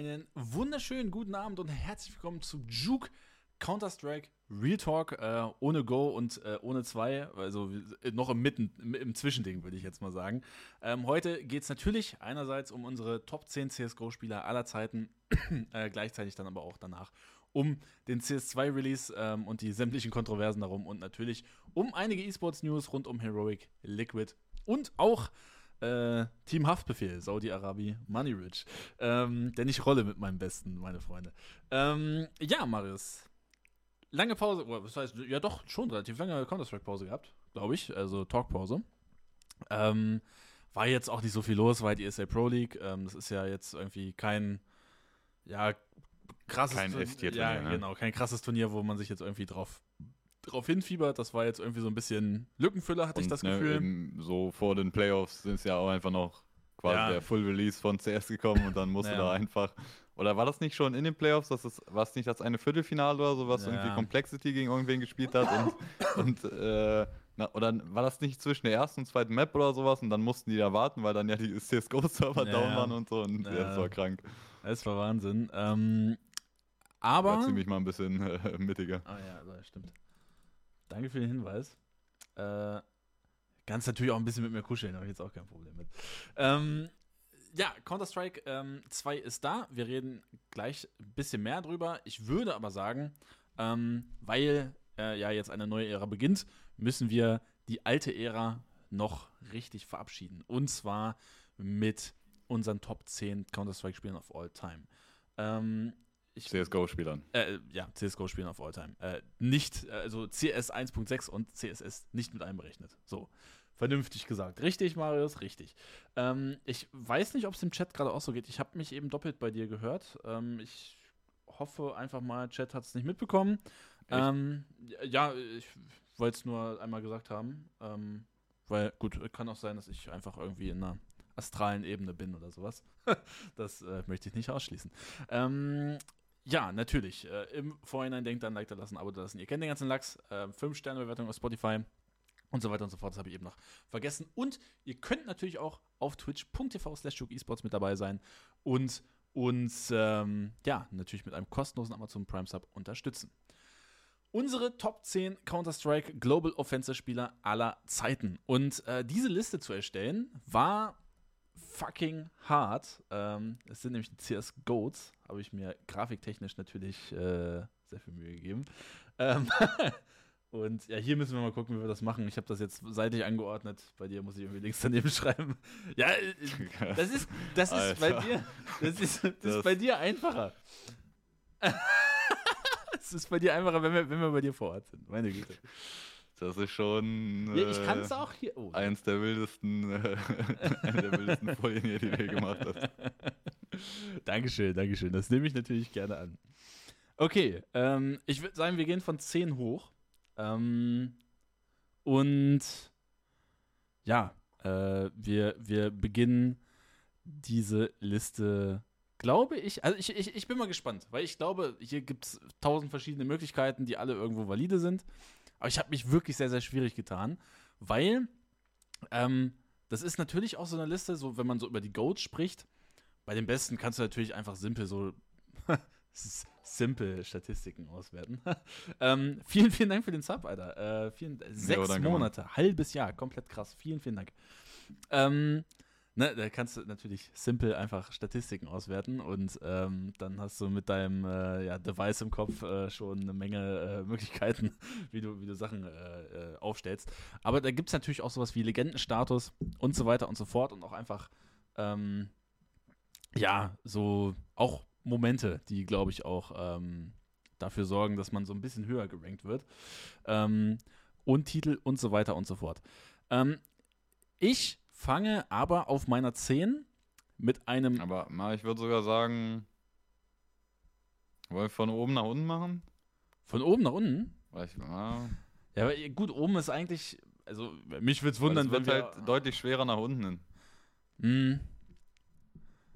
einen wunderschönen guten Abend und herzlich willkommen zu Juke Counter-Strike Real Talk äh, ohne Go und äh, ohne zwei, also noch im Mitten, im Zwischending, würde ich jetzt mal sagen. Ähm, heute geht es natürlich einerseits um unsere Top 10 CSGO-Spieler aller Zeiten, äh, gleichzeitig dann aber auch danach um den CS2-Release ähm, und die sämtlichen Kontroversen darum und natürlich um einige E-Sports-News rund um Heroic, Liquid und auch äh, Team Haftbefehl, Saudi-Arabi, Money Rich. Ähm, denn ich rolle mit meinem Besten, meine Freunde. Ähm, ja, Marius. Lange Pause, oh, was heißt, ja doch, schon relativ lange Counter-Strike-Pause gehabt, glaube ich, also Talk-Pause. Ähm, war jetzt auch nicht so viel los, weil die ESA Pro League, ähm, das ist ja jetzt irgendwie kein, ja, krasses Kein Turnier. Ja, ne? genau, kein krasses Turnier, wo man sich jetzt irgendwie drauf, drauf hinfiebert. Das war jetzt irgendwie so ein bisschen Lückenfüller, hatte ich das ne, Gefühl. so vor den Playoffs sind es ja auch einfach noch quasi Ja. der Full Release von CS gekommen und dann musste Ja. da einfach. Oder war das nicht schon in den Playoffs, dass es war es nicht das eine Viertelfinale oder so, was Ja. irgendwie Complexity gegen irgendwen gespielt hat und, und äh, na, oder war das nicht zwischen der ersten und zweiten Map oder sowas und dann mussten die da warten, weil dann ja die CSGO-Server down waren und so und das war krank. Es war Wahnsinn. Ähm, War aber. ziemlich mal ein bisschen äh, mittiger. Ah ja, das stimmt. Danke für den Hinweis. Äh, kannst natürlich auch ein bisschen mit mir kuscheln, habe ich jetzt auch kein Problem mit. Ähm, ja, Counter-Strike ähm, 2 ist da. Wir reden gleich ein bisschen mehr drüber. Ich würde aber sagen, ähm, weil äh, ja jetzt eine neue Ära beginnt, müssen wir die alte Ära noch richtig verabschieden. Und zwar mit unseren Top 10 Counter-Strike-Spielern of all time. Ähm, CSGO-Spielern. äh, ja, CSGO spielen auf Alltime. Äh, nicht, äh, also CS 1.6 und CSS nicht mit einberechnet. So. Vernünftig gesagt. Richtig, Marius, richtig. Ähm, ich weiß nicht, ob es im Chat gerade auch so geht. Ich habe mich eben doppelt bei dir gehört. Ähm, ich hoffe einfach mal, Chat hat es nicht mitbekommen. Ähm, ja, ich wollte es nur einmal gesagt haben. Ähm, weil, gut, kann auch sein, dass ich einfach irgendwie in einer astralen Ebene bin oder sowas. das äh, möchte ich nicht ausschließen. Ähm, ja, natürlich. Äh, Im Vorhinein denkt an Like da lassen, Abo da lassen. Ihr kennt den ganzen Lachs. Äh, 5-Sterne-Bewertung auf Spotify und so weiter und so fort. Das habe ich eben noch vergessen. Und ihr könnt natürlich auch auf twitch.tv slash esports mit dabei sein und uns, ähm, ja, natürlich mit einem kostenlosen Amazon Prime Sub unterstützen. Unsere Top 10 Counter-Strike Global Offensive Spieler aller Zeiten. Und äh, diese Liste zu erstellen war fucking hart. Ähm, es sind nämlich die CS Goats, habe ich mir grafiktechnisch natürlich äh, sehr viel Mühe gegeben. Ähm, und ja, hier müssen wir mal gucken, wie wir das machen. Ich habe das jetzt seitlich angeordnet. Bei dir muss ich irgendwie links daneben schreiben. Ja, äh, das ist, das ist bei dir, das ist, das ist Das- bei dir einfacher. Es ist bei dir einfacher, wenn wir, wenn wir bei dir vor Ort sind. Meine Güte. Das ist schon Ja, ich äh, kann es auch hier. Oh, eins der wildesten, äh, eine der wildesten Folien hier, die du gemacht hast. Dankeschön, Dankeschön. Das nehme ich natürlich gerne an. Okay, ähm, ich würde sagen, wir gehen von 10 hoch. Ähm, und ja, äh, wir, wir beginnen diese Liste, glaube ich. Also ich, ich, ich bin mal gespannt, weil ich glaube, hier gibt es tausend verschiedene Möglichkeiten, die alle irgendwo valide sind. Aber ich habe mich wirklich sehr, sehr schwierig getan, weil ähm, das ist natürlich auch so eine Liste, so wenn man so über die Goats spricht. Bei den Besten kannst du natürlich einfach simpel so s- simple Statistiken auswerten. ähm, vielen, vielen Dank für den Sub, Alter. Äh, vielen, sechs danke, Monate, halbes Jahr, komplett krass. Vielen, vielen Dank. Ähm, ne, da kannst du natürlich simpel einfach Statistiken auswerten und ähm, dann hast du mit deinem äh, ja, Device im Kopf äh, schon eine Menge äh, Möglichkeiten, wie du, wie du Sachen äh, äh, aufstellst. Aber da gibt es natürlich auch sowas wie Legendenstatus und so weiter und so fort und auch einfach ähm, ja, so auch Momente, die, glaube ich, auch ähm, dafür sorgen, dass man so ein bisschen höher gerankt wird. Ähm, und Titel und so weiter und so fort. Ähm, ich fange aber auf meiner 10 mit einem. Aber mal, ich würde sogar sagen, wollen wir von oben nach unten machen? Von oben nach unten? Weil ich, ja, Ja, aber gut, oben ist eigentlich. Also, mich würde es wundern, es wenn wird wir. halt deutlich schwerer nach unten hin. Hm.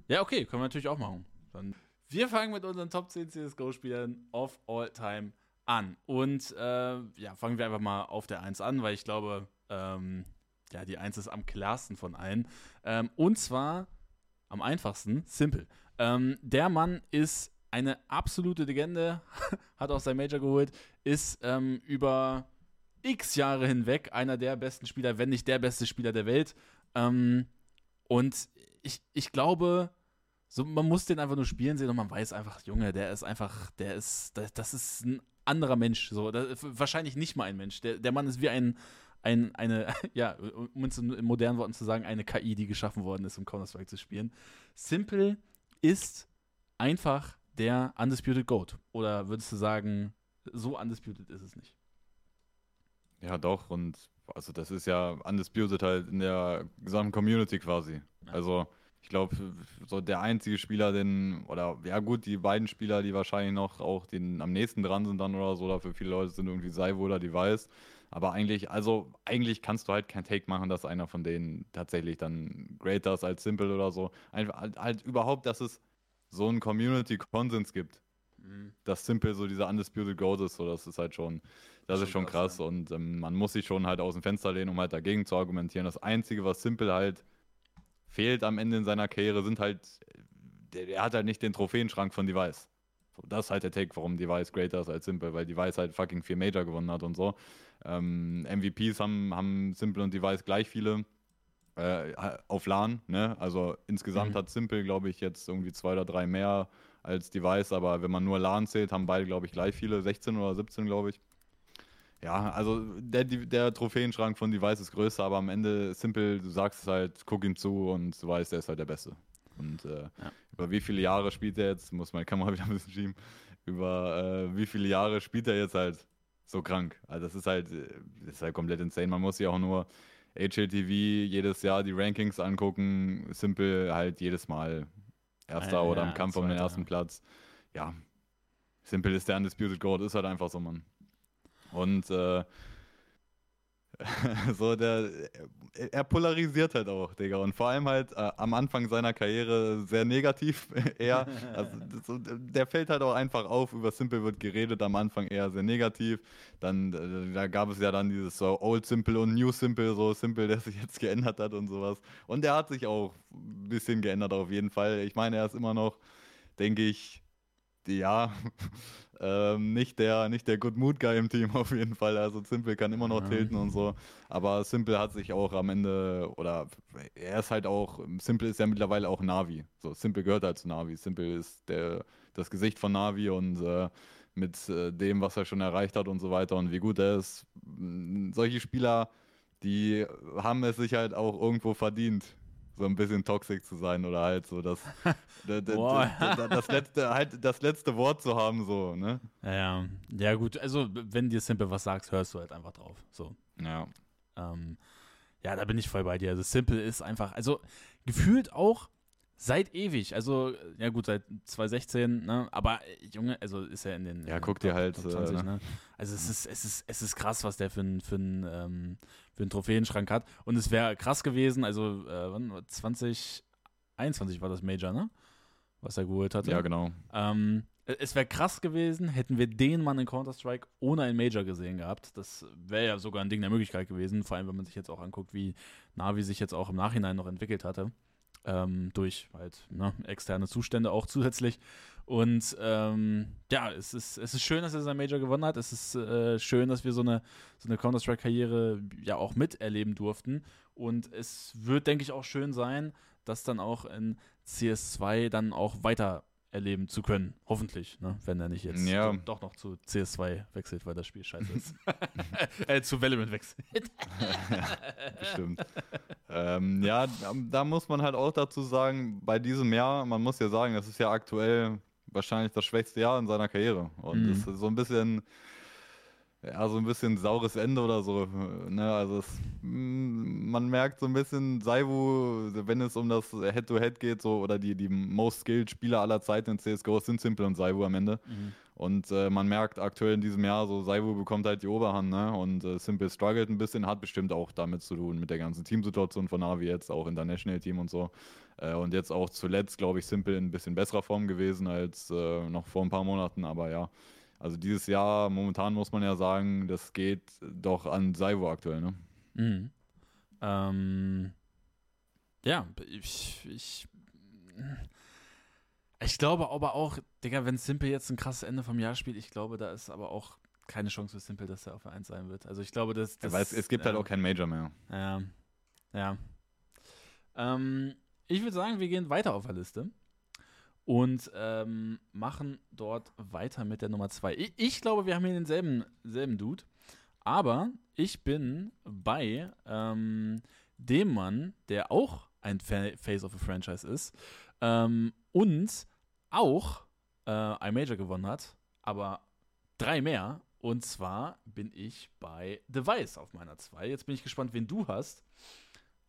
Ja, okay, können wir natürlich auch machen. Dann wir fangen mit unseren Top 10 CSGO-Spielern of all time an. Und äh, ja, fangen wir einfach mal auf der 1 an, weil ich glaube, ähm, ja, die 1 ist am klarsten von allen. Ähm, und zwar am einfachsten, simple. Ähm, der Mann ist eine absolute Legende, hat auch sein Major geholt, ist ähm, über x Jahre hinweg einer der besten Spieler, wenn nicht der beste Spieler der Welt. Ähm, und ich, ich glaube, so, man muss den einfach nur spielen sehen und man weiß einfach, Junge, der ist einfach, der ist, das, das ist ein anderer Mensch. So, das, wahrscheinlich nicht mal ein Mensch. Der, der Mann ist wie ein, ein, eine, ja, um es in, modernen Worten zu sagen, eine KI, die geschaffen worden ist, um Counter-Strike zu spielen. Simple ist einfach der Undisputed Goat. Oder würdest du sagen, so undisputed ist es nicht? Ja, doch. Und also das ist ja undisputed halt in der gesamten Community quasi. Ja. Also ich glaube, so der einzige Spieler, den, oder ja gut, die beiden Spieler, die wahrscheinlich noch auch den am nächsten dran sind dann oder so, oder für viele Leute sind irgendwie Saivo oder Device. Aber eigentlich, also eigentlich kannst du halt kein Take machen, dass einer von denen tatsächlich dann greater ist als Simple oder so. Einfach halt, halt überhaupt, dass es so einen Community-Konsens gibt. Mhm. Dass Simple so dieser Undisputed Goat ist, so das ist halt schon, das, ist schon krass. krass. Und ähm, man muss sich schon halt aus dem Fenster lehnen, um halt dagegen zu argumentieren. Das Einzige, was Simple halt fehlt am Ende in seiner Karriere, sind halt, der, der hat halt nicht den Trophäenschrank von Device. Das ist halt der Take, warum Device greater ist als Simple, weil Device halt fucking vier Major gewonnen hat und so. Ähm, MVPs haben, haben Simple und Device gleich viele äh, auf LAN, ne? Also insgesamt mhm. hat Simple, glaube ich, jetzt irgendwie zwei oder drei mehr als Device, aber wenn man nur LAN zählt, haben beide, glaube ich, gleich viele, 16 oder 17, glaube ich. Ja, also der, der Trophäenschrank von Device ist größer, aber am Ende Simple, du sagst es halt, guck ihm zu und du weißt, der ist halt der Beste. Und äh, ja. über wie viele Jahre spielt er jetzt, muss meine Kamera wieder ein bisschen schieben, über äh, wie viele Jahre spielt er jetzt halt so krank. Also das ist halt, äh, das ist halt komplett insane. Man muss sich auch nur HLTV jedes Jahr die Rankings angucken, Simple halt jedes Mal Erster ja, oder im Kampf um den ersten Platz. Ja, Simple ist der Undisputed Goat, ist halt einfach so, Mann. Und äh, so der, er polarisiert halt auch, Digga. Und vor allem halt äh, am Anfang seiner Karriere sehr negativ eher. Also, so, der fällt halt auch einfach auf, über Simple wird geredet, am Anfang eher sehr negativ. Dann, äh, da gab es ja dann dieses so Old Simple und New Simple, so Simple, der sich jetzt geändert hat und sowas. Und der hat sich auch ein bisschen geändert auf jeden Fall. Ich meine, er ist immer noch, denke ich, ja, ähm, nicht, der, nicht der Good Mood Guy im Team auf jeden Fall. Also Simple kann immer noch ja. tilten und so. Aber Simple hat sich auch am Ende, oder er ist halt auch, Simple ist ja mittlerweile auch Navi. So, Simple gehört halt zu Navi. Simple ist der, das Gesicht von Navi und äh, mit äh, dem, was er schon erreicht hat und so weiter und wie gut er ist. Solche Spieler, die haben es sich halt auch irgendwo verdient, so ein bisschen toxisch zu sein oder halt so das, das, letzte, halt das letzte Wort zu haben, so, ne? Ja, ja. ja, gut, also wenn dir Simple was sagst, hörst du halt einfach drauf. So. Ja. Ähm, ja, da bin ich voll bei dir. Also Simple ist einfach, also gefühlt auch Seit ewig, also ja gut, seit 2016, ne? aber Junge, also ist er in den Ja, guck dir halt 20, äh, ne? Also es ist, es ist, es ist krass, was der für einen für ähm, für einen Trophäenschrank hat. Und es wäre krass gewesen, also äh, wann 2021 war das Major, ne? Was er geholt hatte. Ja, genau. Ähm, es wäre krass gewesen, hätten wir den Mann in Counter-Strike ohne ein Major gesehen gehabt. Das wäre ja sogar ein Ding der Möglichkeit gewesen, vor allem wenn man sich jetzt auch anguckt, wie Navi sich jetzt auch im Nachhinein noch entwickelt hatte ähm, durch halt ne, externe Zustände auch zusätzlich. Und ähm, ja, es ist, es ist schön, dass er sein Major gewonnen hat. Es ist äh, schön, dass wir so eine, so eine Counter-Strike-Karriere ja auch miterleben durften. Und es wird, denke ich, auch schön sein, dass dann auch in CS2 dann auch weiter erleben zu können. Hoffentlich, ne? wenn er nicht jetzt ja. doch, noch zu CS2 wechselt, weil das Spiel scheiße ist. äh, zu Valorant wechselt. Bestimmt. ähm, ja, da muss man halt auch dazu sagen, bei diesem Jahr, man muss ja sagen, das ist ja aktuell wahrscheinlich das schwächste Jahr in seiner Karriere. Und mhm. ist so ein bisschen ja, so ein bisschen saures Ende oder so. Ne? Also es, mm, man merkt so ein bisschen, Saivu, wenn es um das Head-to-Head -Head geht, so, oder die, die most skilled Spieler aller Zeiten in CSGO sind Simple und Saivu am Ende. Mhm. Und äh, man merkt aktuell in diesem Jahr, so Saivu bekommt halt die Oberhand, ne? Und äh, Simple struggelt ein bisschen, hat bestimmt auch damit zu tun, mit der ganzen Teamsituation von Navi jetzt, auch International Team und so. Äh, und jetzt auch zuletzt, glaube ich, Simple in ein bisschen besserer Form gewesen als äh, noch vor ein paar Monaten, aber ja. Also dieses Jahr, momentan muss man ja sagen, das geht doch an Saivo aktuell, ne? Mhm. Ähm, ja, ich, ich Ich glaube aber auch, Digga, wenn Simple jetzt ein krasses Ende vom Jahr spielt, ich glaube, da ist aber auch keine Chance für Simple, dass er auf der 1 sein wird. Also ich glaube, dass. das ja, weil es, es gibt halt auch keinen Major mehr. Ja. Ja. Ähm, ich würde sagen, wir gehen weiter auf der Liste und ähm, machen dort weiter mit der Nummer 2. Ich, ich, glaube, wir haben hier denselben selben Dude, aber ich bin bei ähm, dem Mann, der auch ein Face of a Franchise ist ähm, und auch äh, ein Major gewonnen hat, aber drei mehr. Und zwar bin ich bei Device auf meiner 2. Jetzt bin ich gespannt, wen du hast.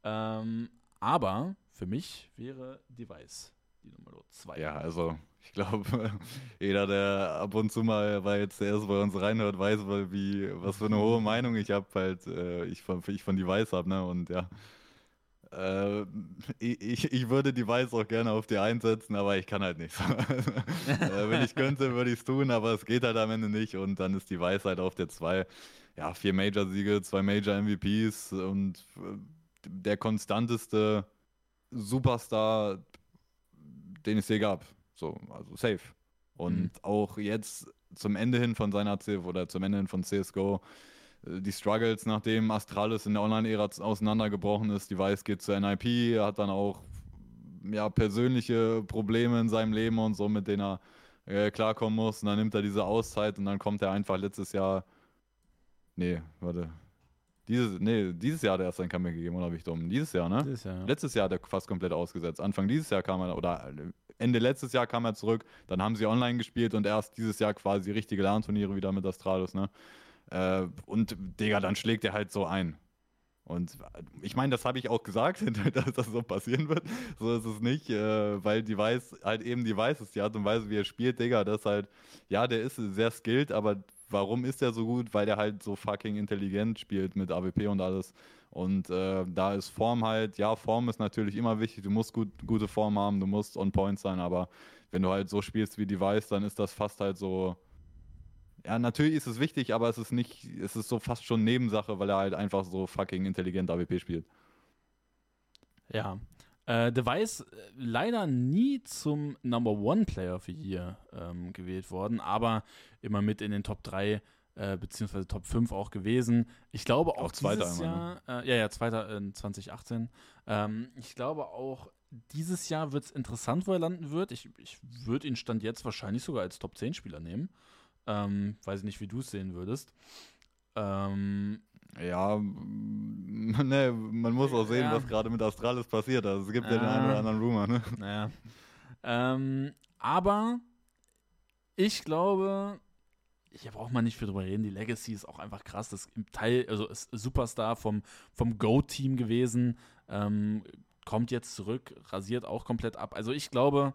Ähm, aber für mich wäre Device die Nummer 2. Ja, also ich glaube, jeder, der ab und zu mal bei jetzt erst bei uns reinhört, weiß, wie, was für eine hohe Meinung ich habe, halt, äh, ich, von, ich von Device habe, ne? Und ja. Äh, ich, ich würde Device auch gerne auf die einsetzen, aber ich kann halt nicht. äh, wenn ich könnte, würde ich es tun, aber es geht halt am Ende nicht und dann ist Device halt auf der 2. Ja, vier Major-Siege, zwei Major-MVPs und äh, der konstanteste Superstar, den es je gab. So, also safe. Und mhm. auch jetzt zum Ende hin von seiner CF oder zum Ende hin von CSGO, die Struggles, nachdem Astralis in der Online-Ära auseinandergebrochen ist, die Weiß geht zur NIP, hat dann auch ja, persönliche Probleme in seinem Leben und so, mit denen er äh, klarkommen muss. Und dann nimmt er diese Auszeit und dann kommt er einfach letztes Jahr. Nee, warte. Dieses, nee, dieses Jahr hat er erst sein Comeback gegeben, oder habe ich dumm? Dieses Jahr, ne? Dieses Jahr, ja. Letztes Jahr hat er fast komplett ausgesetzt. Anfang dieses Jahr kam er, oder Ende letztes Jahr kam er zurück, dann haben sie online gespielt und erst dieses Jahr quasi richtige LAN-Turniere wieder mit Astralis, ne? Äh, und Digga, dann schlägt er halt so ein. Und ich meine, das habe ich auch gesagt, dass das so passieren wird. So ist es nicht, äh, weil die weiß halt eben die weiß ist, die Art und Weise, wie er spielt, Digga, das halt, ja, der ist sehr skilled, aber warum ist er so gut? Weil der halt so fucking intelligent spielt mit AWP und alles. Und äh, da ist Form halt, ja, Form ist natürlich immer wichtig, du musst gut, gute Form haben, du musst on point sein, aber wenn du halt so spielst wie Device, dann ist das fast halt so, ja, natürlich ist es wichtig, aber es ist nicht, es ist so fast schon Nebensache, weil er halt einfach so fucking intelligent AWP spielt. Ja. Äh, Device äh, leider nie zum Number One Player the Year ähm, gewählt worden, aber immer mit in den Top 3 äh, beziehungsweise Top 5 auch gewesen. Ich glaube auch, auch dieses Jahr, ne? äh, ja, ja, zweiter in 2018. Ähm, ich glaube auch, dieses Jahr wird es interessant, wo er landen wird. Ich, ich würde ihn Stand jetzt wahrscheinlich sogar als Top 10 Spieler nehmen. Ähm, weiß nicht, wie du es sehen würdest. Ähm, ja, ne, man muss auch sehen, ja. was gerade mit Astralis passiert. Also es gibt ja, den einen oder anderen Rumor. Ne? Naja. Ähm, aber ich glaube, hier braucht man nicht viel drüber reden. Die Legacy ist auch einfach krass. Das ist im Teil, also ist Superstar vom, vom Go-Team gewesen. Ähm, kommt jetzt zurück, rasiert auch komplett ab. Also ich glaube,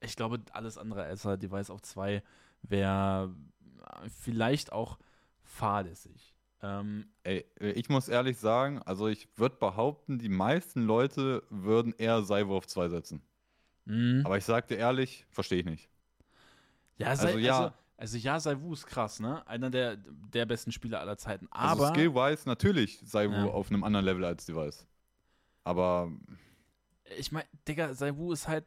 ich glaube, alles andere als Device auf 2 wäre vielleicht auch fahrlässig. Ähm, Ey, ich muss ehrlich sagen, also ich würde behaupten, die meisten Leute würden eher Saivo auf 2 setzen. Mhm. Aber ich sagte ehrlich, verstehe ich nicht. Ja, also, ja, also, also ja, Saivu ist krass, ne? Einer der, der besten Spieler aller Zeiten. Also aber also Skill-wise natürlich Saivu ja. auf einem anderen Level als Device. Aber ich meine, Digga, Saivu ist halt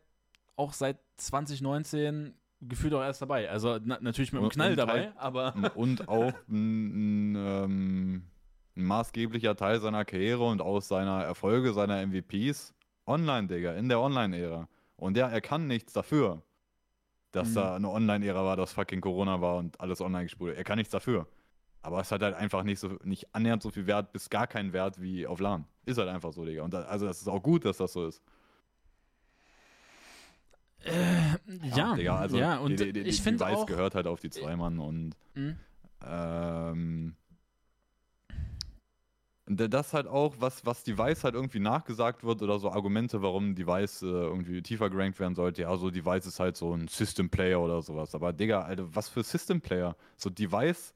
auch seit 2019 gefühlt auch erst dabei. Also na, natürlich mit einem Knall und dabei, halt, aber. Und auch ein, ein, ähm, ein, maßgeblicher Teil seiner Karriere und aus seiner Erfolge, seiner MVPs online, Digga, in der Online-Ära. Und ja, er kann nichts dafür, dass mhm. da eine Online-Ära war, dass fucking Corona war und alles online gespult. Er kann nichts dafür. Aber es hat halt einfach nicht so nicht annähernd so viel Wert, bis gar keinen Wert wie auf LAN. Ist halt einfach so, Digga. Und da, also das ist auch gut, dass das so ist. Äh, ja, ja, also ja, und die, die, die, ich finde auch, gehört halt auf die zwei Mann und mhm. ähm, das halt auch, was, was Device halt irgendwie nachgesagt wird oder so Argumente, warum Device äh, irgendwie tiefer gerankt werden sollte. Ja, so Device ist halt so ein System-Player oder sowas. Aber Digga, Alter, was für System-Player? So Device,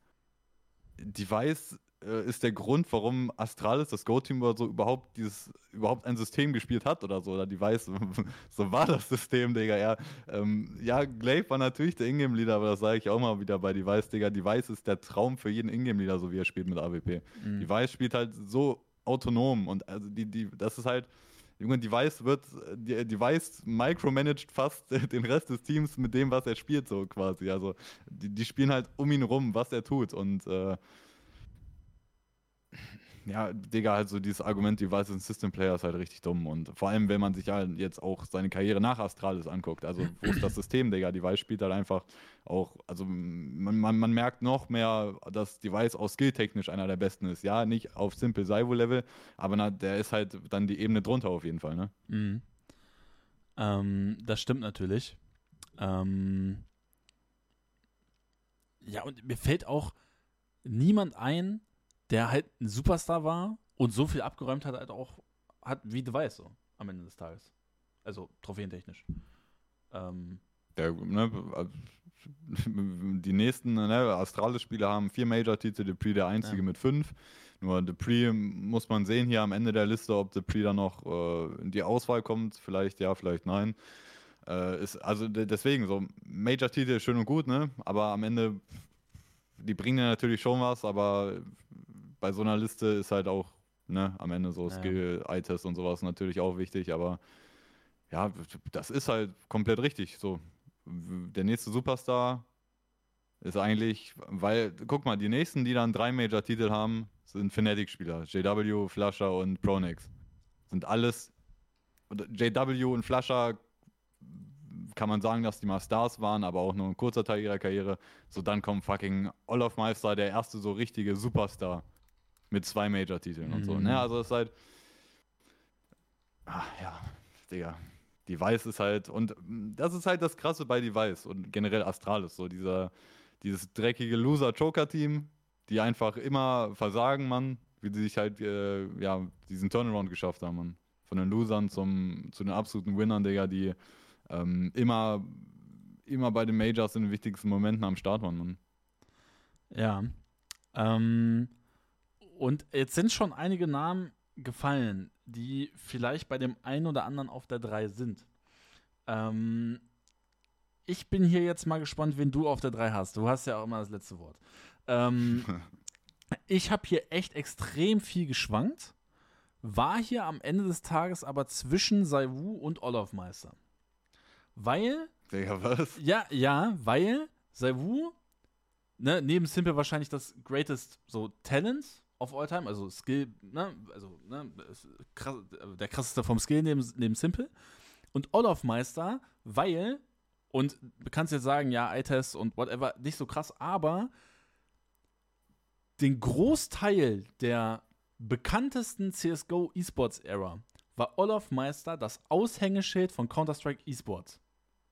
Device äh, ist der Grund, warum Astralis, das Go-Team oder so, überhaupt dieses, überhaupt ein System gespielt hat oder so, oder die weiß, so war das System, Digga. Ja, ähm, ja Glaive war natürlich der Ingame-Leader, aber das sage ich auch mal wieder bei Device, Digga. Device ist der Traum für jeden Ingame-Leader, so wie er spielt mit AWP. Mhm. Device spielt halt so autonom und also die, die, das ist halt, Junge, Device wird, Device micromanagt fast den Rest des Teams mit dem, was er spielt, so quasi. Also, die, die spielen halt um ihn rum, was er tut. Und äh, ja, Digga, halt so dieses Argument, die Weißen System Player ist halt richtig dumm. Und vor allem, wenn man sich halt jetzt auch seine Karriere nach Astralis anguckt. Also, wo ist das System, Digga? Die Weiß spielt halt einfach auch, also man, man, man merkt noch mehr, dass die Weiß auch skilltechnisch einer der besten ist. Ja, nicht auf Simple Saivo-Level, aber na, der ist halt dann die Ebene drunter auf jeden Fall, ne? Mhm. Ähm, das stimmt natürlich. Ähm ja, und mir fällt auch niemand ein, der halt ein Superstar war und so viel abgeräumt hat, halt auch hat wie Device so am Ende des Tages. Also trophäentechnisch. Ähm, der, ne, die nächsten ne, Astralis-Spieler haben vier Major-Titel, Dupree der einzige ja. mit fünf. Nur Dupree muss man sehen hier am Ende der Liste, ob Dupree dann noch äh, in die Auswahl kommt. Vielleicht ja, vielleicht nein. Äh, ist, also deswegen, so Major-Titel schön und gut, ne? Aber am Ende, die bringen ja natürlich schon was, aber bei so einer Liste ist halt auch ne, am Ende so Skill-Eye-Test und sowas natürlich auch wichtig, aber ja, das ist halt komplett richtig. So, der nächste Superstar ist eigentlich, weil, guck mal, die nächsten, die dann drei Major-Titel haben, sind Fnatic-Spieler. JW, Flasher und Pronex. Sind alles. JW und Flasher kann man sagen, dass die mal Stars waren, aber auch nur ein kurzer Teil ihrer Karriere. So, dann kommt fucking Olaf Meister, der erste so richtige Superstar mit zwei Major-Titeln mhm. und so. Ne? Mhm. Also das ist halt. Ach, ja, Digga. Device ist halt, und das ist halt das Krasse bei Device und generell Astralis, so dieser, dieses dreckige Loser-Joker-Team, die einfach immer versagen, Mann, wie sie sich halt, äh, ja, diesen Turnaround geschafft haben, Mann. Von den Losern zum, zu den absoluten Winnern, Digga, die ähm, immer, immer bei den Majors in den wichtigsten Momenten am Start waren, Mann. Ja. Ähm, und jetzt sind schon einige Namen gefallen, die vielleicht bei dem einen oder anderen auf der 3 sind. Ähm, ich bin hier jetzt mal gespannt, wen du auf der 3 hast. Du hast ja auch immer das letzte Wort. Ähm, ich habe hier echt extrem viel geschwankt, war hier am Ende des Tages aber zwischen Saiwu und Olaf Meister. Weil. Digga, was? Ja, ja, weil Saiwu, ne, neben Simple wahrscheinlich das greatest so Talent of all time, also Skill, ne, also ne, krass, der krasseste vom Skill neben, neben Simple. Und Olaf Meister, weil, und du kannst jetzt sagen, ja, iTest und whatever, nicht so krass, aber den Großteil der bekanntesten CSGO E-Sports-Ära war Olaf Meister das Aushängeschild von Counter-Strike E-Sports.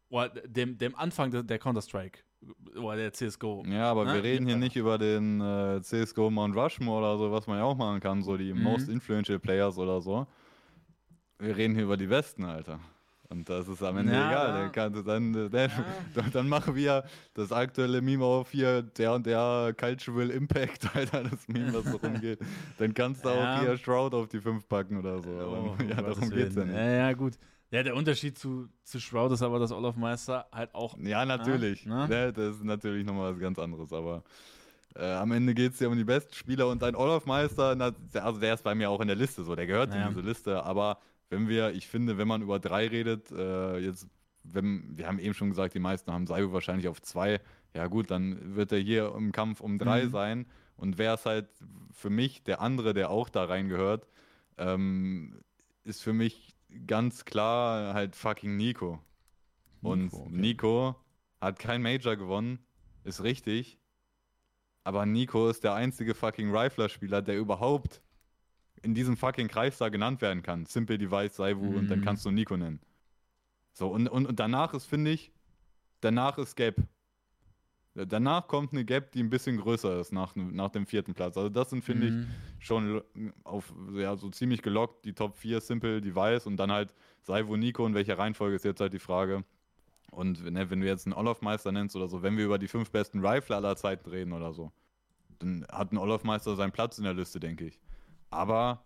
Oder dem, dem Anfang der, der Counter-Strike oder der CSGO. Ja, aber ne? wir reden hier ja. nicht über den äh, CSGO Mount Rushmore oder so, was man ja auch machen kann, so die mhm. Most Influential Players oder so. Wir reden hier über die Besten, Alter. Und das ist am Ende ja, egal. Dann, kann, dann, ja. dann, machen wir das aktuelle Meme auf hier, der und der Cultural Impact, Alter, das Meme, was so rumgeht. Dann kannst du auch hier Shroud auf die 5 packen oder so. Oh, ja, darum geht's ja nicht. Ja, ja, gut. Ja, der Unterschied zu, zu Shroud ist aber, dass Olaf Meister halt auch. Ja, natürlich. Ah, ne? Das ist natürlich nochmal was ganz anderes, aber äh, am Ende geht es ja um die besten Spieler und ein Olaf Meister, na, also der ist bei mir auch in der Liste so, der gehört naja. in diese Liste, aber wenn wir, ich finde, wenn man über drei redet, äh, jetzt, wenn, wir haben eben schon gesagt, die meisten haben Saibu wahrscheinlich auf zwei, ja gut, dann wird er hier im Kampf um drei mhm. sein und wer ist halt für mich der andere, der auch da reingehört, ähm, ist für mich ganz klar halt fucking Nico. Und Nico, okay. Nico hat kein Major gewonnen, ist richtig. Aber Nico ist der einzige fucking Rifler-Spieler, der überhaupt in diesem fucking Kreis da genannt werden kann. Simple Device, Saivu mhm. und dann mhm. kannst du Nico nennen. So, und, und, und danach ist, finde ich, danach ist Gap. Danach kommt eine Gap, die ein bisschen größer ist nach, nach dem vierten Platz. Also das sind, finde mhm. ich, schon auf ja, so ziemlich gelockt, die Top 4 Simple Device und dann halt Saivo, Nico in welcher Reihenfolge ist jetzt halt die Frage. Und ne, wenn du jetzt einen Olaf-Meister nennst oder so, wenn wir über die fünf besten Rifler aller Zeiten reden oder so, dann hat ein Olaf-Meister seinen Platz in der Liste, denke ich. Aber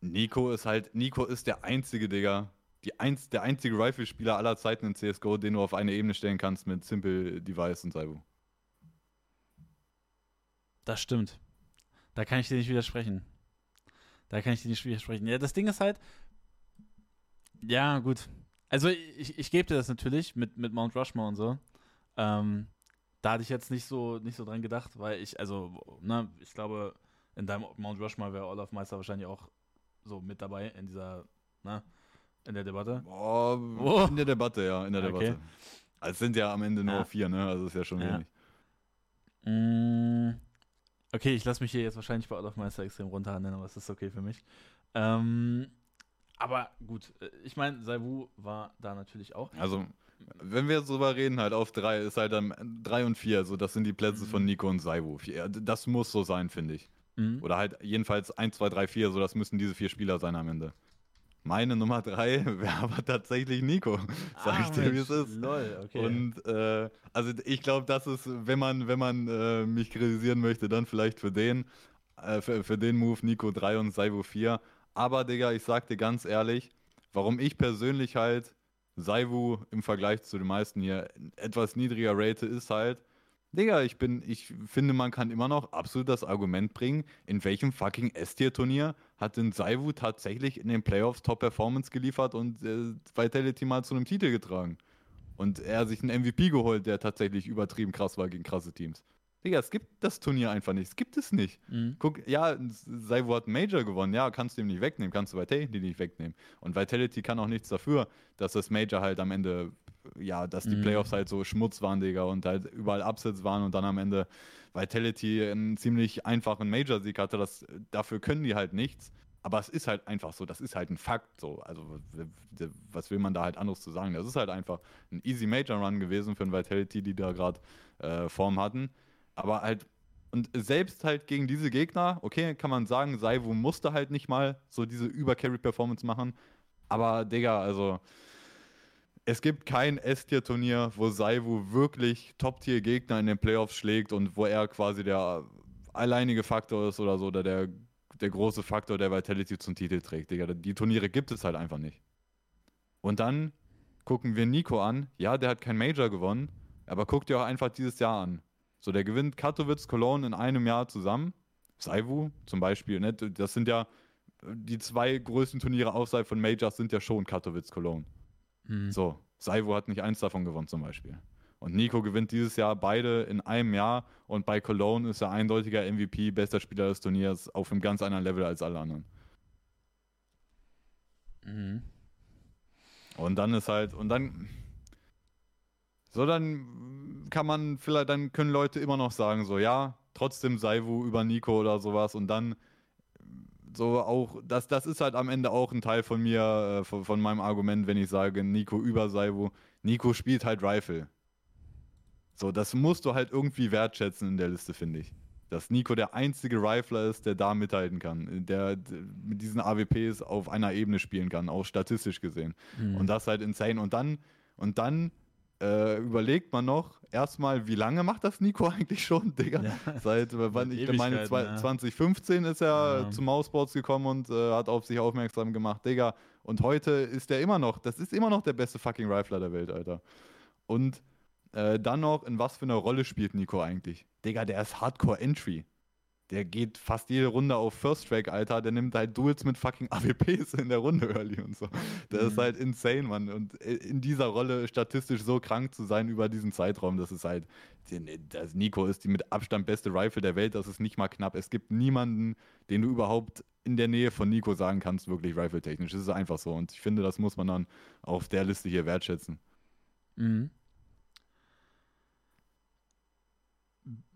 Nico ist halt, Nico ist der einzige, Digga, die einz, der einzige Rifle-Spieler aller Zeiten in CSGO, den du auf eine Ebene stellen kannst mit Simple Device und Saibu. Das stimmt. Da kann ich dir nicht widersprechen. Da kann ich dir nicht widersprechen. Ja, das Ding ist halt, Ja, gut. Also ich, ich gebe dir das natürlich mit, mit Mount Rushmore und so. Ähm, da hatte ich jetzt nicht so, nicht so dran gedacht, weil ich, also, ne, ich glaube, in deinem Mount Rushmore wäre Olaf Meister wahrscheinlich auch so mit dabei in dieser, ne, in der Debatte. Boah, Oh. In der Debatte, ja, in der Okay. Debatte. Also es sind ja am Ende nur Ja. vier, ne? Also ist ja schon Ja. wenig. Mm, Okay, ich lasse mich hier jetzt wahrscheinlich bei Olaf Meister extrem runterhandeln, aber es ist okay für mich. Ähm, aber gut, äh, ich meine, Saivu war da natürlich auch. Also, wenn wir jetzt drüber reden, halt auf drei, ist halt dann drei und vier, so das sind die Plätze Mhm. von Nico und Saivu. Vier- Das muss so sein, finde ich. Mhm. Oder halt jedenfalls 1, 2, 3, 4, so das müssen diese vier Spieler sein am Ende. Meine Nummer drei wäre aber tatsächlich Nico. Sag ich Ah, dir, wie es ist. Lol, okay. Und äh, also ich glaube, das ist, wenn man, wenn man äh, mich kritisieren möchte, dann vielleicht für den, äh, für, für den Move Nico 3 und Saivo 4. Aber Digga, ich sag dir ganz ehrlich, warum ich persönlich halt Saivu im Vergleich zu den meisten hier etwas niedriger rate, ist halt, Digga, ich bin, ich finde, man kann immer noch absolut das Argument bringen, in welchem fucking S-Tier-Turnier hat denn Saivu tatsächlich in den Playoffs Top-Performance geliefert und äh, Vitality mal zu einem Titel getragen. Und er hat sich einen MVP geholt, der tatsächlich übertrieben krass war gegen krasse Teams. Digga, es gibt das Turnier einfach nicht. Es gibt es nicht. Mhm. Guck, ja, Saivu hat einen Major gewonnen. Ja, kannst du ihm nicht wegnehmen, kannst du Vitality nicht wegnehmen. Und Vitality kann auch nichts dafür, dass das Major halt am Ende, ja, dass die Mhm. Playoffs halt so Schmutz waren, Digga, und halt überall Upsets waren und dann am Ende Vitality einen ziemlich einfachen Major-Sieg hatte. Das, dafür können die halt nichts. Aber es ist halt einfach so, das ist halt ein Fakt so. Also, was will man da halt anderes zu sagen? Das ist halt einfach ein easy Major Run gewesen für ein Vitality, die da gerade äh, Form hatten. Aber halt, und selbst halt gegen diese Gegner, okay, kann man sagen, Saivu musste halt nicht mal so diese Über-Carry-Performance machen. Aber, Digga, also, es gibt kein S-Tier-Turnier, wo Saivu wirklich Top-Tier-Gegner in den Playoffs schlägt und wo er quasi der alleinige Faktor ist oder so, oder der, der große Faktor, der Vitality zum Titel trägt, Digga. Die Turniere gibt es halt einfach nicht. Und dann gucken wir Nico an. Ja, der hat kein Major gewonnen, aber guck dir auch einfach dieses Jahr an. So, der gewinnt Katowice, Cologne in einem Jahr zusammen. Saivu zum Beispiel, ne? Das sind ja die zwei größten Turniere außerhalb von Majors sind ja schon Katowice, Cologne. Mhm. So, Saivo hat nicht eins davon gewonnen zum Beispiel. Und Nico gewinnt dieses Jahr beide in einem Jahr und bei Cologne ist er eindeutiger MVP, bester Spieler des Turniers, auf einem ganz anderen Level als alle anderen. Mhm. Und dann ist halt, und dann, so dann kann man vielleicht, dann können Leute immer noch sagen, so ja, trotzdem Saivu über Nico oder sowas und dann so auch, das, das ist halt am Ende auch ein Teil von mir, äh, von, von meinem Argument, wenn ich sage, Nico über Saivu. Nico spielt halt Rifle. So, das musst du halt irgendwie wertschätzen in der Liste, finde ich. Dass Nico der einzige Rifler ist, der da mithalten kann, der mit diesen AWPs auf einer Ebene spielen kann, auch statistisch gesehen. Mhm. Und das halt insane. Und dann, und dann äh, überlegt man noch erstmal, wie lange macht das Nico eigentlich schon, Digga? Ja. Seit, äh, wann, ich meine, zwei- ja. 2015 ist er Ja. zu Mousesports gekommen und äh, hat auf sich aufmerksam gemacht, Digga. Und heute ist er immer noch, das ist immer noch der beste fucking Rifler der Welt, Alter. Und äh, dann noch, in was für einer Rolle spielt Nico eigentlich? Digga, der ist Hardcore Entry. Der geht fast jede Runde auf First Track, Alter. Der nimmt halt Duels mit fucking AWPs in der Runde early und so. Ist Mhm. halt insane, Mann. Und äh, in dieser Rolle statistisch so krank zu sein über diesen Zeitraum, das ist halt. Das Nico ist die mit Abstand beste Rifle der Welt, das ist nicht mal knapp. Es gibt niemanden, den du überhaupt in der Nähe von Nico sagen kannst, wirklich Rifle-technisch. Das ist einfach so. Und ich finde, das muss man dann auf der Liste hier wertschätzen. Mhm.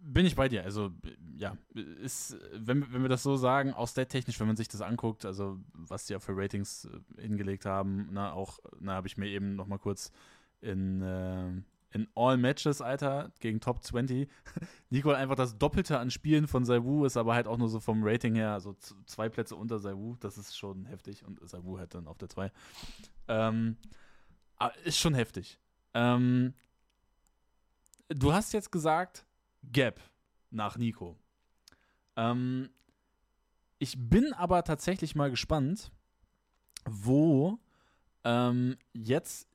Bin ich bei dir. Also, ja, ist, wenn, wenn wir das so sagen, auch stat-technisch, wenn man sich das anguckt, also was die ja für Ratings äh, hingelegt haben, na, auch, na, habe ich mir eben noch mal kurz in, äh, in All Matches, Alter, gegen Top 20. Nico einfach das Doppelte an Spielen von Saiwu, ist aber halt auch nur so vom Rating her, also zwei Plätze unter Saiwu, das ist schon heftig und Saiwu halt dann auf der 2. Ähm, aber ist schon heftig. Ähm, du hast jetzt gesagt, Gap nach Nico. Ähm, ich bin aber tatsächlich mal gespannt, wo ähm, jetzt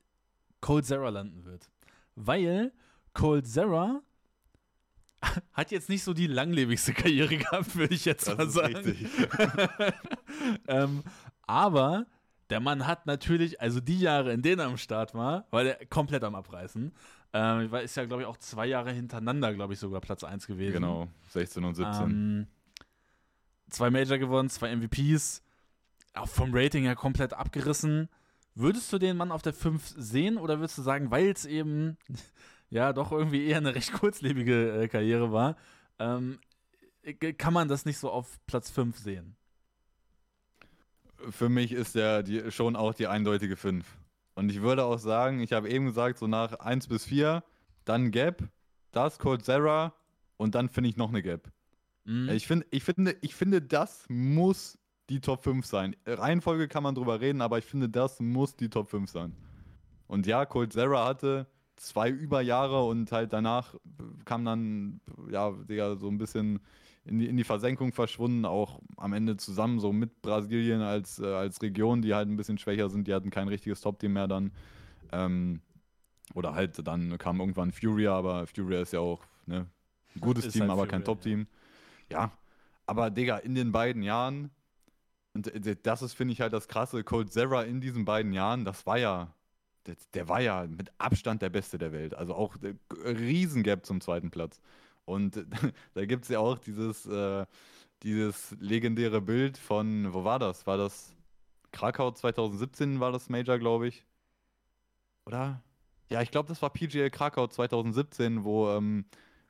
Cold Zera landen wird. Weil Cold Zera hat jetzt nicht so die langlebigste Karriere gehabt, würde ich jetzt mal sagen. ähm, aber der Mann hat natürlich, also die Jahre, in denen er am Start war, war der komplett am Abreißen. Ähm, ist ja, glaube ich, auch zwei Jahre hintereinander, glaube ich, sogar Platz 1 gewesen. Genau, 16 und 17. Ähm, zwei Major gewonnen, zwei MVPs, auch vom Rating her komplett abgerissen. Würdest du den Mann auf der 5 sehen oder würdest du sagen, weil es eben ja doch irgendwie eher eine recht kurzlebige äh, Karriere war, ähm, kann man das nicht so auf Platz 5 sehen? Für mich ist der die, schon auch die eindeutige 5. Und ich würde auch sagen, ich habe eben gesagt, so nach 1 bis 4, dann Gap, das Cold Zera und dann finde ich noch eine Gap. Mhm. Ich, find, ich, finde, ich finde, das muss die Top 5 sein. Reihenfolge kann man drüber reden, aber ich finde, das muss die Top 5 sein. Und ja, Cold Zera hatte zwei Überjahre und halt danach kam dann, ja, Digga, so ein bisschen in die, in die Versenkung verschwunden, auch am Ende zusammen so mit Brasilien als, äh, als Region, die halt ein bisschen schwächer sind, die hatten kein richtiges Top-Team mehr dann. Ähm, oder halt dann kam irgendwann Furia, aber Furia ist ja auch ne, ein gutes ist Team, halt aber Furia, kein Top-Team. Ja. ja, aber Digga, in den beiden Jahren, und äh, das ist, finde ich, halt das krasse, Cold Zera in diesen beiden Jahren, das war ja der, war ja mit Abstand der Beste der Welt. Also auch der Riesengap zum zweiten Platz. Und da gibt es ja auch dieses, äh, dieses legendäre Bild von, wo war das? War das Krakau 2017 war das Major, glaube ich. Oder? Ja, ich glaube, das war PGL Krakau 2017, wo, ähm,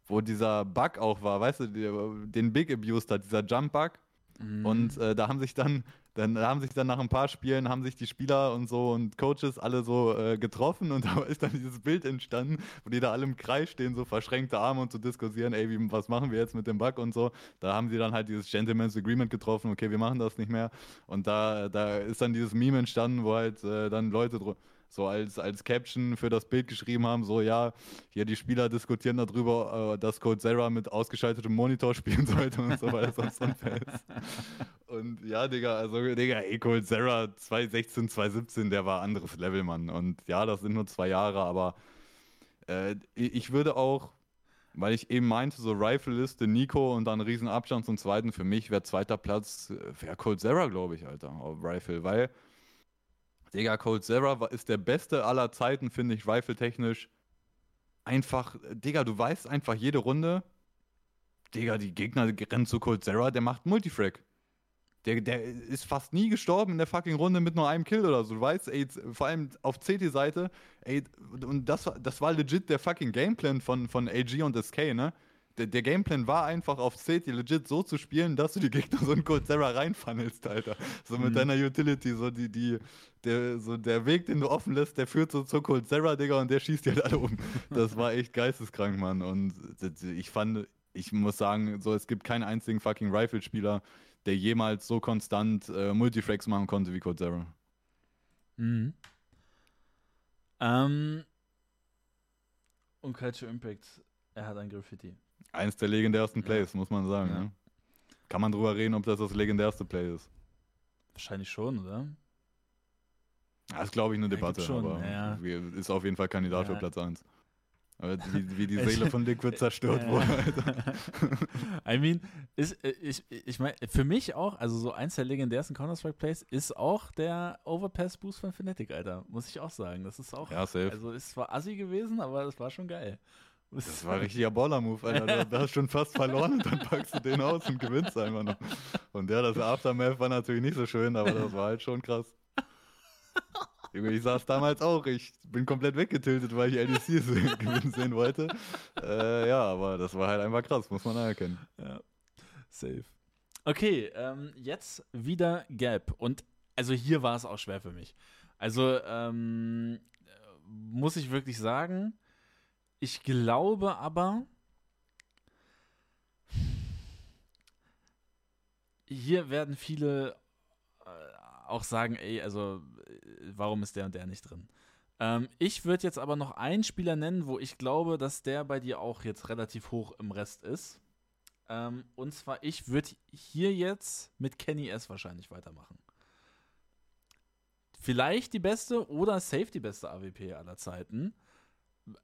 wo dieser Bug auch war, weißt du, den Big abused hat, dieser Jump-Bug. Mhm. Und äh, da haben sich dann dann haben sich dann nach ein paar Spielen, haben sich die Spieler und so und Coaches alle so äh, getroffen und da ist dann dieses Bild entstanden, wo die da alle im Kreis stehen, so verschränkte Arme und zu so diskutieren, ey, wie, was machen wir jetzt mit dem Bug und so. Da haben sie dann halt dieses Gentleman's Agreement getroffen, okay, wir machen das nicht mehr. Und da, da ist dann dieses Meme entstanden, wo halt äh, dann Leute so als, als Caption für das Bild geschrieben haben, so ja, hier die Spieler diskutieren darüber, äh, dass Code Zera mit ausgeschaltetem Monitor spielen sollte und so, weil es sonst unfair. Und ja, Digga, also Digga, ey, Code Zera 2016, 2017, der war anderes Level, Mann. Und ja, das sind nur zwei Jahre, aber äh, ich würde auch, weil ich eben meinte, so Rifle-Liste, Nico und dann riesen Abstand zum zweiten, für mich wäre zweiter Platz, äh, wäre Cold Zera, glaube ich, Alter, auf Rifle, weil Digga, Cold Zera ist der beste aller Zeiten, finde ich, rifle-technisch. Einfach, Digga, du weißt einfach jede Runde, Digga, die Gegner rennen zu Cold Zera, der macht Multifrag. Der, der ist fast nie gestorben in der fucking Runde mit nur einem Kill oder so. Du weißt, ey, vor allem auf CT-Seite, ey, und das, das war legit der fucking Gameplan von, von AG und SK, ne? Der, der, Gameplan war einfach auf CT legit so zu spielen, dass du die Gegner so in Cold Zera reinfunnelst, Alter. So mit mhm. deiner Utility, so die, die, der, so der Weg, den du offen lässt, der führt so zu Cold Zera, Digga, und der schießt die halt alle um. Das war echt geisteskrank, Mann. Und ich fand, ich muss sagen, so, es gibt keinen einzigen fucking Rifle-Spieler, der jemals so konstant äh, Multifrags machen konnte wie Cold Zera. Mhm. Ähm, und Culture Impact, er hat ein Graffiti. Eins der legendärsten Plays, ja. muss man sagen. Ja. Ne? Kann man drüber reden, ob das das legendärste Play ist? Wahrscheinlich schon, oder? Das ist, glaube ich, eine Debatte, schon, aber ja. ist auf jeden Fall Kandidat für Platz 1. Wie, wie, die Seele von Liquid zerstört wurde. I mean, ist, ich, ich meine, für mich auch, also so eins der legendärsten Counter-Strike-Plays ist auch der Overpass-Boost von Fnatic, Alter. Muss ich auch sagen. Das ist auch, ja, safe. also ist zwar assi gewesen, aber das war schon geil. Das war ein richtiger Baller-Move, Alter. Da hast du schon fast verloren und dann packst du den aus und gewinnst einfach noch. Und ja, das Aftermath war natürlich nicht so schön, aber das war halt schon krass. Ich saß damals auch, ich bin komplett weggetiltet, weil ich LDC gewinnen sehen wollte. Äh, ja, aber das war halt einfach krass, muss man anerkennen. Ja, safe. Okay, ähm, jetzt wieder Gap. Und also hier war es auch schwer für mich. Also ähm, muss ich wirklich sagen, ich glaube aber, hier werden viele äh, auch sagen, ey, also warum ist der und der nicht drin? Ähm, ich würde jetzt aber noch einen Spieler nennen, wo ich glaube, dass der bei dir auch jetzt relativ hoch im Rest ist. Ähm, und zwar, ich würde hier jetzt mit Kenny S wahrscheinlich weitermachen. Vielleicht die beste oder safe die beste AWP aller Zeiten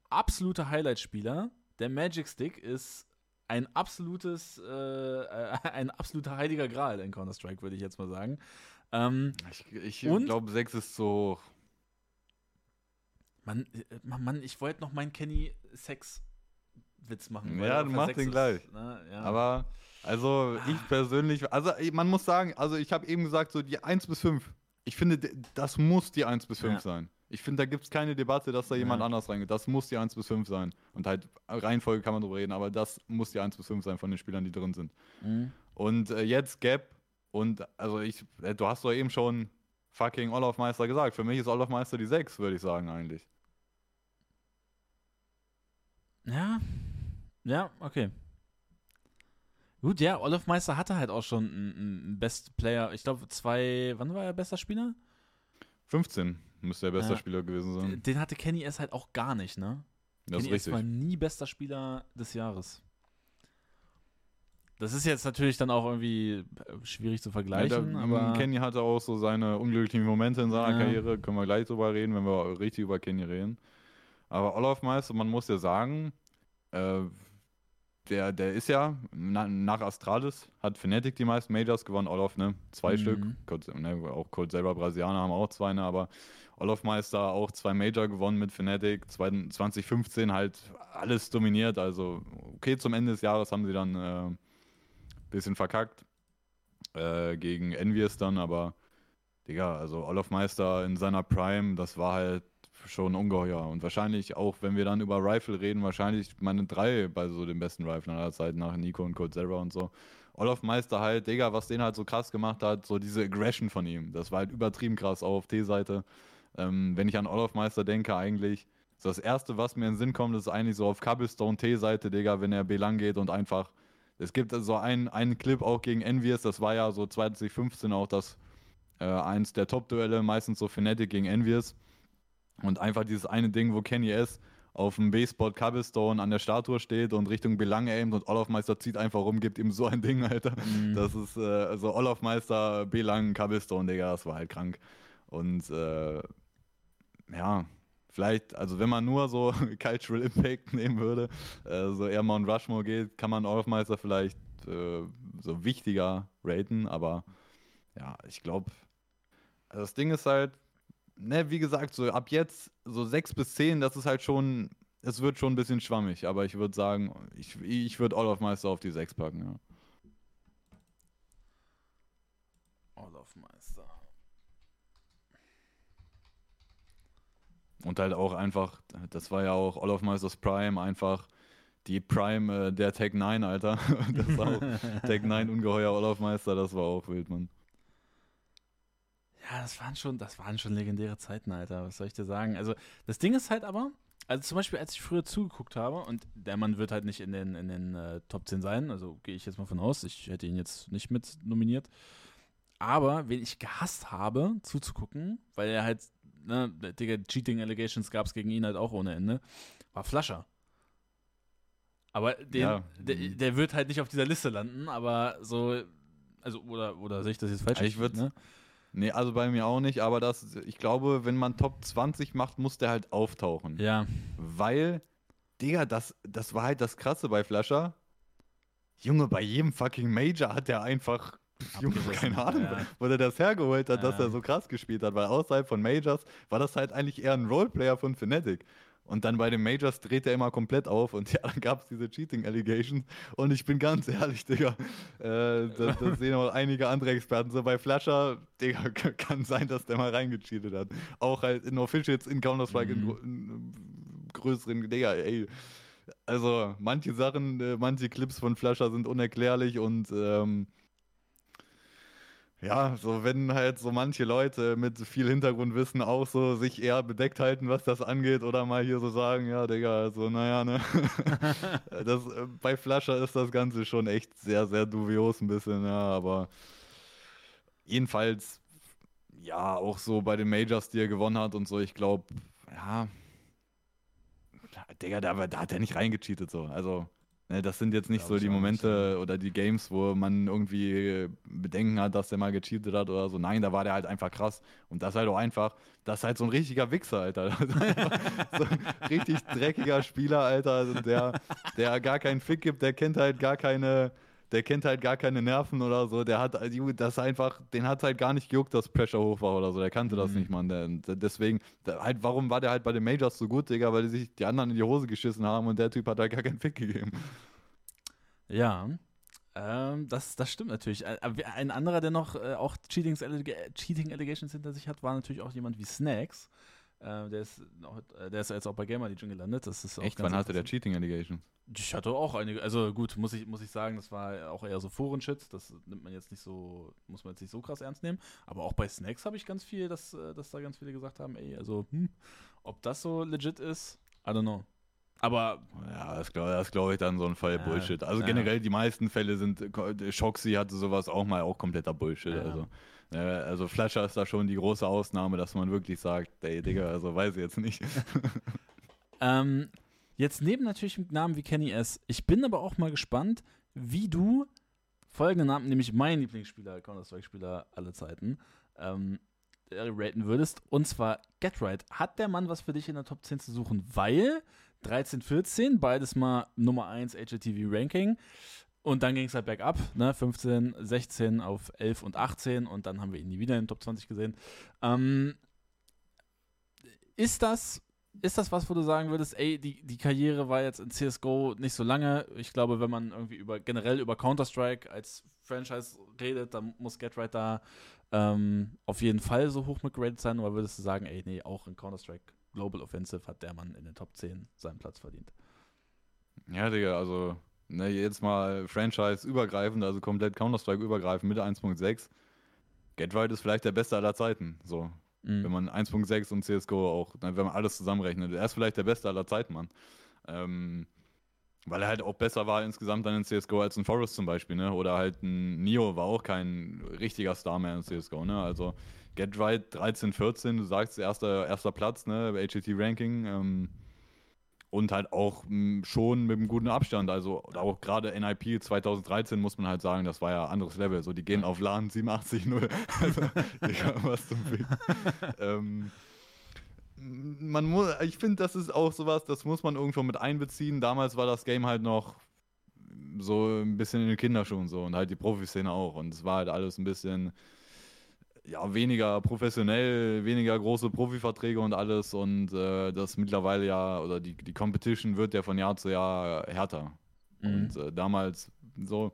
absoluter Highlight-Spieler. Der Magic Stick ist ein absolutes, äh, ein absoluter heiliger Gral in Counter-Strike, würde ich jetzt mal sagen. Ähm, Ich, ich glaube, 6 ist so. Mann, äh, Mann, ich wollte noch meinen Kenny Sex Witz machen. Ja, du auf mach der den Sechs gleich. Ist, ne? ja. Aber, also ich persönlich, also man muss sagen, also ich habe eben gesagt, so die 1 bis 5. Ich finde, das muss die 1 bis 5 Ja. sein. Ich finde, da gibt es keine Debatte, dass da jemand Ja. anders reingeht. Das muss die 1 bis 5 sein. Und halt, Reihenfolge kann man drüber reden, aber das muss die 1 bis 5 sein von den Spielern, die drin sind. Mhm. Und äh, jetzt Gap und also ich, äh, du hast doch eben schon fucking Olaf Meister gesagt. Für mich ist Olaf Meister die 6, würde ich sagen eigentlich. Ja. Ja, okay. Gut, ja, Olaf Meister hatte halt auch schon einen, Best Player. Ich glaube, zwei, wann war er bester Spieler? 15 müsste der beste Ja. Spieler gewesen sein. Den hatte Kenny S halt auch gar nicht, ne? Das ist Kenny S richtig. war nie bester Spieler des Jahres. Das ist jetzt natürlich dann auch irgendwie äh, schwierig zu Ja, vergleichen, der, aber Kenny hatte auch so seine unglücklichen Momente in seiner Ja. Karriere, können wir gleich drüber reden, wenn wir richtig über Kenny reden. Aber Olaf Meister, man muss ja sagen, äh, der, der ist ja na, nach Astralis, hat Fnatic die meisten Majors gewonnen, Olaf, ne? Zwei Mhm. Stück. Colt, ne, auch Colt selber Brasilianer haben auch zwei, ne? Aber Olaf Meister auch zwei Major gewonnen mit Fnatic, Zwei- 2015 halt alles dominiert. Also, okay, zum Ende des Jahres haben sie dann äh, bisschen verkackt äh, gegen Envious dann, aber Digga, also Olaf Meister in seiner Prime, das war halt schon ungeheuer. Und wahrscheinlich auch, wenn wir dann über Rifle reden, wahrscheinlich meine drei bei so den besten Riflen aller Zeiten nach Nico und Cold Zera und so. Olaf Meister halt, Digga, was den halt so krass gemacht hat, so diese Aggression von ihm, das war halt übertrieben krass, auch auf T-Seite. Ähm, wenn ich an Olaf Meister denke, eigentlich, so das erste, was mir in den Sinn kommt, ist eigentlich so auf Cobblestone T-Seite, Digga, wenn er B lang geht und einfach es gibt so einen, einen Clip auch gegen Envious, das war ja so 2015 auch das äh, eins der Top-Duelle, meistens so Fnatic gegen Envious. Und einfach dieses eine Ding, wo Kenny S auf dem B-Spot Cobblestone an der Statue steht und Richtung Belang aimt und Olaf Meister zieht einfach rum, gibt ihm so ein Ding, Alter. Mhm. Das ist äh, also Olaf Meister, Belang, Cobblestone, Digga, das war halt krank. Und äh, ja, vielleicht, also wenn man nur so Cultural Impact nehmen würde, äh, so eher Mount Rushmore geht, kann man Olaf Meister vielleicht äh, so wichtiger raten, aber ja, ich glaube, also das Ding ist halt, ne, wie gesagt, so ab jetzt so 6 bis 10, das ist halt schon, es wird schon ein bisschen schwammig, aber ich würde sagen, ich, ich würde Olaf Meister auf die 6 packen, ja. Olaf Meister. Und halt auch einfach, das war ja auch Olaf Meisters Prime, einfach die Prime äh, der Tag 9, Alter. Das war auch Tag 9 ungeheuer Olaf Meister, das war auch wild, Mann. Ja, das waren schon, das waren schon legendäre Zeiten, Alter. Was soll ich dir sagen? Also, das Ding ist halt aber, also zum Beispiel, als ich früher zugeguckt habe, und der Mann wird halt nicht in den, in den äh, Top 10 sein, also gehe ich jetzt mal von aus, ich hätte ihn jetzt nicht mit nominiert. Aber wen ich gehasst habe, zuzugucken, weil er halt, ne, Digga, Cheating Allegations gab es gegen ihn halt auch ohne Ende, war Flascher. Aber den, Ja. der, der wird halt nicht auf dieser Liste landen, aber so, also, oder, oder sehe ich das jetzt falsch? Ich würd- ne? Nee, also bei mir auch nicht, aber das, ich glaube, wenn man Top 20 macht, muss der halt auftauchen. Ja. Weil, Digga, das, das war halt das Krasse bei Flasher. Junge, bei jedem fucking Major hat er einfach, Junge, keine Ahnung, ja. wo der das hergeholt hat, dass Ja. er so krass gespielt hat, weil außerhalb von Majors war das halt eigentlich eher ein Roleplayer von Fnatic. Und dann bei den Majors dreht er immer komplett auf und ja, dann gab es diese Cheating-Allegations. Und ich bin ganz ehrlich, Digga, äh, das, das sehen auch einige andere Experten so. Bei Flasher, Digga, kann sein, dass der mal reingecheatet hat. Auch halt in Officials, in Counter-Strike, in, Mhm. gro- in größeren, Digga, ey. Also, manche Sachen, äh, manche Clips von Flasher sind unerklärlich und ähm, ja, so wenn halt so manche Leute mit viel Hintergrundwissen auch so sich eher bedeckt halten, was das angeht, oder mal hier so sagen, ja, Digga, also naja, ne. das, äh, bei Flasher ist das Ganze schon echt sehr, sehr dubios ein bisschen, ja, aber jedenfalls, ja, auch so bei den Majors, die er gewonnen hat und so, ich glaube, ja, Digga, da, da hat er nicht reingecheatet so, also Ne, das sind jetzt nicht Glaub so die auch nicht, Momente oder die Games, wo man irgendwie Bedenken hat, dass der mal gecheatet hat oder so. Nein, da war der halt einfach krass. Und das halt auch einfach, das ist halt so ein richtiger Wichser, Alter. so ein richtig dreckiger Spieler, Alter, also der, der gar keinen Fick gibt, der kennt halt gar keine, der kennt halt gar keine Nerven oder so. Der hat das einfach, den hat halt gar nicht gejuckt, dass Pressure hoch war oder so. Der kannte mhm. das nicht, Mann. Der, deswegen, der, halt, warum war der halt bei den Majors so gut, Digga? Weil die sich die anderen in die Hose geschissen haben und der Typ hat halt gar keinen Fick gegeben. Ja, ähm, das, das stimmt natürlich. Ein anderer, der noch äh, auch Cheating Allegations hinter sich hat, war natürlich auch jemand wie Snacks. Äh, der, ist noch, äh, der ist jetzt auch bei Gamer Legion gelandet. Das ist Echt? Wann hatte der Cheating Allegations? Ich hatte auch einige, also gut, muss ich, muss ich sagen, das war auch eher so Foren-Shit. Das nimmt man jetzt nicht so, muss man jetzt nicht so krass ernst nehmen. Aber auch bei Snacks habe ich ganz viel, dass, äh, dass da ganz viele gesagt haben, ey, also, hm, ob das so legit ist, I don't know. Aber. Ja, das glaube glaub ich dann so ein Fall ja, Bullshit. Also ja. generell die meisten Fälle sind. Shoxy hatte sowas auch mal auch kompletter Bullshit. Ja. Also, äh, also Flasher ist da schon die große Ausnahme, dass man wirklich sagt, ey Digga, also weiß ich jetzt nicht. ähm, jetzt neben natürlich Namen wie Kenny S. Ich bin aber auch mal gespannt, wie du folgende Namen, nämlich mein Lieblingsspieler, Counter-Strike-Spieler aller Zeiten, ähm, raten würdest. Und zwar Get Right. Hat der Mann was für dich in der Top 10 zu suchen? Weil 13, 14, beides mal Nummer 1 HLTV Ranking. Und dann ging es halt bergab, ne? 15, 16 auf 11 und 18 und dann haben wir ihn nie wieder in den Top 20 gesehen. Ähm, ist das, ist das was, wo du sagen würdest, ey, die, die Karriere war jetzt in CSGO nicht so lange. Ich glaube, wenn man irgendwie über generell über Counter-Strike als Franchise redet, dann muss GetRight da ähm, auf jeden Fall so hoch mitgeratet sein, oder würdest du sagen, ey, nee, auch in Counter-Strike Global Offensive hat der Mann in den Top 10 seinen Platz verdient. Ja, Digga, also ne, jetzt mal Franchise-übergreifend, also komplett Counter-Strike-übergreifend mit 1.6. Get Right ist vielleicht der beste aller Zeiten. So. Mhm. Wenn man 1.6 und CSGO auch, wenn man alles zusammenrechnet. Er ist vielleicht der beste aller Zeiten, Mann. Ähm, weil er halt auch besser war insgesamt dann in CSGO als ein Forest zum Beispiel, ne? Oder halt ein Nio war auch kein richtiger Star mehr in CSGO, ne? Also Get Right 13, 14, du sagst erster, erster Platz, ne? Bei HET Ranking. Ähm, und halt auch schon mit einem guten Abstand. Also auch gerade NIP 2013 muss man halt sagen, das war ja ein anderes Level. So, die gehen auf LAN 87-0. Also, was zum Fick. ähm, man muss, ich finde, das ist auch sowas, das muss man irgendwo mit einbeziehen. Damals war das Game halt noch so ein bisschen in den Kinderschuhen so und halt die Profiszene auch. Und es war halt alles ein bisschen ja, weniger professionell, weniger große Profiverträge und alles. Und äh, das mittlerweile ja, oder die, die Competition wird ja von Jahr zu Jahr härter. Mhm. Und äh, damals so,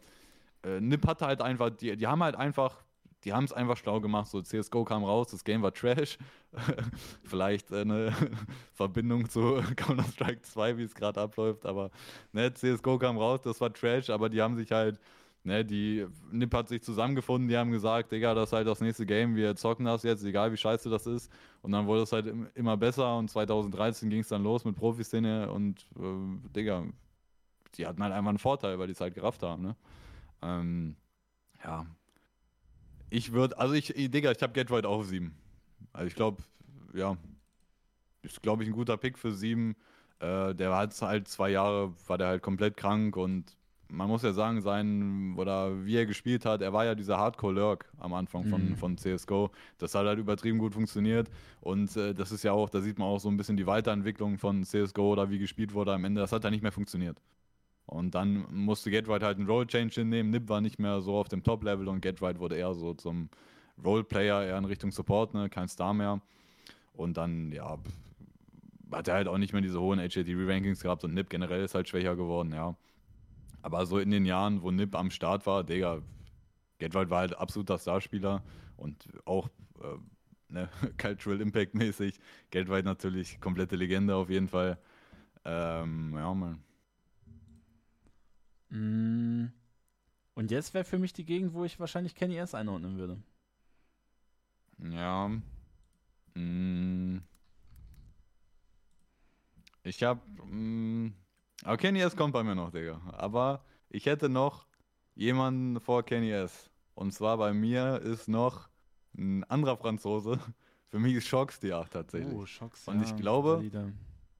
äh, NIP hatte halt einfach, die, die haben halt einfach die haben es einfach schlau gemacht. So, CSGO kam raus, das Game war Trash. Vielleicht eine Verbindung zu Counter-Strike 2, wie es gerade abläuft. Aber ne, CSGO kam raus, das war Trash, aber die haben sich halt, ne, die NIP hat sich zusammengefunden, die haben gesagt, Digga, das ist halt das nächste Game, wir zocken das jetzt, egal wie scheiße das ist. Und dann wurde es halt immer besser und 2013 ging es dann los mit Profiszene und äh, Digga, die hatten halt einfach einen Vorteil, weil die es halt gerafft haben, ne? Ähm, ja, ich würde, also ich, Digga, ich habe Get Right auf 7. Also ich glaube, ja, ist, glaube ich, ein guter Pick für 7. Äh, der hat halt zwei Jahre, war der halt komplett krank und man muss ja sagen, sein, oder wie er gespielt hat, er war ja dieser Hardcore-Lurk am Anfang von, mhm. von CSGO. Das hat halt übertrieben gut funktioniert. Und äh, das ist ja auch, da sieht man auch so ein bisschen die Weiterentwicklung von CSGO oder wie gespielt wurde am Ende. Das hat ja nicht mehr funktioniert. Und dann musste Gatright halt einen Role-Change hinnehmen. Nip war nicht mehr so auf dem Top-Level und Gatright wurde eher so zum Role-Player, eher in Richtung Support, ne? kein Star mehr. Und dann, ja, hat er halt auch nicht mehr diese hohen HATV-Rankings gehabt und Nip generell ist halt schwächer geworden, ja. Aber so in den Jahren, wo Nip am Start war, Digga, Gatright war halt absoluter Starspieler und auch äh, ne, Cultural Impact-mäßig. Gatright natürlich komplette Legende auf jeden Fall. Ähm, ja, man Mm. Und jetzt wäre für mich die Gegend, wo ich wahrscheinlich Kenny S einordnen würde. Ja. Mm. Ich hab. Aber Kenny S kommt bei mir noch, Digga. Aber ich hätte noch jemanden vor Kenny S. Und zwar bei mir ist noch ein anderer Franzose. Für mich ist Shocks die 8 tatsächlich. Oh, Shocks, Und ich glaube,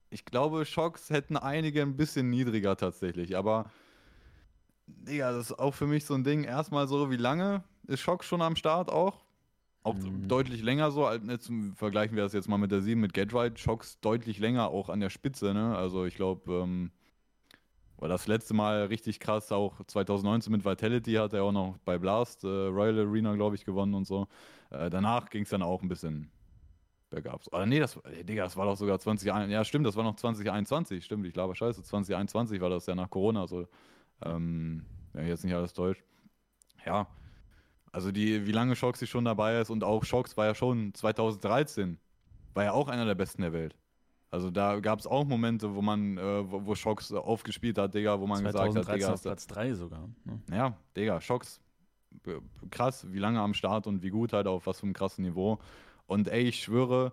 ich glaube, Shocks hätten einige ein bisschen niedriger tatsächlich. Aber Digga, das ist auch für mich so ein Ding. Erstmal so, wie lange ist Schock schon am Start auch? Auch mhm. deutlich länger so, jetzt vergleichen wir das jetzt mal mit der 7 mit Get Right. Schocks deutlich länger auch an der Spitze, ne? Also ich glaube, ähm, war das letzte Mal richtig krass, auch 2019 mit Vitality hat er auch noch bei Blast, äh, Royal Arena, glaube ich, gewonnen und so. Äh, danach ging es dann auch ein bisschen bergab. Oder nee, das, ey, Digga, das war doch sogar 2021, ja stimmt, das war noch 2021, stimmt, ich glaube, scheiße, 2021 war das ja nach Corona, so, ähm, ja, jetzt nicht alles deutsch. Ja, also die, wie lange Shoxy schon dabei ist und auch Shox war ja schon 2013, war ja auch einer der besten der Welt. Also da gab es auch Momente, wo man, äh, wo, wo Shocks aufgespielt hat, Digga, wo man gesagt hat, Digga. Auf Platz 3 sogar. Ne? Ja, Digga, Shocks, krass, wie lange am Start und wie gut halt, auf was für einem krassen Niveau. Und ey, ich schwöre,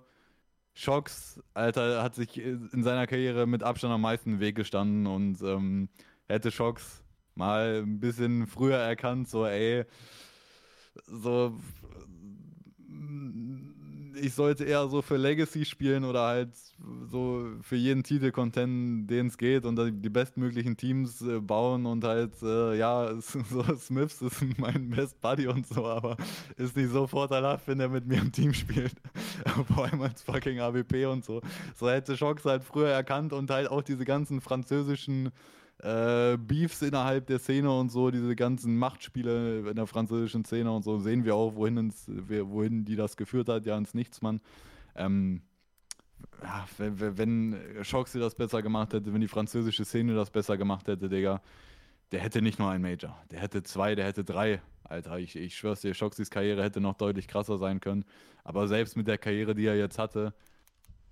Shocks, Alter, hat sich in seiner Karriere mit Abstand am meisten Weg gestanden und ähm, hätte Shocks mal ein bisschen früher erkannt, so ey, so ich sollte eher so für Legacy spielen oder halt so für jeden Titel contenten, den es geht und die bestmöglichen Teams äh, bauen und halt, äh, ja, so Smiths ist mein Best Buddy und so, aber ist nicht so vorteilhaft, wenn er mit mir im Team spielt. Vor allem als fucking AWP und so. So hätte Shox halt früher erkannt und halt auch diese ganzen französischen äh, Beefs innerhalb der Szene und so, diese ganzen Machtspiele in der französischen Szene und so, sehen wir auch, wohin, ins, wohin die das geführt hat, ja, ins Nichts, Mann. Ähm, ja, wenn, wenn Shoxy das besser gemacht hätte, wenn die französische Szene das besser gemacht hätte, Digga, der hätte nicht nur einen Major, der hätte zwei, der hätte drei. Alter, ich, ich schwör's dir, Shoxys Karriere hätte noch deutlich krasser sein können. Aber selbst mit der Karriere, die er jetzt hatte,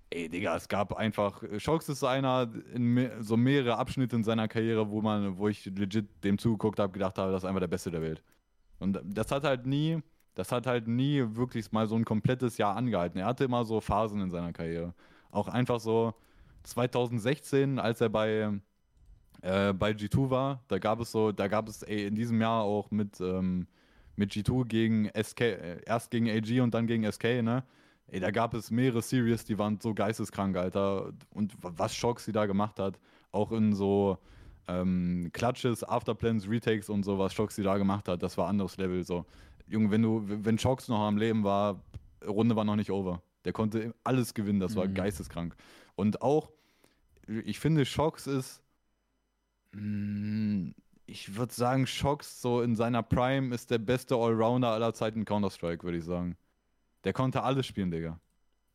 Ey, Digga, es gab einfach. Shox ist einer in so mehrere Abschnitte in seiner Karriere, wo man, wo ich legit dem zugeguckt habe, gedacht habe, das ist einfach der Beste der Welt. Und das hat halt nie, das hat halt nie wirklich mal so ein komplettes Jahr angehalten. Er hatte immer so Phasen in seiner Karriere. Auch einfach so 2016, als er bei, äh, bei G2 war, da gab es so, da gab es ey, in diesem Jahr auch mit, ähm, mit G2 gegen SK, äh, erst gegen AG und dann gegen SK, ne? Ey, da gab es mehrere Series, die waren so geisteskrank, Alter. Und was Shock sie da gemacht hat, auch in so ähm, Clutches, Afterplans, Retakes und so, was Shock sie da gemacht hat, das war anderes Level. So, Junge, wenn du, wenn Shocks noch am Leben war, Runde war noch nicht over. Der konnte alles gewinnen, das war mhm. geisteskrank. Und auch, ich finde, Shocks ist, mh, mm, ich würde sagen, Shocks so in seiner Prime ist der beste Allrounder aller Zeiten Counter-Strike, würde ich sagen. Der konnte alles spielen, Digga.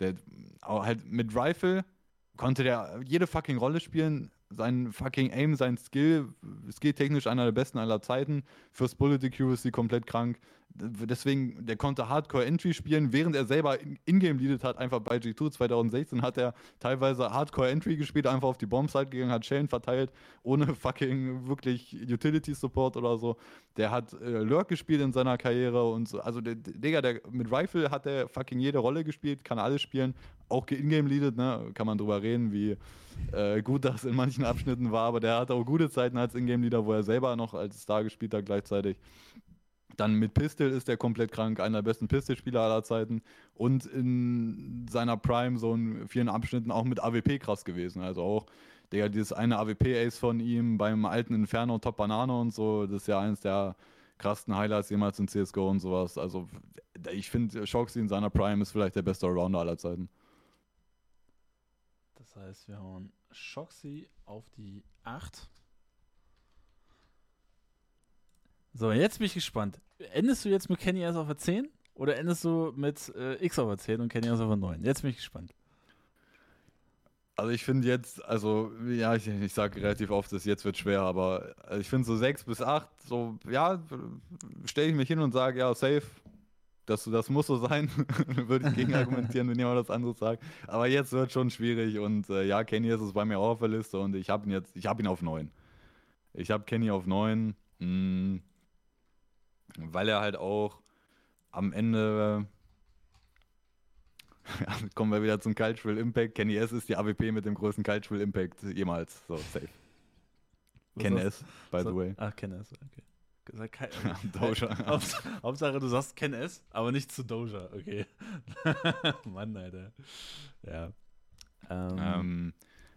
Der halt mit Rifle konnte der jede fucking Rolle spielen. Sein fucking Aim, sein Skill, skilltechnisch einer der besten aller Zeiten. Fürs Bullet Accuracy komplett krank deswegen, der konnte Hardcore Entry spielen, während er selber Ingame leadet hat, einfach bei G2 2016 hat er teilweise Hardcore Entry gespielt, einfach auf die Bombsite gegangen, hat Schellen verteilt, ohne fucking wirklich Utility Support oder so. Der hat äh, Lurk gespielt in seiner Karriere und so. Also, der, Digga, der, mit Rifle hat er fucking jede Rolle gespielt, kann alles spielen, auch Ingame leadet, ne, kann man drüber reden, wie äh, gut das in manchen Abschnitten war, aber der hatte auch gute Zeiten als Ingame Leader, wo er selber noch als Star gespielt hat gleichzeitig. Dann mit Pistol ist er komplett krank, einer der besten Pistol-Spieler aller Zeiten. Und in seiner Prime so in vielen Abschnitten auch mit AWP krass gewesen. Also auch, der dieses eine AWP-Ace von ihm beim alten Inferno Top Banane und so, das ist ja eines der krassesten Highlights jemals in CSGO und sowas. Also ich finde, Shoxy in seiner Prime ist vielleicht der beste Allrounder aller Zeiten. Das heißt, wir hauen Shoxy auf die 8 So, jetzt bin ich gespannt. Endest du jetzt mit Kenny erst auf der 10 oder endest du mit äh, X auf der 10 und Kenny erst auf der 9? Jetzt bin ich gespannt. Also ich finde jetzt, also ja, ich, ich sage relativ oft, dass jetzt wird schwer, aber also ich finde so 6 bis 8, so ja, stelle ich mich hin und sage, ja, safe, das, das muss so sein, würde ich gegen argumentieren, wenn jemand das anderes sagt. Aber jetzt wird schon schwierig und äh, ja, Kenny ist es bei mir auch auf der Liste und ich habe ihn jetzt, ich habe ihn auf 9. Ich habe Kenny auf 9. Hm, weil er halt auch am Ende ja, kommen wir wieder zum Cultural Impact. Kenny S ist die AWP mit dem größten Cultural Impact jemals. So, safe. Ken S, by so, the way. Ach, Ken S, okay. Doja. Hauptsache, du sagst Ken S, aber nicht zu Doja, okay. Mann, Alter. Ja. Ähm, ähm,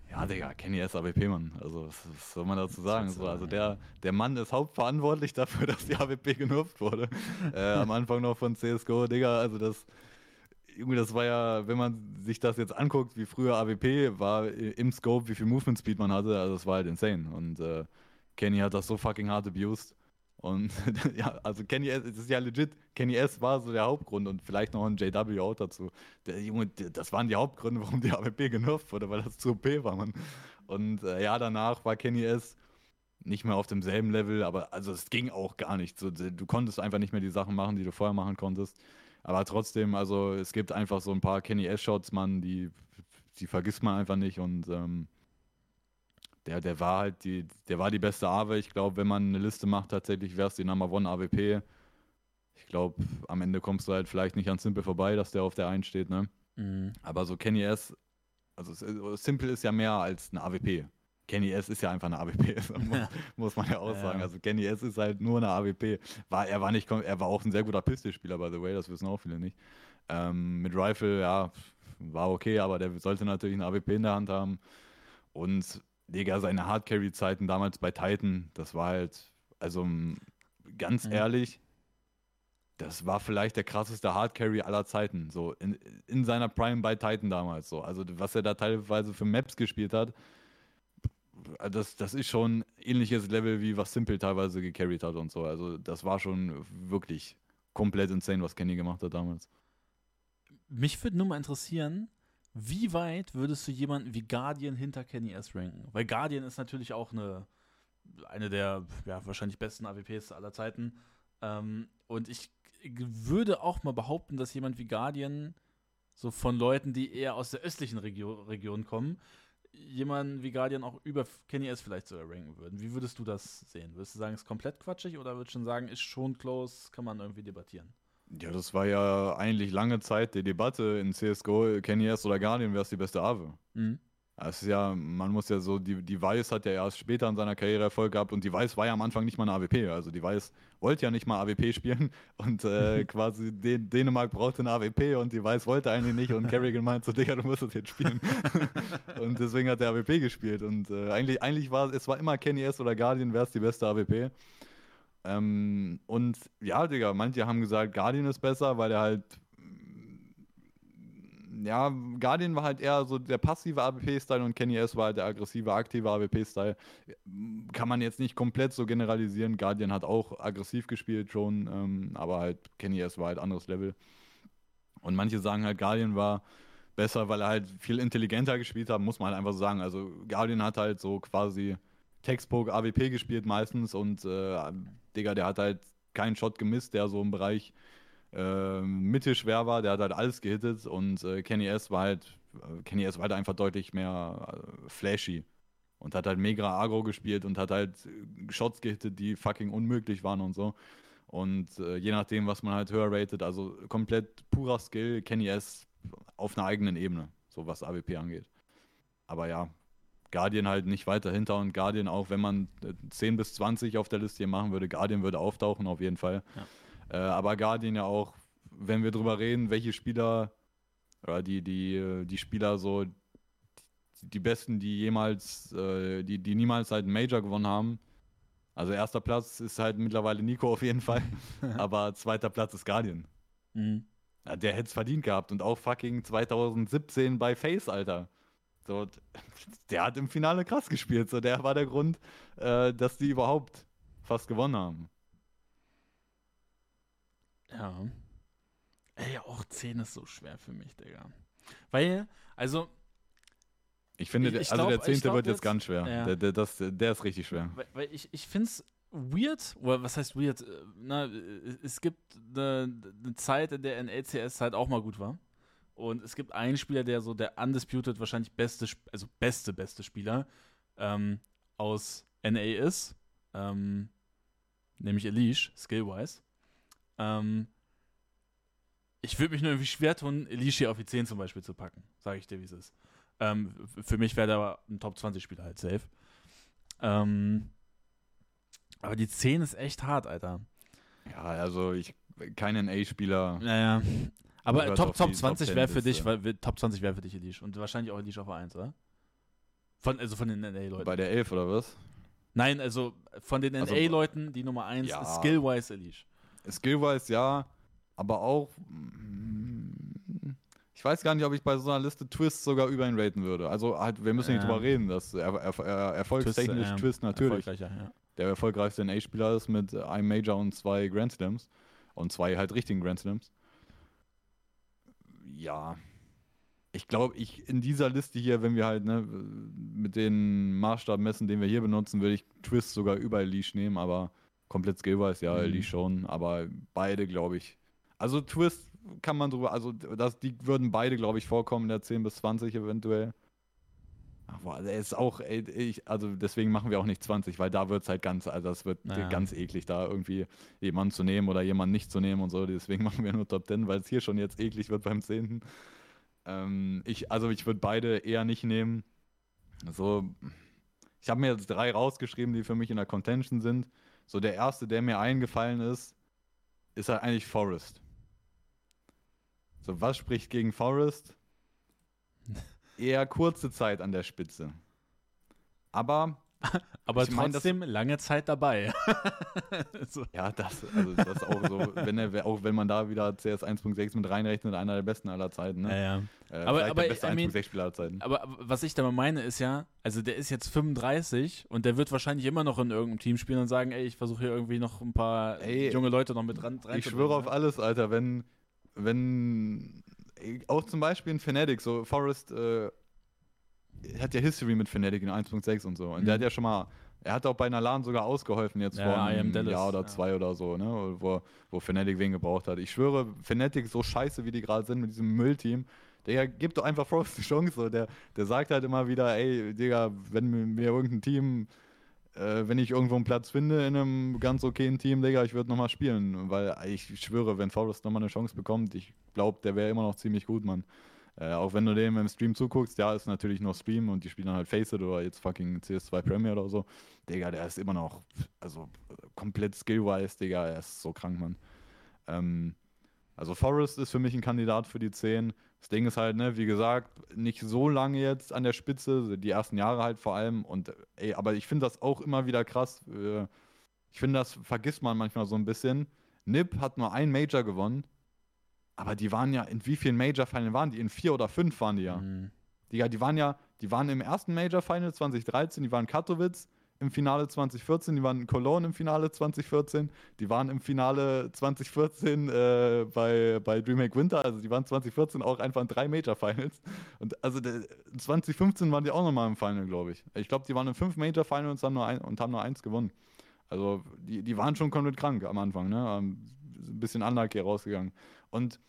ja, Digga, Kenny S. AWP, Mann. Also, was, was soll man dazu sagen? So, also, der, der Mann ist hauptverantwortlich dafür, dass die AWP genutzt wurde. äh, am Anfang noch von CSGO, Digga. Also, das. Junge, das war ja, wenn man sich das jetzt anguckt, wie früher AWP war im Scope, wie viel Movement Speed man hatte, also das war halt insane. Und äh, Kenny hat das so fucking hart abused. Und ja, also Kenny S, das ist ja legit, Kenny S war so der Hauptgrund und vielleicht noch ein JW auch dazu. Der Junge, das waren die Hauptgründe, warum die AWP genervt wurde, weil das zu OP war, man. Und äh, ja, danach war Kenny S nicht mehr auf demselben Level, aber also es ging auch gar nicht. So, du konntest einfach nicht mehr die Sachen machen, die du vorher machen konntest. Aber trotzdem, also es gibt einfach so ein paar Kenny S-Shots, Mann, die, die vergisst man einfach nicht und ähm, der, der war halt die, der war die beste AWE. Ich glaube, wenn man eine Liste macht, tatsächlich wäre es die Number One AWP. Ich glaube, am Ende kommst du halt vielleicht nicht an Simple vorbei, dass der auf der 1 steht, ne? Mhm. Aber so Kenny S, also Simple ist ja mehr als eine AWP. Kenny S ist ja einfach eine AWP, muss, ja. muss man ja auch ja. sagen. Also Kenny S ist halt nur eine AWP. War, er, war nicht, er war auch ein sehr guter Pistolspieler, by the way, das wissen auch viele nicht. Ähm, mit Rifle, ja, war okay, aber der sollte natürlich eine AWP in der Hand haben. Und Digga, seine Hardcarry-Zeiten damals bei Titan, das war halt, also ganz mhm. ehrlich, das war vielleicht der krasseste Hardcarry aller Zeiten, so in, in seiner Prime bei Titan damals, so. Also was er da teilweise für Maps gespielt hat, das, das ist schon ähnliches Level, wie was Simple teilweise gecarried hat und so. Also das war schon wirklich komplett insane, was Kenny gemacht hat damals. Mich würde nur mal interessieren, wie weit würdest du jemanden wie Guardian hinter Kenny S ranken? Weil Guardian ist natürlich auch eine, eine der ja, wahrscheinlich besten AWPs aller Zeiten. Ähm, und ich würde auch mal behaupten, dass jemand wie Guardian so von Leuten, die eher aus der östlichen Regio Region kommen, jemanden wie Guardian auch über Kenny S vielleicht sogar ranken würden. Wie würdest du das sehen? Würdest du sagen, ist komplett quatschig oder würdest du schon sagen, ist schon close, kann man irgendwie debattieren? Ja, das war ja eigentlich lange Zeit die Debatte in CSGO, Kenny S oder Guardian, wer ist die beste Ave? Mhm. Das ist ja, man muss ja so, die, die Weiß hat ja erst später in seiner Karriere Erfolg gehabt und die Weiß war ja am Anfang nicht mal eine AWP. Also die Weiß wollte ja nicht mal AWP spielen und äh, quasi Dän Dänemark brauchte eine AWP und die Weiß wollte eigentlich nicht und Kerrigan meinte so, Digga, du musst das jetzt spielen. und deswegen hat der AWP gespielt und äh, eigentlich, eigentlich war es war immer Kenny S oder Guardian, wer ist die beste AWP. Ähm, und ja, Digga, manche haben gesagt, Guardian ist besser, weil er halt. Ja, Guardian war halt eher so der passive AWP-Style und Kenny S war halt der aggressive, aktive AWP-Style. Kann man jetzt nicht komplett so generalisieren. Guardian hat auch aggressiv gespielt schon, ähm, aber halt Kenny S war halt anderes Level. Und manche sagen halt, Guardian war besser, weil er halt viel intelligenter gespielt hat, muss man halt einfach so sagen. Also Guardian hat halt so quasi Textbook AWP gespielt meistens und äh, Digga, der hat halt keinen Shot gemisst, der so im Bereich äh, Mitte schwer war, der hat halt alles gehittet und äh, Kenny S war halt, äh, Kenny S war halt einfach deutlich mehr äh, flashy und hat halt mega agro gespielt und hat halt Shots gehittet, die fucking unmöglich waren und so. Und äh, je nachdem, was man halt höher rated, also komplett purer Skill, Kenny S auf einer eigenen Ebene, so was AWP angeht. Aber ja, Guardian halt nicht weiter hinter und Guardian auch, wenn man 10 äh, bis 20 auf der Liste hier machen würde, Guardian würde auftauchen auf jeden Fall. Ja. Äh, aber Guardian ja auch, wenn wir drüber reden, welche Spieler oder die, die, äh, die Spieler so, die besten, die jemals, äh, die, die niemals halt einen Major gewonnen haben. Also erster Platz ist halt mittlerweile Nico auf jeden Fall, aber zweiter Platz ist Guardian. Mhm. Ja, der hätte es verdient gehabt und auch fucking 2017 bei Face, Alter. So, der hat im Finale krass gespielt. So, der war der Grund, äh, dass die überhaupt fast gewonnen haben. Ja. Ey, auch 10 ist so schwer für mich, Digga. Weil, also. Ich finde, ich, ich also glaub, der 10. wird jetzt, ganz schwer. Ja. Der, der, das, der ist richtig schwer. Weil, weil ich, ich finde es weird, oder was heißt weird? Äh, na, es gibt eine, eine Zeit, in der NLCS halt auch mal gut war. Und es gibt einen Spieler, der so der undisputed wahrscheinlich beste, also beste, beste Spieler ähm, aus NA ist. Ähm, nämlich Elish, skillwise. Ähm, ich würde mich nur irgendwie schwer tun, Elish hier auf die 10 zum Beispiel zu packen. Sage ich dir, wie es ist. Ähm, für mich wäre der aber ein Top 20 Spieler halt safe. Ähm, aber die 10 ist echt hart, Alter. Ja, also ich keinen A-Spieler. Naja, aber Top, Top 20 wäre für dich, weil, Top 20 wäre für dich Elish. Und wahrscheinlich auch Elish auf 1, oder? Von, also von den NA-Leuten. Bei der 11 oder was? Nein, also von den also, NA-Leuten, die Nummer 1 ja. ist Skillwise Elish. Skillwise ja, aber auch. Mm, weiß gar nicht, ob ich bei so einer Liste Twist sogar über ihn raten würde. Also halt, wir müssen nicht Ja. drüber reden, dass er, er, er, erfolgstechnisch Twist natürlich erfolgreicher, ja. der erfolgreichste NA-Spieler ist mit einem Major und zwei Grand Slams. Und zwei halt richtigen Grand Slams. Ja. Ich glaube, ich in dieser Liste hier, wenn wir halt ne, mit den Maßstab messen, den wir hier benutzen, würde ich Twist sogar über Leash nehmen, aber komplett skillwise, ja, Mhm. Leash schon, aber beide, glaube ich. Also Twist kann man drüber, also das, die würden beide, glaube ich, vorkommen in der 10 bis 20 eventuell. Aber der ist auch, ey, ich, also deswegen machen wir auch nicht 20, weil da wird es halt ganz, also das wird Ja. ganz eklig, da irgendwie jemanden zu nehmen oder jemanden nicht zu nehmen und so. Deswegen machen wir nur Top 10, weil es hier schon jetzt eklig wird beim 10. Ähm, ich, also ich würde beide eher nicht nehmen. So, ich habe mir jetzt drei rausgeschrieben, die für mich in der Contention sind. So, der erste, der mir eingefallen ist, ist halt eigentlich Forrest. So, was spricht gegen Forrest? Eher kurze Zeit an der Spitze. Aber, Aber Ich mein, trotzdem lange Zeit dabei. so. ja, das, also das ist auch so, wenn er, auch wenn man da wieder CS 1.6 mit reinrechnet, einer der besten aller Zeiten, Ja, ne? ja. Äh, Aber- aber der beste I mean- 1.6-Spieler aller Zeiten. Aber aber was ich damit meine ist ja, also der ist jetzt 35 und der wird wahrscheinlich immer noch in irgendeinem Team spielen und sagen, ey, ich versuche hier irgendwie noch ein paar Ey, junge Leute noch mit ran Ich schwöre auf alles, Alter, wenn, wenn, auch zum Beispiel in Fnatic, so Forrest äh, hat ja History mit Fnatic in 1.6 und so. Und der Mhm. hat ja schon mal, er hat auch bei einer LAN sogar ausgeholfen jetzt Ja, vor einem Dallas, Jahr oder ja. zwei oder so, ne, wo, wo Fnatic wen gebraucht hat. Ich schwöre, Fnatic, so scheiße wie die gerade sind mit diesem Müllteam, der gibt doch einfach Forrest eine Chance. So. Der, der sagt halt immer wieder, ey, Digga, wenn mir- mir irgendein Team äh, wenn ich irgendwo einen Platz finde in einem ganz okayen Team, Digga, ich würde nochmal spielen. Weil ich schwöre, wenn Forrest nochmal eine Chance bekommt, ich glaube, der wäre immer noch ziemlich gut, Mann. Äh, auch wenn du dem im Stream zuguckst, ja, ist natürlich nur Stream und die spielen dann halt Faceit oder jetzt fucking CS2 Premier oder so. Digga, der ist immer noch, also komplett skillwise, Digga, er ist so krank, Mann. Ähm, also Forrest ist für mich ein Kandidat für die 10. Das Ding ist halt, ne, wie gesagt, nicht so lange jetzt an der Spitze, die ersten Jahre halt vor allem. Und ey, aber ich finde das auch immer wieder krass. äh, Ich finde, das vergisst man manchmal so ein bisschen. Nip hat nur ein Major gewonnen, aber die waren ja, in wie vielen Major-Finalen waren die? In vier oder fünf waren die ja. Mhm. Die, die waren ja, die waren im ersten Major-Final 2013, die waren in Katowice im Finale 2014, die waren in Cologne im Finale 2014, die waren im Finale 2014 äh, bei, bei DreamHack Winter, also die waren 2014 auch einfach in drei Major-Finals. Und also der, 2015 waren die auch nochmal im Final, glaube ich. Ich glaube, die waren in fünf Major-Finals haben nur ein, und haben nur eins gewonnen. Also die, die waren schon komplett krank am Anfang, ne? Ein bisschen unlucky rausgegangen. Und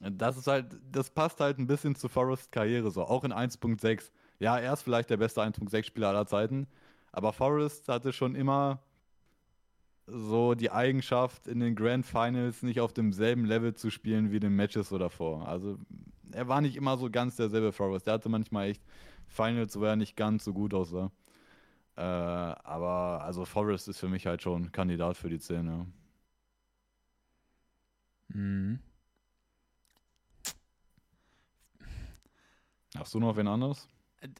das ist halt, das passt halt ein bisschen zu Forrests Karriere so, auch in 1.6. Ja, er ist vielleicht der beste 1.6-Spieler aller Zeiten, aber Forrest hatte schon immer so die Eigenschaft, in den Grand Finals nicht auf demselben Level zu spielen wie in den Matches so davor. Also er war nicht immer so ganz derselbe Forrest. Der hatte manchmal echt Finals, wo er nicht ganz so gut aussah. Äh, aber also Forrest ist für mich halt schon Kandidat für die 10, ja. Mhm. Hast du noch wen anderes?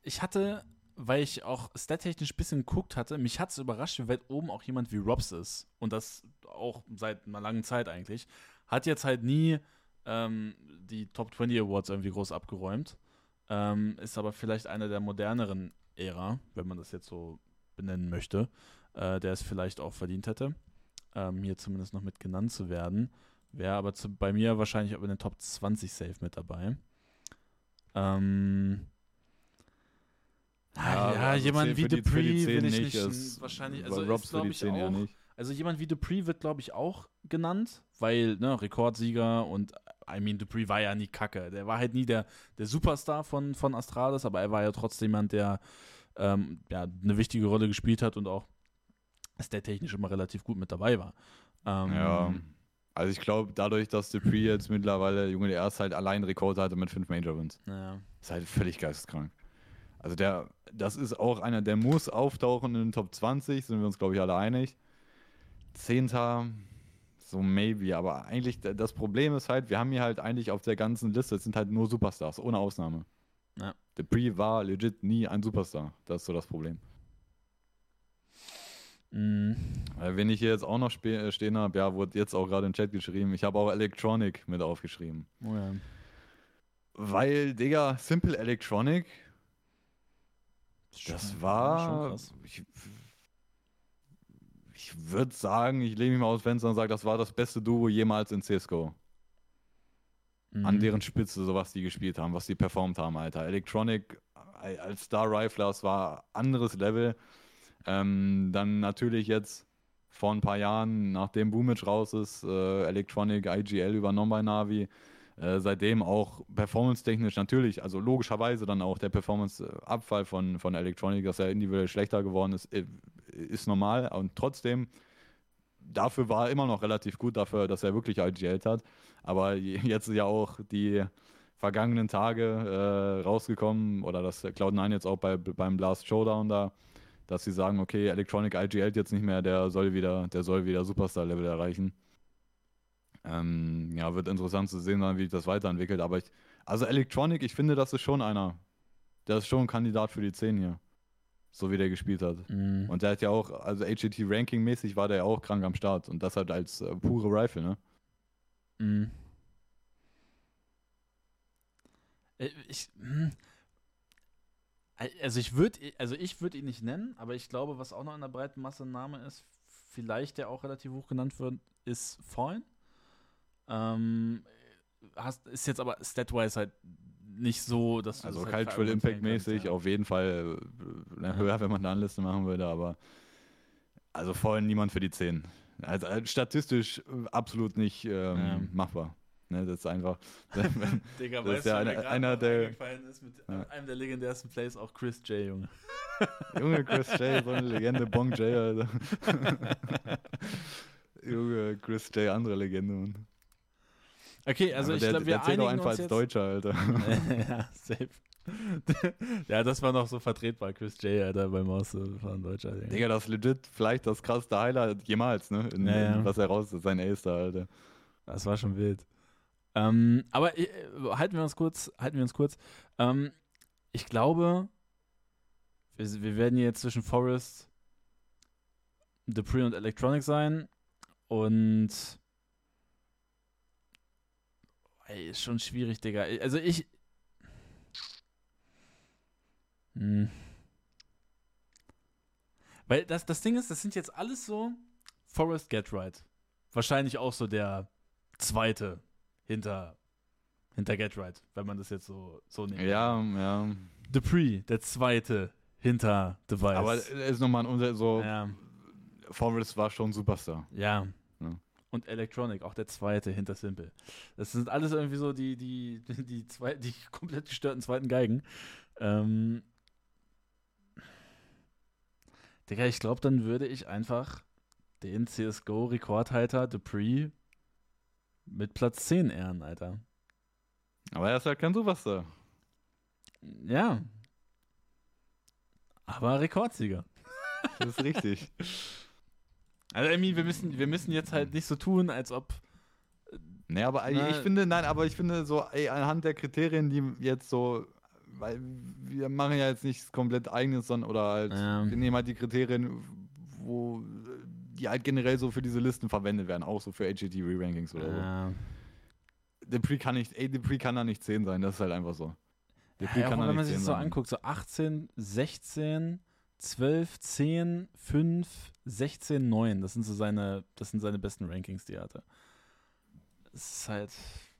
Ich hatte, weil ich auch stattechnisch ein bisschen geguckt hatte, mich hat es überrascht, wie weit oben auch jemand wie Robs ist. Und das auch seit einer langen Zeit eigentlich. Hat jetzt halt nie ähm, die Top 20 Awards irgendwie groß abgeräumt. Ähm, ist aber vielleicht einer der moderneren Ära, wenn man das jetzt so benennen möchte, äh, der es vielleicht auch verdient hätte, ähm, hier zumindest noch mit genannt zu werden. Wäre aber zu, bei mir wahrscheinlich auch in den Top 20 safe mit dabei. Ähm, ja, ja also jemand wie Dupree 10 will ich nicht. ist- wahrscheinlich, also Robs glaube ich, 10 eher auch, nicht. also jemand wie Dupree wird, glaube ich, auch genannt, weil, ne, Rekordsieger und, I mean, Dupree war ja nie kacke. Der war halt nie der, der Superstar von, von Astralis, aber er war ja trotzdem jemand, der ähm, ja, eine wichtige Rolle gespielt hat und auch stat-technisch immer relativ gut mit dabei war. Ähm, Ja. Also ich glaube, dadurch, dass Dupree jetzt mittlerweile, Junge, der erst halt allein Rekord hatte mit fünf Major Wins. ja. Ist halt völlig geisteskrank. Also der, das ist auch einer, der muss auftauchen in den Top 20, sind wir uns, glaube ich, alle einig. Zehnter, so maybe, aber eigentlich, das Problem ist halt, wir haben hier halt eigentlich auf der ganzen Liste, es sind halt nur Superstars, ohne Ausnahme. Ja. Dupree war legit nie ein Superstar. Das ist so das Problem. Mhm. Weil Wenn ich hier jetzt auch noch äh, stehen habe, ja, wurde jetzt auch gerade im Chat geschrieben, ich habe auch Electronic mit aufgeschrieben. Oh ja. Weil, Digga, Simple Electronic, das Schon- war. Ich, ich würde sagen, ich lehne mich mal aus Fenster und sage, das war das beste Duo jemals in CSGO. An Mhm. deren Spitze, so was die gespielt haben, was die performt haben, Alter. Electronic äh, als Star Rifler, das war anderes Level. Ähm, dann natürlich jetzt vor ein paar Jahren, nachdem Boomage raus ist, äh, Electronic IGL übernommen bei Navi. Äh, seitdem auch performance-technisch natürlich, also logischerweise dann auch der Performance-Abfall von, von Electronic, dass er individuell schlechter geworden ist, äh, ist normal. Und trotzdem, dafür war er immer noch relativ gut, dafür, dass er wirklich IGL hat. Aber je- jetzt ja auch die vergangenen Tage äh, rausgekommen, oder dass Cloud9 jetzt auch bei, beim Blast Showdown da, dass sie sagen, okay, Electronic IGL jetzt nicht mehr, der soll wieder, der soll wieder Superstar-Level erreichen. Ähm, ja, wird interessant zu sehen sein, wie sich das weiterentwickelt. Aber ich, also Electronic, ich finde, das ist schon einer. Der ist schon ein Kandidat für die 10 hier. So wie der gespielt hat. Mhm. Und der hat ja auch, also HGT Ranking-mäßig war der ja auch krank am Start. Und das halt als äh, pure Rifle, ne? Mhm. Äh, Ich, hm. Also ich würde, also ich würde ihn nicht nennen, aber ich glaube, was auch noch in der breiten Masse ein Name ist, vielleicht der auch relativ hoch genannt wird, ist Fallen. Ähm, hast, ist jetzt aber statwise halt nicht so, dass du Also das halt Cultural Impact-mäßig kannst, ja. auf jeden Fall äh, ne, höher, wenn man eine Anliste machen würde, aber also voll niemand für die 10. Also äh, statistisch äh, absolut nicht ähm, Ja. machbar. Ne, das ist einfach. Digga, weißt ja du, einer- einer der- eingefallen ist mit Ja. einem der legendärsten Plays, auch Chris J, Junge. Junge Chris J, so eine Legende, Bong J, Alter. Junge Chris J, andere Legende. Mann. Okay, also Aber ich glaube, wir der einigen einfach uns als jetzt. Deutscher, Alter. ja, safe. ja, das war noch so vertretbar, Chris J, Alter, beim Maus war ein Deutscher. Digga. Digga, das ist legit vielleicht das krasseste Highlight jemals, ne? In, Ja, ja. was er raus ist, sein Ace da, Alter. Das war schon wild. Ähm, aber äh, halten wir uns kurz, halten wir uns kurz. Ähm, ich glaube, wir, wir werden jetzt zwischen Forest, Dupree und Electronic sein. Und ey, ist schon schwierig, Digga. Also ich. Hm. Weil das, das Ding ist, das sind jetzt alles so Forest Get Right. Wahrscheinlich auch so der zweite hinter, hinter Get Right, wenn man das jetzt so, so nimmt. Ja, ja. Dupree, der zweite hinter Device. Aber es ist nochmal ein Unter so. ja, Forrest war schon Superstar. ja. Ja. Und Electronic, auch der zweite hinter Simple. Das sind alles irgendwie so die, die, die, die, zwei, die komplett gestörten zweiten Geigen. Ähm, Digga, ich glaube, dann würde ich einfach den CSGO-Rekordhalter Dupree mit Platz 10 ehren, Alter. Aber er ist halt kein Superstar. Ja. Aber Rekordsieger. Das ist richtig. Also, mean, wir müssen, wir müssen jetzt halt nicht so tun, als ob. nee, aber Na, ich finde, nein, aber ich finde so, ey, anhand der Kriterien, die jetzt so, weil wir machen ja jetzt nichts komplett eigenes, sondern, oder halt, Ja. wir nehmen halt die Kriterien, wo die halt generell so für diese Listen verwendet werden, auch so für HGT Re-Rankings oder so. Ja. Dupree kann nicht, ey, Dupree kann da nicht 10 sein, das ist halt einfach so. Dupree Ja, auch kann da wenn man sich 10 das so sein. anguckt, so 18, 16, 12, 10, 5, 16, 9. Das sind so seine, das sind seine besten Rankings, die er hatte. Es ist halt.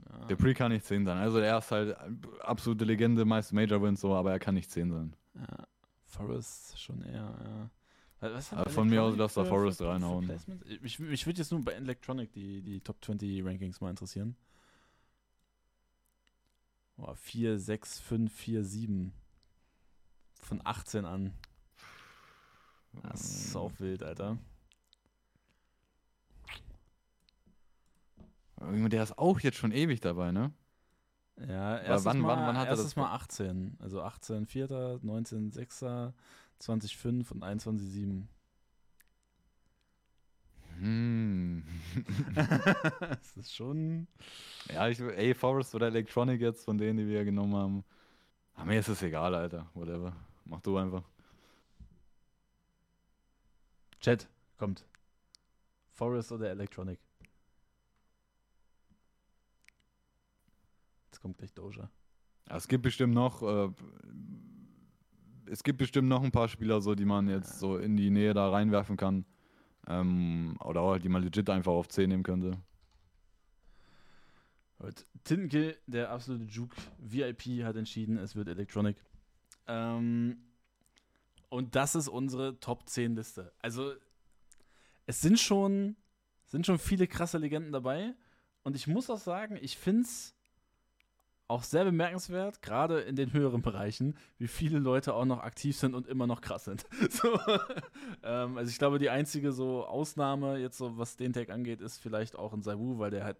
Ja. Dupree kann nicht 10 sein. Also er ist halt absolute Legende, meist Major Wins so, aber er kann nicht 10 sein. Ja, Forest schon eher, ja. Was- Aber von mir aus lass da Forest reinhauen. Ich, mich würde jetzt nur bei Electronic die, die Top 20 Rankings mal interessieren. Boah, 4, 6, 5, 4, 7. Von 18 an. Das ist auch wild, Alter. Der ist auch jetzt schon ewig dabei, ne? Ja, erstes, wann- mal, wann- wann hat er erstes das Mal 18. Also 18, 4., 19, 6., 20, 5 und 21, 7. Hm. das ist schon. ja, ich, ey, Forest oder Electronic jetzt von denen, die wir genommen haben. Aber mir ist es egal, Alter. Whatever. Mach du einfach. Chat, kommt. Forest oder Electronic? Jetzt kommt gleich Doja. Es gibt bestimmt noch, äh, es gibt bestimmt noch ein paar Spieler, so, die man jetzt so in die Nähe da reinwerfen kann. Ähm, oder auch, die man legit einfach auf 10 nehmen könnte. Tinke, der absolute Juke VIP, hat entschieden, es wird Electronic. Ähm, und das ist unsere Top 10 Liste. Also, es sind schon, sind schon viele krasse Legenden dabei. Und ich muss auch sagen, ich finde es auch sehr bemerkenswert, gerade in den höheren Bereichen, wie viele Leute auch noch aktiv sind und immer noch krass sind. So, ähm, also ich glaube, die einzige so Ausnahme jetzt so, was den Tag angeht, ist vielleicht auch ein Saiwu, weil der halt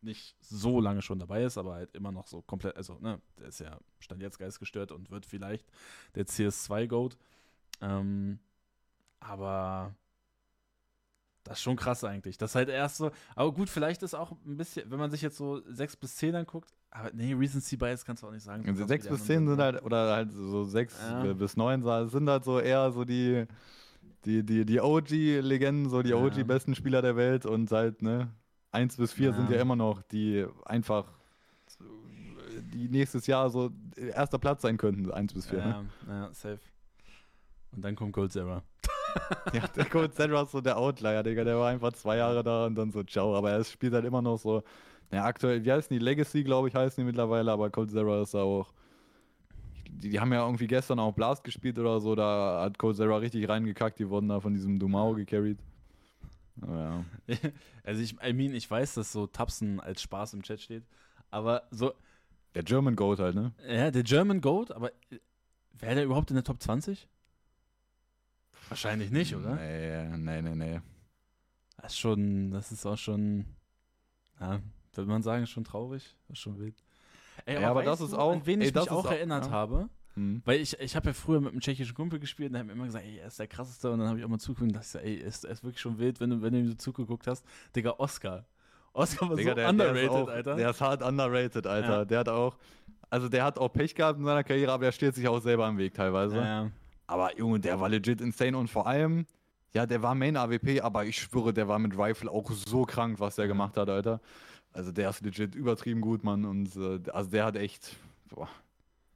nicht so lange schon dabei ist, aber halt immer noch so komplett, also ne, der ist ja stand jetzt geistgestört und wird vielleicht der CS2-Goat. Ähm, aber das ist schon krass eigentlich. Das ist halt erst so, aber gut, vielleicht ist auch ein bisschen, wenn man sich jetzt so 6 bis 10 anguckt, aber nee, Recency Bias kannst du auch nicht sagen. Also sonst 6 die bis anderen 10 sind halt, oder halt so 6 Ja. bis 9 sind halt so eher so die, die, die, die OG-Legenden, so die Ja. OG-besten Spieler der Welt und halt, ne, 1 bis 4 sind Ja. ja immer noch, die einfach die nächstes Jahr so erster Platz sein könnten, 1 bis 4. Ne? Ja, ja, safe. Und dann kommt Gold Zera. Ja, der Cold Sandra ist so der Outlier, Digga. Der war einfach zwei Jahre da und dann so, ciao. Aber er spielt halt immer noch so. Ja, aktuell, wie heißen die? Legacy, glaube ich, heißen die mittlerweile, aber Cold Zera ist da auch. Die, die haben ja irgendwie gestern auch Blast gespielt oder so. Da hat Cold Zera richtig reingekackt. Die wurden da von diesem Dumao gecarried. Oh, ja. Also ich, I mean, ich weiß, dass so Tapsen als Spaß im Chat steht, aber so, Der German Goat halt, ne? ja, der German Goat, aber wäre der überhaupt in der Top 20? Wahrscheinlich nicht, oder? Nee, nee, nee, nee. Das ist schon, das ist auch schon, ja, würde man sagen, schon traurig. Ist schon wild. Ey, Ja, aber das ist auch- an wen ey, ich das mich ist auch auch- erinnert ja. habe. Hm. Weil ich, ich habe ja früher mit einem tschechischen Kumpel gespielt und der hat mir immer gesagt, ey, er ist der krasseste. Und dann habe ich auch mal zugeguckt und dachte, ey, er ist, er ist wirklich schon wild, wenn du, wenn du ihm so zugeguckt hast. Digga, Oscar. Oscar war Digga, so der, underrated, der ist auch, Alter. Der ist hart underrated, Alter. Ja. Der hat auch, also der hat auch Pech gehabt in seiner Karriere, aber er steht sich auch selber im Weg teilweise. ja, Aber Junge, der war legit insane und vor allem, ja, der war Main AWP, aber ich schwöre, der war mit Rifle auch so krank, was der gemacht hat, Alter. Also der ist legit übertrieben gut, Mann. Und äh, also der hat echt, boah,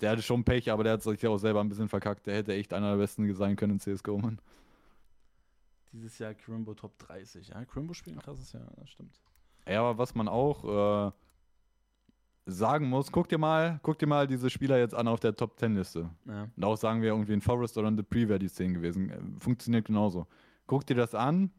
der hatte schon Pech, aber der hat sich auch selber ein bisschen verkackt. Der hätte echt einer der besten sein können in CSGO, Mann. dieses Jahr Crimbo Top 30. Ja, Crimbo spielt ein krasses Jahr, das stimmt. Ja, aber was man auch äh, sagen muss, guck dir mal, guck dir mal diese Spieler jetzt an auf der Top 10 Liste. Ja. Und auch sagen wir irgendwie ein Forest oder ein Dupree wäre die 10 gewesen. Äh, Funktioniert genauso. Guck dir das an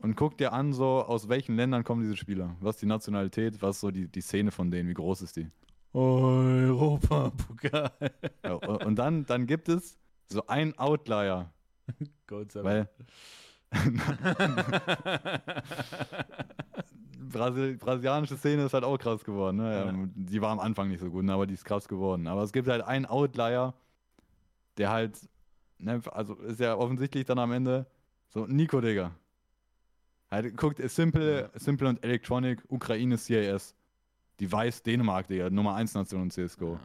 und guck dir an, so aus welchen Ländern kommen diese Spieler. Was ist die Nationalität, was ist so die, die Szene von denen, wie groß ist die? Europa-Pokal. Ja, und, und dann, dann gibt es so einen Outlier, Gold weil Brasil brasilianische Szene ist halt auch krass geworden. Ne? Ja. Die war am Anfang nicht so gut, ne, aber die ist krass geworden. Aber es gibt halt einen Outlier, der halt, ne, also ist ja offensichtlich dann am Ende so Nico, Digga. Halt, guckt, Simple, Simple und Electronic, Ukraine CAS. Die Weiß Dänemark, Digga, Nummer 1 Nation in CSGO. Ja.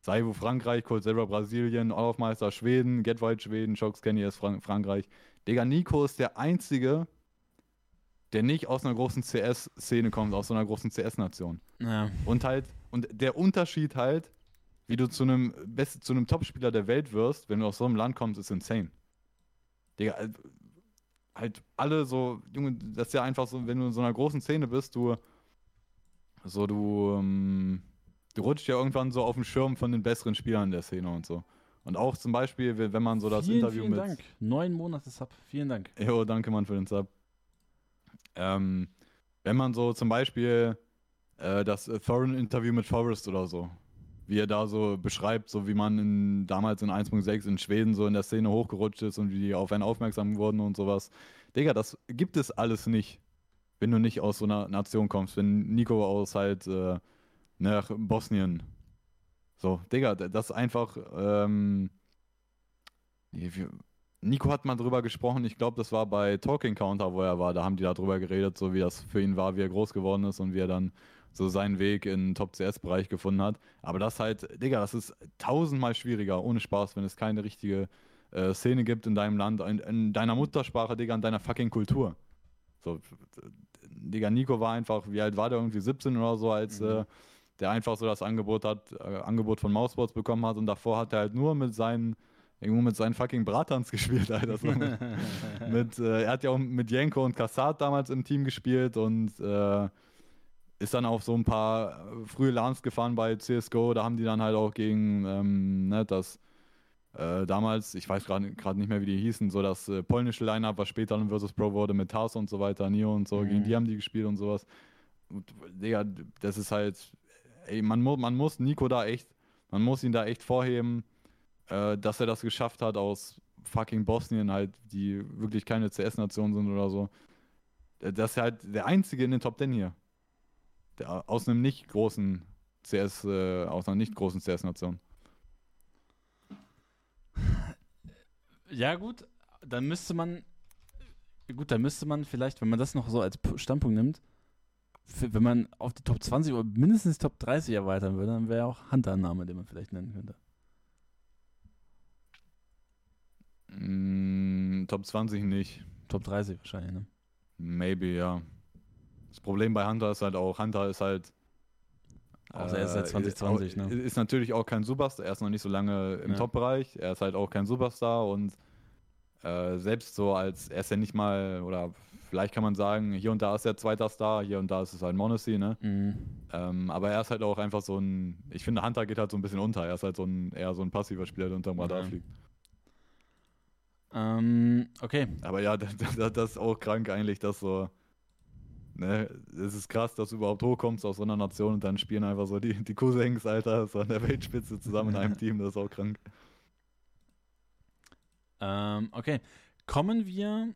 Saivo Frankreich, Cold Zebra Brasilien, All-of-Meister Schweden, Get White Schweden, Shocks Kenny ist Frank Frankreich. Digga, Nico ist der Einzige, der nicht aus einer großen CS-Szene kommt, aus so einer großen CS-Nation. Ja. Und halt, und der Unterschied halt, wie du zu einem best, zu einem Topspieler der Welt wirst, wenn du aus so einem Land kommst, ist insane. Digga, äh, halt alle so, Junge, das ist ja einfach so, wenn du in so einer großen Szene bist, du so, du, ähm, du rutscht ja irgendwann so auf den Schirm von den besseren Spielern der Szene und so. Und auch zum Beispiel, wenn man so das vielen, Interview vielen mit. Dank. Neun Monate Sub. Vielen Dank. Jo, danke Mann für den Sub. Ähm, wenn man so zum Beispiel äh, das Thorin-Interview mit Forrest oder so, wie er da so beschreibt, so wie man in, damals in 1.6 in Schweden so in der Szene hochgerutscht ist und wie die auf einen aufmerksam wurden und sowas. Digga, das gibt es alles nicht, wenn du nicht aus so einer Nation kommst. Wenn Nico aus halt äh, nach Bosnien. So, Digga, das ist einfach. Ähm, Nico hat mal drüber gesprochen, ich glaube, das war bei Talking Counter, wo er war. Da haben die darüber geredet, so wie das für ihn war, wie er groß geworden ist und wie er dann so seinen Weg in den Top-CS-Bereich gefunden hat. Aber das halt, Digga, das ist tausendmal schwieriger, ohne Spaß, wenn es keine richtige äh, Szene gibt in deinem Land, in, in deiner Muttersprache, Digga, in deiner fucking Kultur. So, Digga, Nico war einfach, wie alt war der irgendwie 17 oder so, als, Mhm. äh, der einfach so das Angebot hat, äh, Angebot von Mouseboards bekommen hat und davor hat er halt nur mit seinen irgendwo mit seinen fucking Bratans gespielt, Alter. So mit, mit äh, er hat ja auch mit Jenko und Kassad damals im Team gespielt und äh, ist dann auf so ein paar frühe LANs gefahren bei CSGO. Da haben die dann halt auch gegen ähm, ne, das äh, damals, ich weiß gerade nicht mehr, wie die hießen, so das äh, polnische Line-Up, was später dann Versus Pro wurde mit Tars und so weiter, Nio und so, mhm. gegen die haben die gespielt und sowas. Und, Digga, das ist halt, ey, man, mu man muss Nico da echt, man muss ihn da echt vorheben, äh, dass er das geschafft hat aus fucking Bosnien halt, die wirklich keine CS-Nation sind oder so. Äh, das ist halt der einzige in den Top 10 hier. Der, aus einem nicht großen CS, äh, aus einer nicht großen CS-Nation. Ja, gut, dann müsste man. Gut, dann müsste man vielleicht, wenn man das noch so als Standpunkt nimmt, wenn man auf die Top 20 oder mindestens Top 30 erweitern würde, dann wäre auch Hunter ein Name, den man vielleicht nennen könnte. Mm, Top 20 nicht. Top 30 wahrscheinlich, ne? Maybe, ja. Das Problem bei Hunter ist halt auch, Hunter ist halt Außer er ist seit 2020, äh, ne? Ist natürlich auch kein Superstar, er ist noch nicht so lange im ja. Top-Bereich, er ist halt auch kein Superstar und äh, selbst so als, er ist ja nicht mal, oder vielleicht kann man sagen, hier und da ist er zweiter Star, hier und da ist es halt Monacy, ne? Mhm. Ähm, aber er ist halt auch einfach so ein, ich finde, Hunter geht halt so ein bisschen unter, er ist halt so ein, eher so ein passiver Spieler, der unterm Radar mhm. fliegt. Ähm, okay. Aber ja, das, das ist auch krank eigentlich, dass so, Ne, es ist krass, dass du überhaupt hochkommst aus so einer Nation und dann spielen einfach so die, die Cousins, Alter, so an der Weltspitze zusammen in einem Team, das ist auch krank. Ähm, okay. Kommen wir,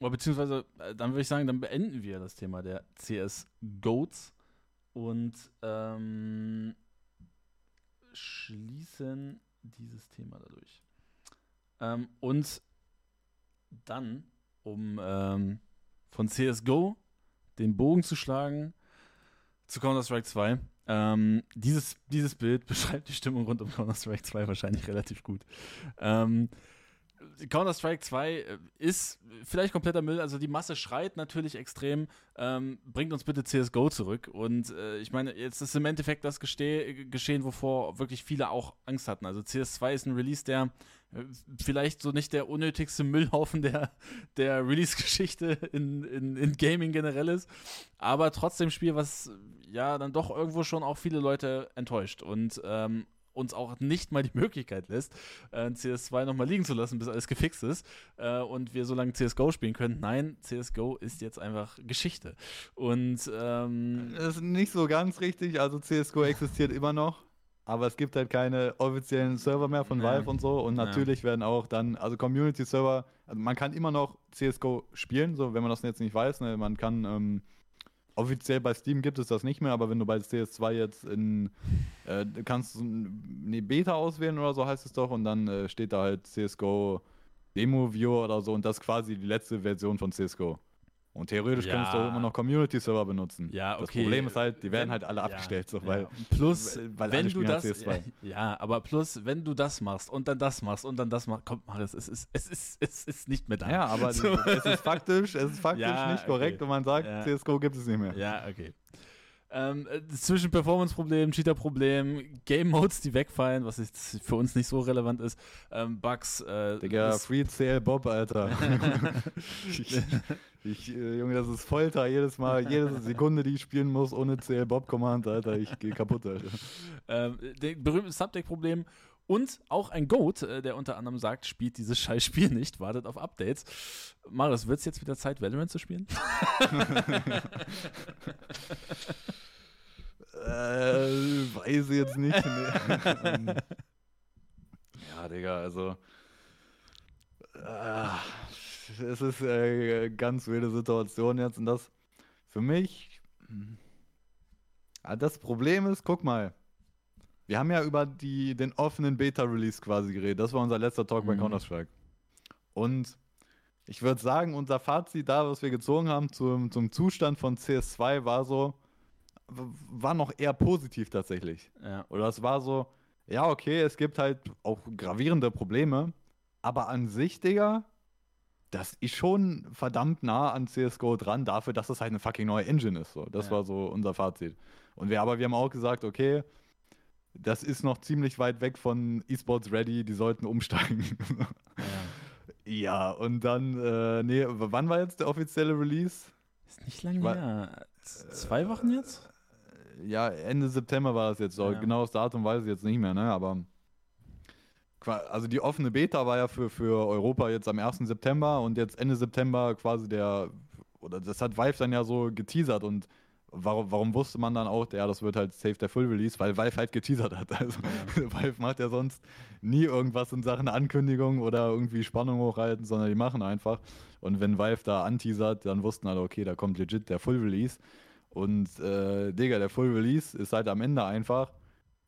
oder beziehungsweise, äh, dann würde ich sagen, dann beenden wir das Thema der CS Goats und ähm, schließen dieses Thema dadurch. Ähm, und dann, um ähm, von CSGO den Bogen zu schlagen zu Counter-Strike 2. Ähm, dieses, dieses Bild beschreibt die Stimmung rund um Counter-Strike 2 wahrscheinlich relativ gut. Ähm, Counter-Strike 2 äh, ist vielleicht kompletter Müll, also die Masse schreit natürlich extrem, ähm, bringt uns bitte CSGO zurück. Und äh, ich meine, jetzt ist im Endeffekt das geschehen, wovor wirklich viele auch Angst hatten. Also CS2 ist ein Release, der äh, vielleicht so nicht der unnötigste Müllhaufen der, der Release-Geschichte in, in, in Gaming generell ist, aber trotzdem Spiel, was ja dann doch irgendwo schon auch viele Leute enttäuscht. Und ähm, uns auch nicht mal die Möglichkeit lässt, äh, CS2 nochmal liegen zu lassen, bis alles gefixt ist äh, und wir so lange CSGO spielen können. Nein, CSGO ist jetzt einfach Geschichte. Und ähm, das ist nicht so ganz richtig. Also CSGO existiert immer noch. Aber es gibt halt keine offiziellen Server mehr von Valve und so. Und natürlich ja. werden auch dann, also Community-Server, also man kann immer noch CSGO spielen, so wenn man das jetzt nicht weiß. Ne? Man kann ähm, Offiziell bei Steam gibt es das nicht mehr, aber wenn du bei CS2 jetzt in, äh, kannst eine Beta auswählen oder so heißt es doch und dann äh, steht da halt CSGO Demo Viewer oder so und das ist quasi die letzte Version von CSGO. Und theoretisch ja. könntest du auch immer noch Community-Server benutzen. Ja, okay. Das Problem ist halt, die werden halt alle ja, abgestellt, so, weil, plus, weil wenn du das, ja, aber plus, wenn du das machst und dann das machst und dann das machst, kommt, es, es ist, es ist, es ist nicht mehr da. Ja, aber so. es ist faktisch, es ist faktisch ja, nicht korrekt okay. und man sagt, CSGO gibt es nicht mehr. Ja, okay. Ähm, äh, zwischen Performance-Problem, Cheater-Problem, Game-Modes, die wegfallen, was jetzt für uns nicht so relevant ist, ähm, Bugs. Äh, Digga, Free Sale Bob, Alter. ich, ich, äh, Junge, das ist Folter jedes Mal, jede Sekunde, die ich spielen muss ohne CL Bob Command, Alter, ich gehe kaputt, Alter. Ähm, der berühmte Subdeck-Problem und auch ein Goat, äh, der unter anderem sagt, spielt dieses Scheißspiel nicht, wartet auf Updates. Marius, wird es jetzt wieder Zeit, Valorant zu spielen? äh, weiß ich jetzt nicht. Nee. ja, Digga, also. Äh, es ist eine ganz wilde Situation jetzt und das für mich. Das Problem ist, guck mal, wir haben ja über die, den offenen Beta-Release quasi geredet. Das war unser letzter Talk mhm. bei Counter-Strike. Und ich würde sagen, unser Fazit da, was wir gezogen haben zum, zum Zustand von CS2, war so, war noch eher positiv tatsächlich. Ja. Oder es war so, ja, okay, es gibt halt auch gravierende Probleme, aber an sich, Digga, das ist schon verdammt nah an CSGO dran, dafür, dass es halt eine fucking neue Engine ist. So. Das Ja. war so unser Fazit. Und wir, aber wir haben auch gesagt, okay, das ist noch ziemlich weit weg von eSports Ready, die sollten umsteigen. Ja. ja, und dann, äh, nee, wann war jetzt der offizielle Release? Ist nicht lange war- her. Zwei Wochen jetzt? Ja, Ende September war das jetzt. So. Ja. Genau das Datum weiß ich jetzt nicht mehr, ne? Aber also die offene Beta war ja für, für Europa jetzt am 1. September und jetzt Ende September quasi der, oder das hat Valve dann ja so geteasert und warum, warum wusste man dann auch, ja, das wird halt safe der Full Release, weil Valve halt geteasert hat. Also Valve macht ja sonst nie irgendwas in Sachen Ankündigung oder irgendwie Spannung hochhalten, sondern die machen einfach. Und wenn Valve da anteasert, dann wussten alle, okay, da kommt legit der Full Release. Und äh, Digga, der Full Release ist halt am Ende einfach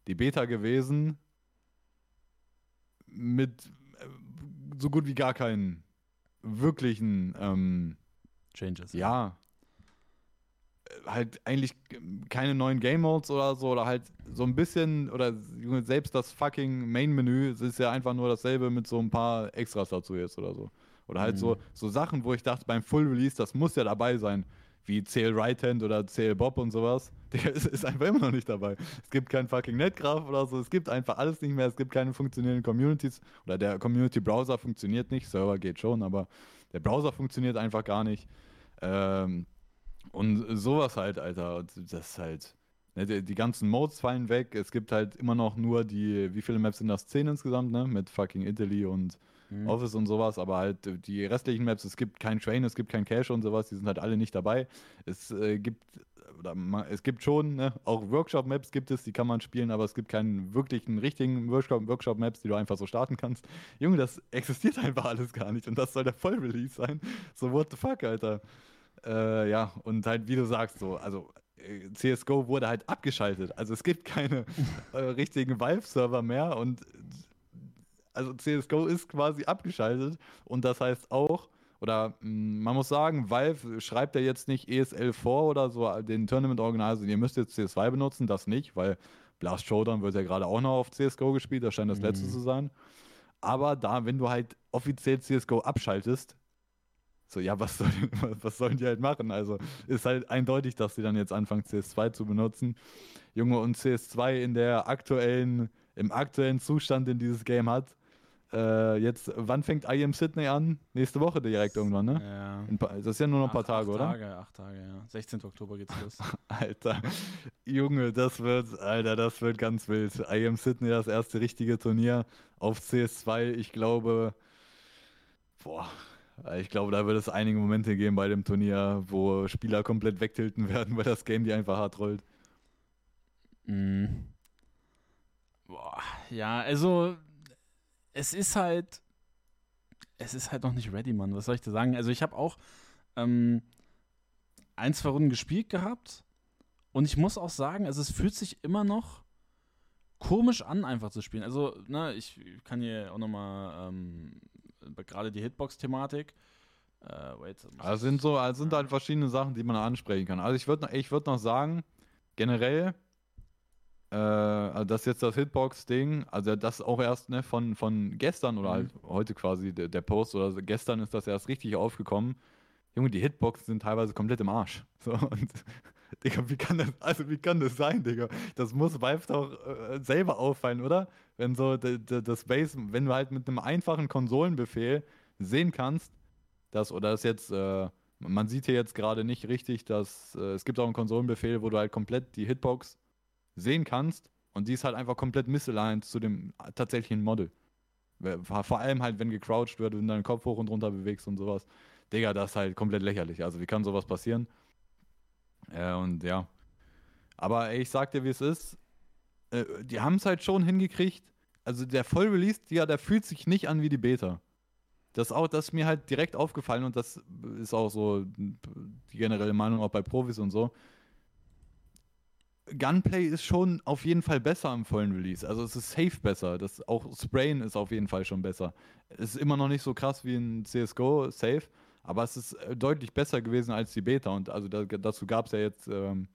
die Beta gewesen mit äh, so gut wie gar keinen wirklichen, ähm, Changes. ja, halt eigentlich keine neuen Game Modes oder so, oder halt so ein bisschen, oder selbst das fucking Main-Menü ist ja einfach nur dasselbe mit so ein paar Extras dazu jetzt oder so. Oder halt so, Mhm. so Sachen, wo ich dachte, beim Full Release, das muss ja dabei sein, wie CL Right Hand oder CL Bob und sowas. Der ist, ist einfach immer noch nicht dabei. Es gibt kein fucking Netgraph oder so, es gibt einfach alles nicht mehr, es gibt keine funktionierenden Communities oder der Community Browser funktioniert nicht, Server geht schon, aber der Browser funktioniert einfach gar nicht. Ähm, und sowas halt, Alter. Das ist halt. Ne, die, ganzen Modes fallen weg. Es gibt halt immer noch nur die, wie viele Maps sind das? Zehn insgesamt, ne? Mit fucking Italy und Mhm. Office und sowas, aber halt die restlichen Maps, es gibt kein Train, es gibt kein Cache und sowas, die sind halt alle nicht dabei. Es äh, gibt, oder ma- es gibt schon, ne, auch Workshop-Maps gibt es, die kann man spielen, aber es gibt keinen wirklichen, richtigen Workshop- Workshop-Maps, die du einfach so starten kannst. Junge, das existiert einfach alles gar nicht und das soll der Vollrelease sein. So, what the fuck, Alter. Äh, ja, und halt, wie du sagst, so, also äh, CSGO wurde halt abgeschaltet. Also es gibt keine äh, richtigen Valve-Server mehr und also CSGO ist quasi abgeschaltet und das heißt auch, oder mh, man muss sagen, Valve schreibt ja jetzt nicht ESL vor oder so äh, den Tournament Organizer, ihr müsst jetzt CS2 benutzen, das nicht, weil Blast Showdown wird ja gerade auch noch auf CSGO gespielt, das scheint das letzte Mhm. zu sein. Aber da, wenn du halt offiziell CSGO abschaltest, so, ja, was, soll, was, sollen die halt machen? Also ist halt eindeutig, dass sie dann jetzt anfangen, CS2 zu benutzen. Junge, und CS2 in der aktuellen, im aktuellen Zustand, den dieses Game hat. Äh, jetzt, wann fängt IM Sydney an? Nächste Woche direkt irgendwann, ne? Ja. Das ist ja nur noch ein paar Acht- Tage, acht oder? Tage, acht Tage, ja. 16. Oktober geht's los. Alter, Junge, das wird, Alter, das wird ganz wild. IM Sydney, das erste richtige Turnier auf CS2. Ich glaube, boah, ich glaube, da wird es einige Momente geben bei dem Turnier, wo Spieler komplett wegtilten werden, weil das Game die einfach hart rollt. Mhm. Boah, ja, also es ist halt, es ist halt noch nicht ready, Mann. Was soll ich da sagen? Also ich habe auch ähm, ein, zwei Runden gespielt gehabt und ich muss auch sagen, also es fühlt sich immer noch komisch an, einfach zu spielen. Also, ne, ich kann hier auch nochmal ähm, gerade die Hitbox-Thematik. Äh, wait, Also sind so, also sind halt verschiedene Sachen, die man ansprechen kann. Also ich würde ich würd noch sagen, generell, äh, also das ist jetzt das Hitbox-Ding, also das auch erst ne, von, von gestern oder Mhm. halt heute quasi der, der Post oder gestern ist das erst richtig aufgekommen. Junge, die Hitboxen sind teilweise komplett im Arsch. So, und Digga, wie kann das, also wie kann das sein, Digga? Das muss Valve doch äh, selber auffallen, oder? Wenn so das Base, wenn du halt mit einem einfachen Konsolenbefehl sehen kannst, dass, oder das jetzt, äh, man sieht hier jetzt gerade nicht richtig, dass äh, es gibt auch einen Konsolenbefehl, wo du halt komplett die Hitbox sehen kannst und die ist halt einfach komplett misaligned zu dem tatsächlichen Model. Vor vor allem halt, wenn gecrouched wird und deinen Kopf hoch und runter bewegst und sowas. Digga, das ist halt komplett lächerlich. Also, wie kann sowas passieren? Äh, und ja. Aber ich sag dir, wie es ist. Äh, die haben es halt schon hingekriegt. Also, der Vollrelease, ja, der fühlt sich nicht an wie die Beta. Das, auch, das ist mir halt direkt aufgefallen und das ist auch so die generelle Meinung auch bei Profis und so. Gunplay ist schon auf jeden Fall besser im vollen Release. Also es ist safe besser. Das, auch Sprayen ist auf jeden Fall schon besser. Es ist immer noch nicht so krass wie in CSGO, safe, aber es ist äh, deutlich besser gewesen als die Beta. Und also da, dazu gab es ja jetzt ähm,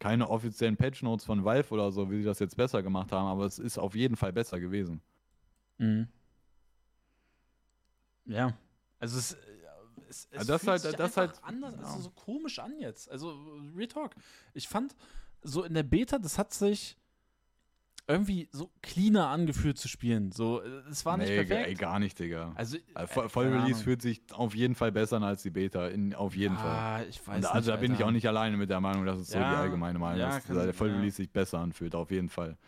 keine offiziellen Patch-Notes von Valve oder so, wie sie das jetzt besser gemacht haben, aber es ist auf jeden Fall besser gewesen. Mhm. Ja, also es, es, es Also das fühlt halt- sich das einfach halt- anders, also ja. so komisch an jetzt. Also Real Talk. Ich fand so in der Beta, das hat sich irgendwie so cleaner angefühlt zu spielen. So, äh, es war nicht Nee, perfekt. Ey, gar nicht, Digga. Also, Äh, äh, Voll- Ahnung. fühlt sich auf jeden Fall besser an als die Beta. In, auf jeden Fall. Ah, ich weiß Und also da nicht, bin ich auch nicht alleine mit der Meinung, dass es so die Ja, allgemeine Meinung ja, ist, dass der Vollrelease ja. sich besser anfühlt, auf jeden Fall.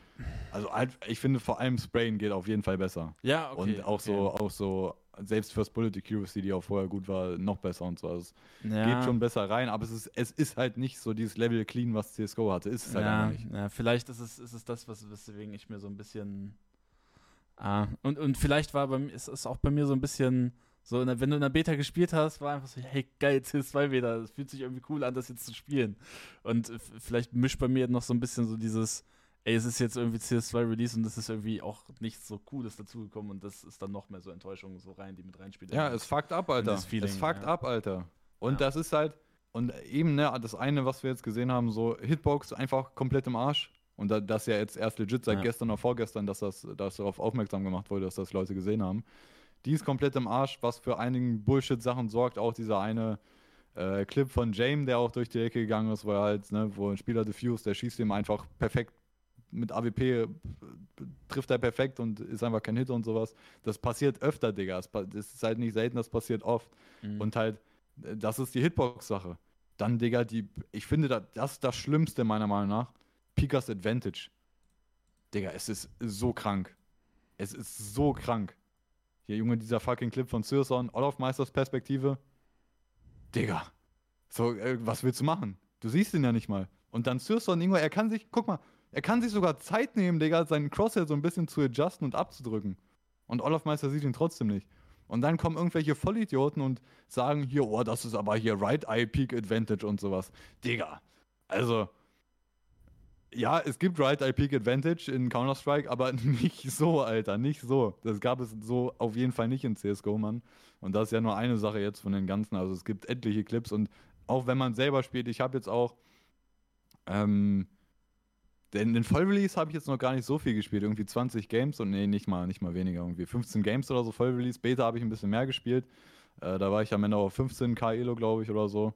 Also halt, ich finde vor allem Sprayen geht auf jeden Fall besser. Ja, okay. und auch so, okay. auch so, selbst First Bullet Accuracy, die auch vorher gut war, noch besser und so. Also es ja. geht schon besser rein, aber es ist, es ist halt nicht so dieses Level clean, was CSGO hatte. Ist es halt ja, einfach nicht. ja, vielleicht ist es, ist es das, was, weswegen ich mir so ein bisschen. Ah, und, und vielleicht war bei mir, ist es auch bei mir so ein bisschen so, der, wenn du in der Beta gespielt hast, war einfach so, hey, geil, CS2 Beta, das fühlt sich irgendwie cool an, das jetzt zu spielen. Und vielleicht mischt bei mir noch so ein bisschen so dieses, ey, es ist jetzt irgendwie CS2 Release und es ist irgendwie auch nichts so Cooles dazugekommen und das ist dann noch mehr so Enttäuschung so rein, die mit reinspielt. Ja, es fuckt ab, Alter. Feeling, es fuckt ja. ab, Alter. Und Ja. das ist halt, und eben, ne, das eine, was wir jetzt gesehen haben, so Hitbox einfach komplett im Arsch. Und da, das ja jetzt erst legit seit Ja. gestern oder vorgestern, dass das dass darauf aufmerksam gemacht wurde, dass das Leute gesehen haben. Die ist komplett im Arsch, was für einigen Bullshit-Sachen sorgt. Auch dieser eine äh, Clip von James, der auch durch die Ecke gegangen ist, wo er halt, ne, wo ein Spieler diffused, der schießt ihm einfach perfekt mit AWP, äh, trifft er perfekt und ist einfach kein Hit und sowas. Das passiert öfter, Digga. Das das ist halt nicht selten, das passiert oft. Mhm. Und halt, äh, das ist die Hitbox-Sache. Dann, Digga, die, ich finde, da- das ist das Schlimmste meiner Meinung nach. Pikas Advantage. Digga, es ist so krank. Es ist so krank. Hier, Junge, dieser fucking Clip von Sirson, Olaf Meisters Perspektive. Digga. So, äh, was willst du machen? Du siehst ihn ja nicht mal. Und dann Sirson, Ingo, er kann sich, guck mal, er kann sich sogar Zeit nehmen, Digga, seinen Crosshair so ein bisschen zu adjusten und abzudrücken. Und Olaf Meister sieht ihn trotzdem nicht. Und dann kommen irgendwelche Vollidioten und sagen hier, oh, das ist aber hier Right Eye Peak Advantage und sowas. Digga. Also, ja, es gibt Right Eye Peak Advantage in Counter-Strike, aber nicht so, Alter, nicht so. Das gab es so auf jeden Fall nicht in CSGO, Mann. Und das ist ja nur eine Sache jetzt von den ganzen. Also es gibt etliche Clips und auch wenn man selber spielt, ich habe jetzt auch, ähm, den, den Vollrelease habe ich jetzt noch gar nicht so viel gespielt, irgendwie 20 Games und nee, nicht mal, nicht mal weniger, irgendwie 15 Games oder so Vollrelease. Beta habe ich ein bisschen mehr gespielt. Äh, da war ich am Ende auf 15k Elo, glaube ich, oder so.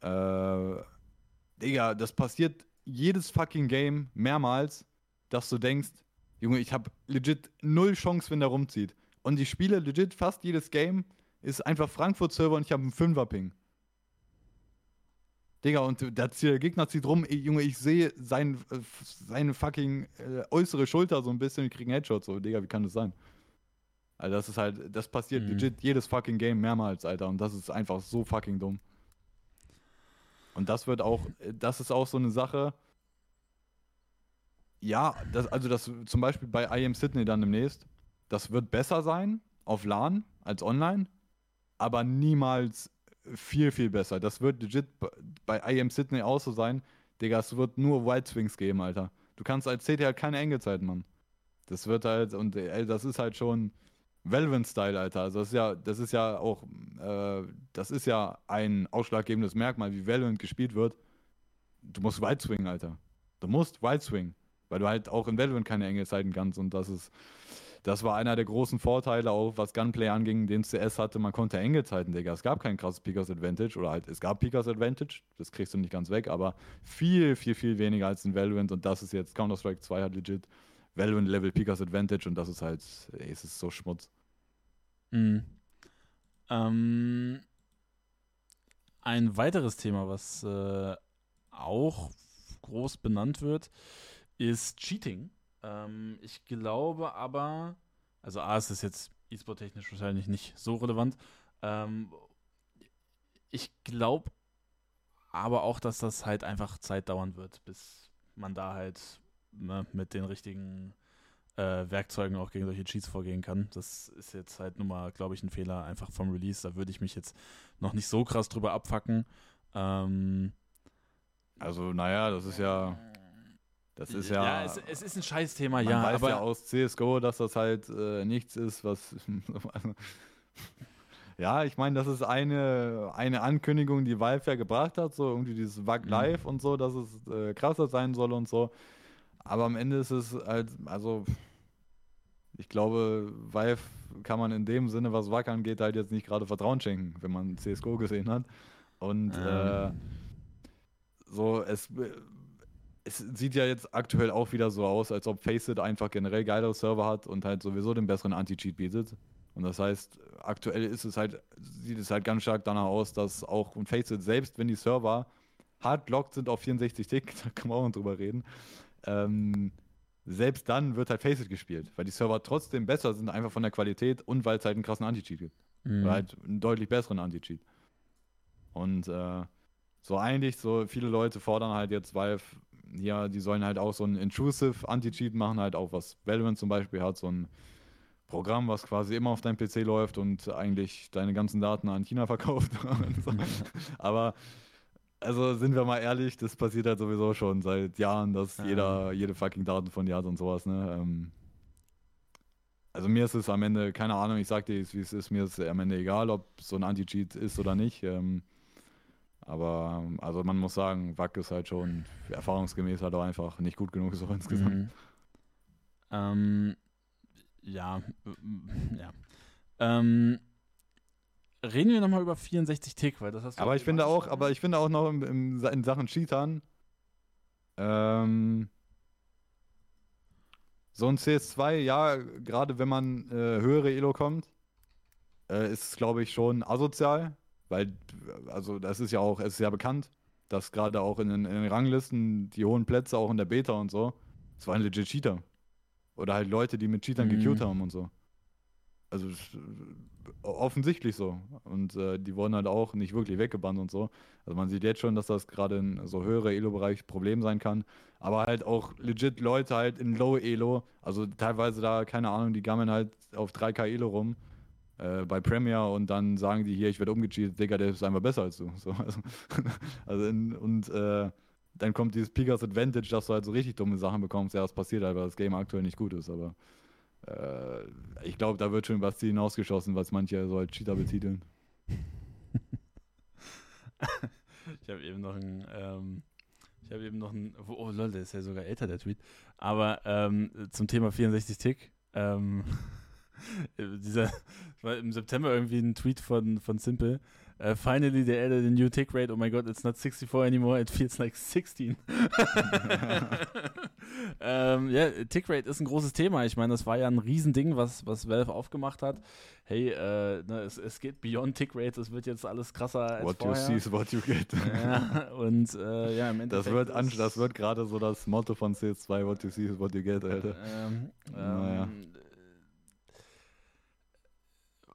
Äh, Digga, das passiert jedes fucking Game mehrmals, dass du denkst, Junge, ich habe legit null Chance, wenn der rumzieht. Und ich spiele legit fast jedes Game, ist einfach Frankfurt-Server und ich habe einen Fünfer-Ping. Digga, und der, der Gegner zieht rum, ey, Junge, ich sehe sein, äh, seine fucking äh, äußere Schulter so ein bisschen, ich krieg einen Headshot, so, Digga, wie kann das sein? Also das ist halt, das passiert Mhm. legit jedes fucking Game mehrmals, Alter, und das ist einfach so fucking dumm. Und das wird auch, äh, das ist auch so eine Sache, ja, das, also das zum Beispiel bei IM Sydney dann demnächst, das wird besser sein auf LAN als online, aber niemals viel, viel besser. Das wird legit bei IM Sydney auch so sein. Digga, es wird nur White Swings geben, Alter. Du kannst als CT halt keine Engelzeiten, Mann. Das wird halt, und ey, das ist halt schon Valorant-Style, Alter. Also das ist ja, das ist ja auch, äh, das ist ja ein ausschlaggebendes Merkmal, wie Valorant gespielt wird. Du musst White Swing, Alter. Du musst White Swing. Weil du halt auch in Valorant keine Engelzeiten kannst und das ist, das war einer der großen Vorteile, auch was Gunplay anging, den CS hatte. Man konnte Engelzeiten, Digga. Es gab kein krasses Pickers Advantage oder halt, es gab Pickers Advantage, das kriegst du nicht ganz weg, aber viel, viel, viel weniger als in Valorant und das ist jetzt Counter-Strike 2 hat legit Valorant Level Pickers Advantage und das ist halt, ey, es ist so Schmutz. Mhm. Ähm, ein weiteres Thema, was äh, auch groß benannt wird, ist Cheating. Ähm, ich glaube aber, also A, es ist jetzt E-Sport-technisch wahrscheinlich nicht so relevant. Ähm, ich glaube aber auch, dass das halt einfach Zeit dauern wird, bis man da halt ne, mit den richtigen äh, Werkzeugen auch gegen solche Cheats vorgehen kann. Das ist jetzt halt nun mal, glaube ich, ein Fehler einfach vom Release. Da würde ich mich jetzt noch nicht so krass drüber abfacken. Ähm, Also, naja, das ist ja, das ist ja, ja es, es ist ein Scheißthema, man ja, weiß aber ja aus CSGO, dass das halt äh, nichts ist, was. ja, ich meine, das ist eine, eine Ankündigung, die Valve ja gebracht hat, so irgendwie dieses WAG Mhm. Live und so, dass es äh, krasser sein soll und so. Aber am Ende ist es halt, also ich glaube, Valve kann man in dem Sinne, was Wack angeht, halt jetzt nicht gerade Vertrauen schenken, wenn man CSGO gesehen hat. Und ähm. äh, so, es, es sieht ja jetzt aktuell auch wieder so aus, als ob Faceit einfach generell geilere Server hat und halt sowieso den besseren Anti-Cheat bietet. Und das heißt, aktuell ist es halt, sieht es halt ganz stark danach aus, dass auch und Faceit selbst, wenn die Server hart locked sind auf 64 Tick, da kann man auch noch drüber reden, ähm, selbst dann wird halt Faceit gespielt, weil die Server trotzdem besser sind, einfach von der Qualität und weil es halt einen krassen Anti-Cheat gibt. Mhm. Oder halt einen deutlich besseren Anti-Cheat. Und äh, so eigentlich, so viele Leute fordern halt jetzt Valve, ja, die sollen halt auch so ein intrusive Anti-Cheat machen, halt auch was Valorant zum Beispiel hat, so ein Programm, was quasi immer auf deinem PC läuft und eigentlich deine ganzen Daten an China verkauft. Aber also sind wir mal ehrlich, das passiert halt sowieso schon seit Jahren, dass ja. jeder jede fucking Daten von dir hat und sowas, ne? Ähm, also mir ist es am Ende, keine Ahnung, ich sag dir, wie es ist, mir ist es am Ende egal, ob so ein Anti-Cheat ist oder nicht. Ähm, aber also man muss sagen, Wack ist halt schon erfahrungsgemäß halt auch einfach nicht gut genug so insgesamt. Mhm. Ähm, ja, ja. Ähm, reden wir nochmal über 64 Tick, weil das hast du. Aber ich finde auch, aber ich finde auch noch im, im, in Sachen Cheatern, ähm, so ein CS2, ja, gerade wenn man äh, höhere Elo kommt, äh, ist es, glaube ich, schon asozial, weil, also das ist ja auch, es ist ja bekannt, dass gerade auch in den, in den, Ranglisten die hohen Plätze, auch in der Beta und so, es waren legit Cheater. Oder halt Leute, die mit Cheatern mhm. gecued haben und so. Also offensichtlich so. Und äh, die wurden halt auch nicht wirklich weggebannt und so. Also man sieht jetzt schon, dass das gerade in so höhere Elo-Bereich Problem sein kann. Aber halt auch legit Leute halt in Low Elo, also teilweise da, keine Ahnung, die gammeln halt auf 3K Elo rum äh, bei Premiere und dann sagen die hier, ich werde umgecheatet, Digga, der ist einfach besser als du. So, also, also in, und äh, dann kommt dieses Pickers Advantage, dass du halt so richtig dumme Sachen bekommst. Ja, das passiert halt, weil das Game aktuell nicht gut ist, aber äh, ich glaube, da wird schon was hinausgeschossen, was manche so als Cheater betiteln. ich habe eben noch ein, ähm, ich habe eben noch ein, oh lol, der ist ja sogar älter, der Tweet. Aber ähm, zum Thema 64 Tick, ähm, dieser, war im September irgendwie ein Tweet von, von Simple, Uh, finally, they added a new tick rate. Oh my god, it's not 64 anymore, it feels like 16. ähm, ja, Tick Rate ist ein großes Thema. Ich meine, das war ja ein Riesending, was, was Valve aufgemacht hat. Hey, äh, ne, es, es geht beyond Tick Rate, es wird jetzt alles krasser als What vorher. you see is what you get. ja, und äh, ja, im Endeffekt. Das wird, das wird gerade so das Motto von CS2, what you see is what you get, Alter. Ähm, naja. Ähm,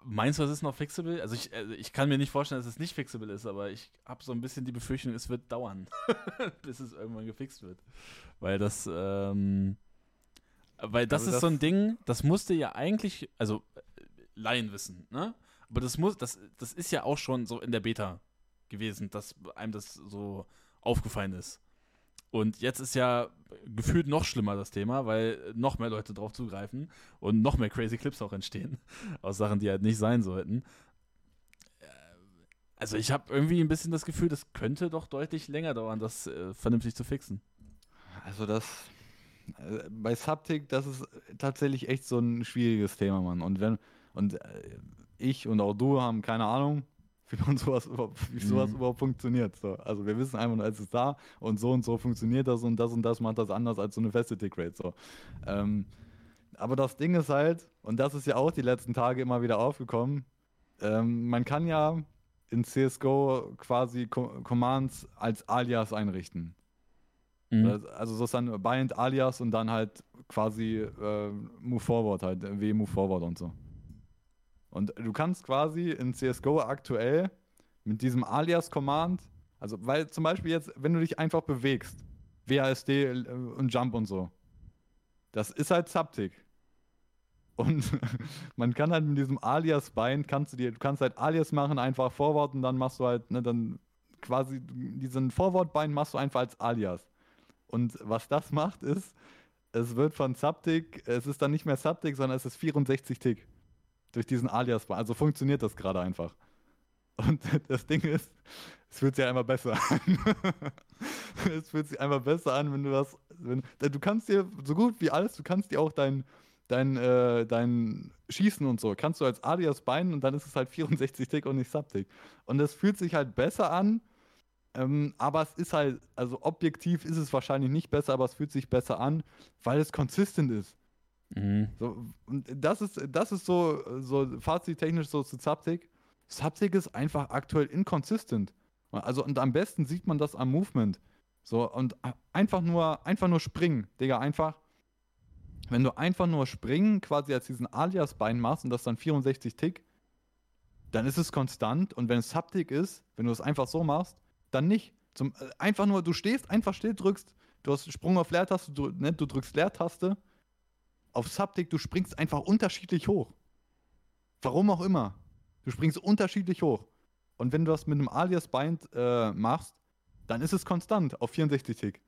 Meinst du, es ist noch fixable? Also ich, also ich kann mir nicht vorstellen, dass es nicht fixable ist, aber ich habe so ein bisschen die Befürchtung, es wird dauern, bis es irgendwann gefixt wird. Weil das, ähm, weil das also ist das so ein Ding, das musste ja eigentlich, also Laien wissen, ne? Aber das muss, das, das ist ja auch schon so in der Beta gewesen, dass einem das so aufgefallen ist. Und jetzt ist ja gefühlt noch schlimmer das Thema, weil noch mehr Leute drauf zugreifen und noch mehr crazy Clips auch entstehen aus Sachen, die halt nicht sein sollten. Äh, also ich habe irgendwie ein bisschen das Gefühl, das könnte doch deutlich länger dauern, das äh, vernünftig zu fixen. Also das äh, bei Subtic, das ist tatsächlich echt so ein schwieriges Thema, Mann. Und wenn und äh, ich und auch du haben keine Ahnung, wie man sowas überhaupt, wie sowas mhm. überhaupt funktioniert. So, also wir wissen einfach nur, es ist da und so und so funktioniert das und das und das macht das anders als so eine feste Tickrate. So. Ähm, aber das Ding ist halt, und das ist ja auch die letzten Tage immer wieder aufgekommen, ähm, man kann ja in CSGO quasi Co Commands als Alias einrichten. Mhm. Also so ist dann Bind Alias und dann halt quasi äh, Move Forward halt, W Move Forward und so. Und du kannst quasi in CSGO aktuell mit diesem Alias-Command, also weil zum Beispiel jetzt, wenn du dich einfach bewegst, WASD äh, und Jump und so, das ist halt Zaptic. Und man kann halt mit diesem Alias-Bind, kannst du dir, du kannst halt Alias machen, einfach Forward und dann machst du halt, ne, dann quasi diesen Forward-Bind machst du einfach als Alias. Und was das macht, ist, es wird von Zaptic, es ist dann nicht mehr Zaptic, sondern es ist 64 Tick durch diesen Alias. Also funktioniert das gerade einfach. Und das Ding ist, es fühlt sich einmal besser an. es fühlt sich einfach besser an, wenn du das. Wenn, du kannst dir so gut wie alles, du kannst dir auch dein, dein, äh, dein Schießen und so, kannst du als Alias beinen und dann ist es halt 64 Tick und nicht Subtick. Und das fühlt sich halt besser an, ähm, aber es ist halt, also objektiv ist es wahrscheinlich nicht besser, aber es fühlt sich besser an, weil es konsistent ist. Mhm. So, und das ist, das ist so, so fazittechnisch so zu Subtick. Subtick ist einfach aktuell inconsistent. Also, und am besten sieht man das am Movement. So, und einfach nur, einfach nur springen, Digga, einfach. Wenn du einfach nur springen quasi als diesen Alias-Bein machst und das dann 64 Tick, dann ist es konstant. Und wenn es Subtick ist, wenn du es einfach so machst, dann nicht. Zum, äh, einfach nur, du stehst, einfach still drückst, du hast Sprung auf Leertaste, du, ne, du drückst Leertaste. Auf Subtick, du springst einfach unterschiedlich hoch. Warum auch immer. Du springst unterschiedlich hoch. Und wenn du das mit einem Alias-Bind äh, machst, dann ist es konstant auf 64 Tick.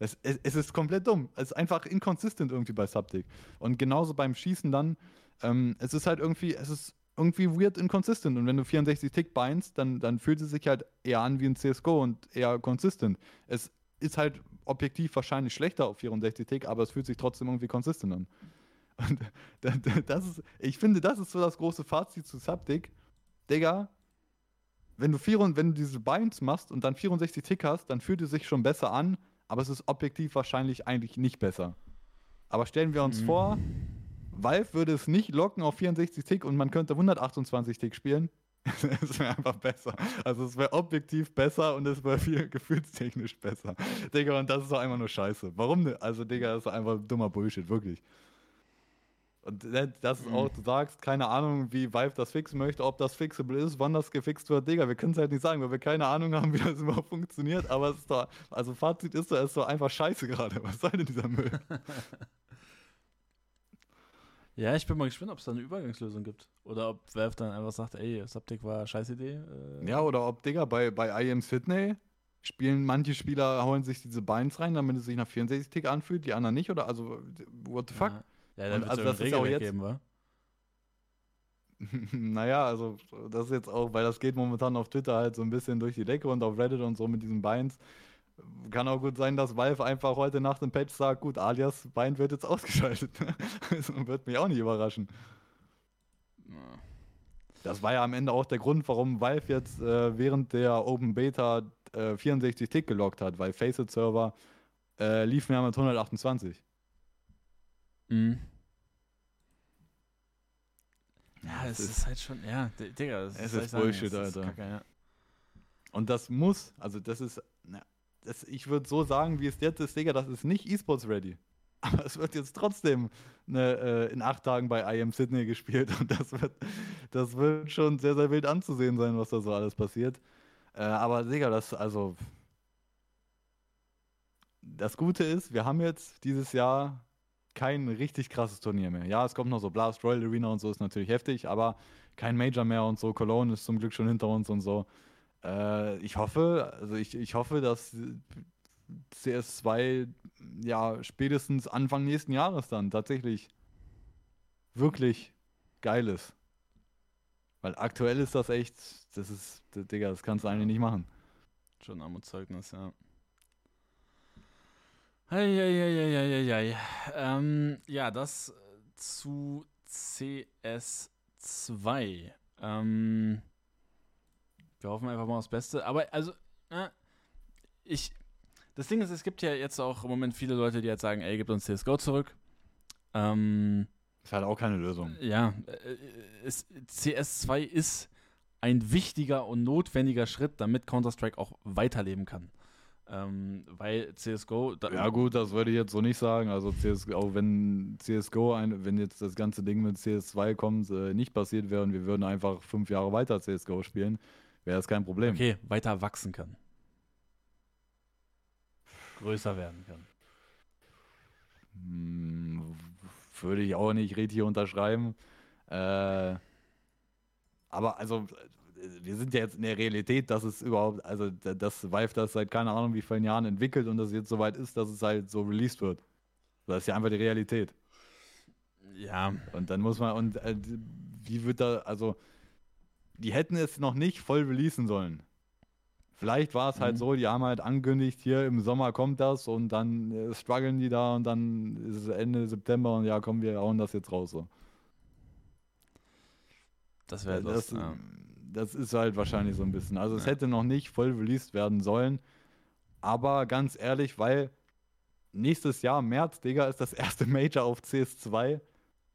Es, es, es, ist komplett dumm. Es ist einfach inconsistent irgendwie bei Subtick. Und genauso beim Schießen dann, ähm, es ist halt irgendwie, es ist irgendwie weird inconsistent. Und wenn du 64 Tick bindst, dann, dann fühlt es sich halt eher an wie ein CSGO und eher consistent. Es ist halt objektiv wahrscheinlich schlechter auf 64 Tick, aber es fühlt sich trotzdem irgendwie consistent an. Und das ist, ich finde, das ist so das große Fazit zu Subtick. Digga, wenn du, vier, wenn du diese Binds machst und dann 64 Tick hast, dann fühlt es sich schon besser an, aber es ist objektiv wahrscheinlich eigentlich nicht besser. Aber stellen wir uns mhm. vor, Valve würde es nicht locken auf 64 Tick und man könnte 128 Tick spielen. es wäre einfach besser. Also es wäre objektiv besser und es wäre viel gefühlstechnisch besser. Digga, und das ist doch einfach nur scheiße. Warum ne? Also, Digga, das ist einfach dummer Bullshit, wirklich. Und das ist auch, du sagst, keine Ahnung, wie Valve das fixen möchte, ob das fixable ist, wann das gefixt wird, Digga, wir können es halt nicht sagen, weil wir keine Ahnung haben, wie das überhaupt funktioniert, aber es ist doch, also Fazit ist doch, es ist doch einfach scheiße gerade. Was soll denn dieser Müll? Ja, ich bin mal gespannt, ob es da eine Übergangslösung gibt. Oder ob Valve dann einfach sagt, ey, Subtick war eine scheiß Idee. Äh ja, oder ob, Digga, bei, bei IM Sydney spielen manche Spieler, holen sich diese Beins rein, damit es sich nach 64 Tick anfühlt, die anderen nicht, oder? Also, what the fuck? Ja. Ja, dann also das ist auch jetzt. Geben, wa? naja, also das ist jetzt auch, weil das geht momentan auf Twitter halt so ein bisschen durch die Decke und auf Reddit und so mit diesen Beins. Kann auch gut sein, dass Valve einfach heute Nacht im Patch sagt, gut, alias Bein wird jetzt ausgeschaltet. das wird mich auch nicht überraschen. Das war ja am Ende auch der Grund, warum Valve jetzt äh, während der Open Beta äh, 64 Tick gelockt hat, weil Faceit Server äh, lief mehr mit 128. Mhm. Ja, es ist, ist, halt schon, ja, Digga, das es ist, ist Bullshit, sagen, Alter. Kacke, ja. Und das muss, also das ist, na, das, ich würde so sagen, wie es jetzt ist, Digga, das ist nicht E-Sports ready. Aber es wird jetzt trotzdem ne, äh, in acht Tagen bei IM Sydney gespielt und das wird, das wird schon sehr, sehr wild anzusehen sein, was da so alles passiert. Äh, aber Digga, das, also das Gute ist, wir haben jetzt dieses Jahr kein richtig krasses Turnier mehr. Ja, es kommt noch so Blast Royal Arena und so ist natürlich heftig, aber kein Major mehr und so. Cologne ist zum Glück schon hinter uns und so. Äh, ich hoffe, also ich, ich hoffe, dass CS2 ja spätestens Anfang nächsten Jahres dann tatsächlich wirklich geil ist. Weil aktuell ist das echt, das ist, Digga, das kannst du eigentlich nicht machen. Schon Armutszeugnis, ja. Eieieiei. Ähm, ja, das zu CS2. Ähm, wir hoffen einfach mal aufs Beste. Aber also, äh, ich. Das Ding ist, es gibt ja jetzt auch im Moment viele Leute, die halt sagen, ey, gib uns CSGO zurück. Ähm, ist halt auch keine Lösung. Ja, äh, es, CS2 ist ein wichtiger und notwendiger Schritt, damit Counter-Strike auch weiterleben kann. Ähm, weil CSGO. ja, gut, das würde ich jetzt so nicht sagen. Also, CSGO, auch wenn CSGO, ein, wenn jetzt das ganze Ding mit CS2 kommt, äh, nicht passiert wäre und wir würden einfach fünf Jahre weiter CSGO spielen, wäre das kein Problem. Okay, weiter wachsen kann. Größer werden kann. Hm, würde ich auch nicht richtig unterschreiben. Äh, aber also wir sind ja jetzt in der Realität, dass es überhaupt, also dass Valve das seit keine Ahnung wie vielen Jahren entwickelt und dass es jetzt soweit ist, dass es halt so released wird. Das ist ja einfach die Realität. Ja. Und dann muss man, und äh, wie wird da, also, die hätten es noch nicht voll releasen sollen. Vielleicht war es halt Mhm. so, die haben halt angekündigt, hier im Sommer kommt das und dann äh, strugglen die da und dann ist es Ende September und ja, komm, wir hauen das jetzt raus. So. Das wäre das, das. Ja. das ist halt wahrscheinlich so ein bisschen. Also es Ja. hätte noch nicht voll released werden sollen. Aber ganz ehrlich, weil nächstes Jahr, März, Digga, ist das erste Major auf CS2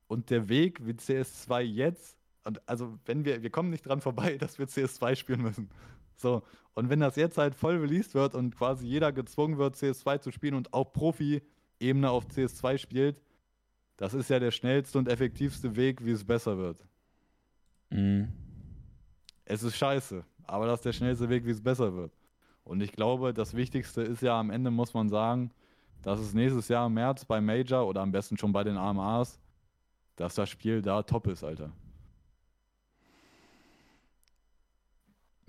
und der Weg wie CS2 jetzt, und also wenn wir, wir kommen nicht dran vorbei, dass wir CS2 spielen müssen. So, und wenn das jetzt halt voll released wird und quasi jeder gezwungen wird, CS2 zu spielen und auch Profi-Ebene auf CS2 spielt, das ist ja der schnellste und effektivste Weg, wie es besser wird. Mhm. Es ist scheiße, aber das ist der schnellste Weg, wie es besser wird. Und ich glaube, das Wichtigste ist ja am Ende, muss man sagen, dass es nächstes Jahr im März beim Major oder am besten schon bei den AMAs, dass das Spiel da top ist, Alter.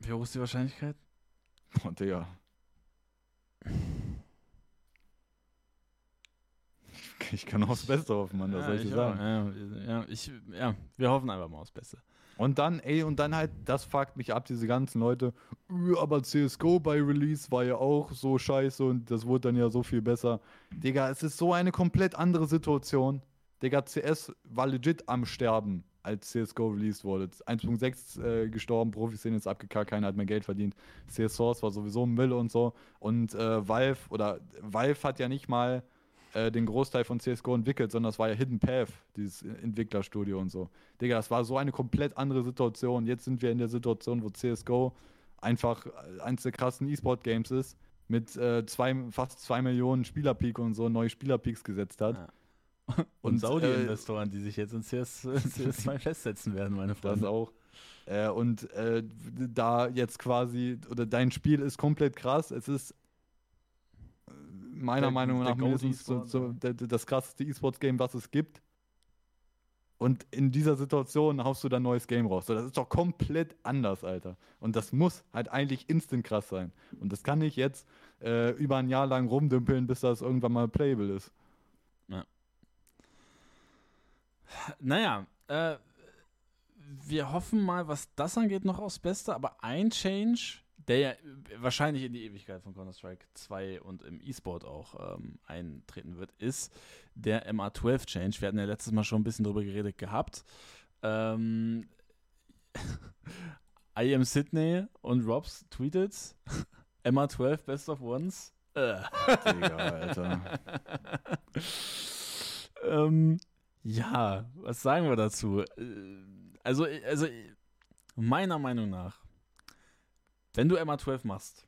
Wie hoch ist die Wahrscheinlichkeit? Boah, Digga. Ich- kann auch das Beste hoffen, Mann, das ja, soll ich dir ich sagen. Ja, ja, ich, ja, wir hoffen einfach mal aufs Beste. Und dann, ey, und dann halt, das fuckt mich ab, diese ganzen Leute, "Äh, aber CSGO bei Release war ja auch so scheiße und das wurde dann ja so viel besser. Digga, es ist so eine komplett andere Situation. Digga, CS war legit am Sterben, als CSGO released wurde. 1.6 äh, gestorben, Profis sind jetzt abgekackt, keiner hat mehr Geld verdient. CS Source war sowieso ein Müll und so. Und äh, Valve, oder Valve hat ja nicht mal äh, den Großteil von CSGO entwickelt, sondern das war ja Hidden Path, dieses Entwicklerstudio und so. Digga, das war so eine komplett andere Situation. Jetzt sind wir in der Situation, wo CSGO einfach äh, eins der krassen E-Sport-Games ist, mit äh, zwei, fast zwei Millionen Spielerpeak und so neue Spielerpeaks gesetzt hat. Ja. Und, Und, Saudi-Investoren, die sich jetzt in CS, CS2 festsetzen werden, meine Das Freunde. auch. Äh, und äh, da jetzt quasi, oder dein Spiel ist komplett krass. Es ist äh, meiner Der- Meinung nach mindestens so, so, das krasseste E-Sports-Game, was es gibt. Und in dieser Situation haust du dann ein neues Game raus. So, das ist doch komplett anders, Alter. Und das muss halt eigentlich instant krass sein. Und das kann nicht jetzt äh, über ein Jahr lang rumdümpeln, bis das irgendwann mal playable ist. Naja, äh, wir hoffen mal, was das angeht, noch aufs Beste, aber ein Change, der ja wahrscheinlich in die Ewigkeit von Counter-Strike 2 und im E-Sport auch ähm, eintreten wird, ist der MA12-Change. Wir hatten ja letztes Mal schon ein bisschen drüber geredet gehabt. Ähm, I am Sydney und Robs tweetet MA12 Best of Ones. Äh. Digga, Alter. ähm, ja, was sagen wir dazu? Äh, Also, also meiner Meinung nach, wenn du MA12 machst,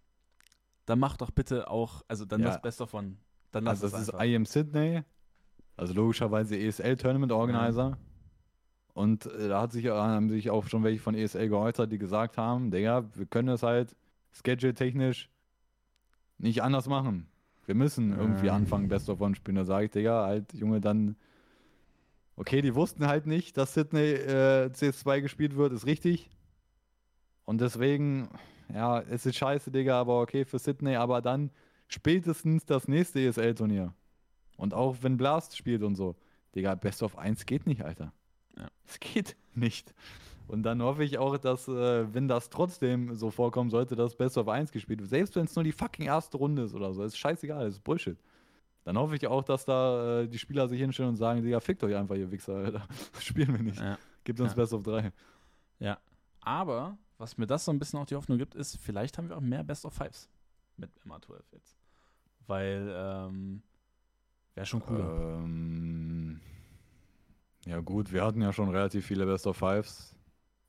dann mach doch bitte auch, also dann Ja. das Beste davon. Dann lass Also es das ist einfach. I am Sydney, also logischerweise ESL Tournament Organizer. Und äh, da hat sich, haben sich auch schon welche von ESL geäußert, die gesagt haben, Digga, wir können das halt schedule-technisch nicht anders machen. Wir müssen irgendwie Ja. anfangen, Best of One spielen. Da sage ich, Digga, halt, Junge, dann okay, die wussten halt nicht, dass Sydney äh, CS2 gespielt wird, ist richtig. Und deswegen, ja, es ist scheiße, Digga, aber okay für Sydney, aber dann spätestens das nächste ESL-Turnier. Und auch wenn Blast spielt und so. Digga, Best of 1 geht nicht, Alter. Ja. Es geht nicht. Und dann hoffe ich auch, dass, äh, wenn das trotzdem so vorkommen sollte, dass Best of 1 gespielt wird, selbst wenn es nur die fucking erste Runde ist oder so, ist scheißegal, das ist Bullshit. Dann hoffe ich auch, dass da äh, die Spieler sich hinstellen und sagen, Digga, fickt euch einfach, ihr Wichser, Alter. Das spielen wir nicht. Ja. Gibt uns Ja. Best of 3. ja. Aber, was mir das so ein bisschen auch die Hoffnung gibt, ist, vielleicht haben wir auch mehr Best of Fives mit MA12 jetzt. Weil, ähm, wäre schon cooler. Ähm, ja gut, wir hatten ja schon relativ viele Best of Fives.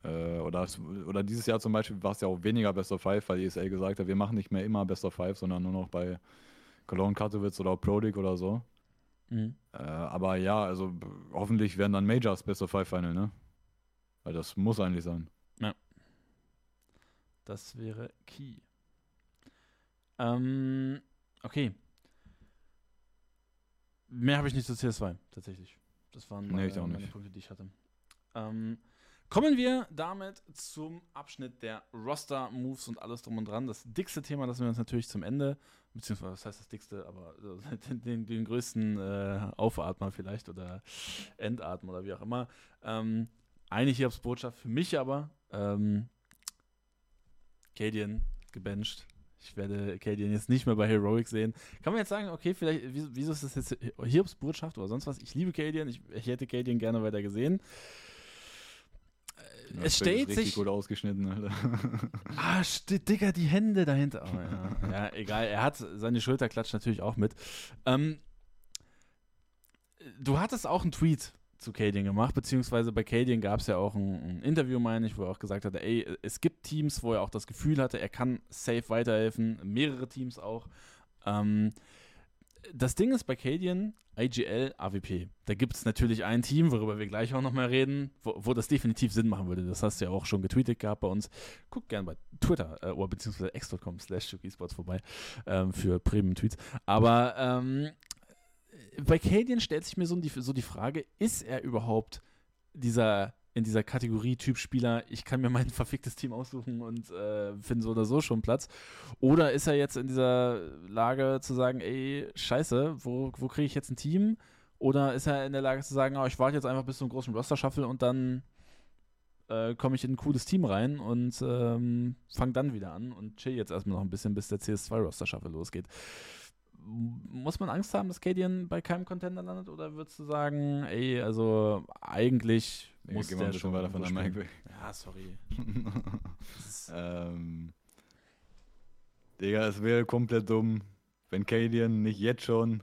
Äh, oder, oder dieses Jahr zum Beispiel war es ja auch weniger Best of Five, weil ESL gesagt hat, wir machen nicht mehr immer Best of Five, sondern nur noch bei Cologne Katowice oder Prodic oder so. Mhm. Äh, aber ja, also hoffentlich werden dann Majors Best of Five Final, ne? Weil das muss eigentlich sein. Das wäre key. Ähm, okay. Mehr habe ich nicht zu CS2, tatsächlich. Das waren Nee, meine, ich auch meine. Punkte, die ich hatte. Ähm, kommen wir damit zum Abschnitt der Roster-Moves und alles drum und dran. Das dickste Thema lassen wir uns natürlich zum Ende, beziehungsweise was heißt das dickste, aber den, den, den größten äh, Aufatmer vielleicht oder Endatmer oder wie auch immer. Ähm, eine Hiobs Botschaft für mich aber, ähm, Cadian gebencht. Ich werde Cadian jetzt nicht mehr bei Heroic sehen. Kann man jetzt sagen, okay, vielleicht, wieso ist das jetzt Hiobs Botschaft oder sonst was? Ich liebe Cadian, ich, ich hätte Cadian gerne weiter gesehen. Ja, es stellt sich. gut ausgeschnitten, Alter. Ah, Digga, die Hände dahinter. Oh, ja. ja, egal. Er hat seine Schulterklatsch natürlich auch mit. Ähm, du hattest auch einen Tweet zu Cadian gemacht, beziehungsweise bei Cadian gab es ja auch ein, ein, Interview, meine ich, wo er auch gesagt hatte, ey, es gibt Teams, wo er auch das Gefühl hatte, er kann safe weiterhelfen, mehrere Teams auch. Ähm, das Ding ist bei Cadian, IGL, AWP. Da gibt es natürlich ein Team, worüber wir gleich auch nochmal reden, wo, wo, das definitiv Sinn machen würde. Das hast du ja auch schon getweetet gehabt bei uns. Guck gerne bei Twitter äh, oder beziehungsweise x.com slash Esports vorbei ähm, für Premium-Tweets. Aber ähm, bei Cadian stellt sich mir so die, so die Frage, ist er überhaupt dieser in dieser Kategorie Typ Spieler, ich kann mir mein verficktes Team aussuchen und äh, finde so oder so schon Platz? Oder ist er jetzt in dieser Lage zu sagen, ey, scheiße, wo, wo kriege ich jetzt ein Team? Oder ist er in der Lage zu sagen, oh, ich warte jetzt einfach bis zum großen Roster-Shuffle und dann äh, komme ich in ein cooles Team rein und ähm, fange dann wieder an und chill jetzt erstmal noch ein bisschen, bis der CS2-Roster-Shuffle losgeht muss man Angst haben, dass Cadian bei keinem Contender landet? Oder würdest du sagen, ey, also eigentlich Nee, muss der schon weiter von der Mike weg. Ja, sorry. Ähm, Digga, es wäre komplett dumm, wenn Cadian nicht jetzt schon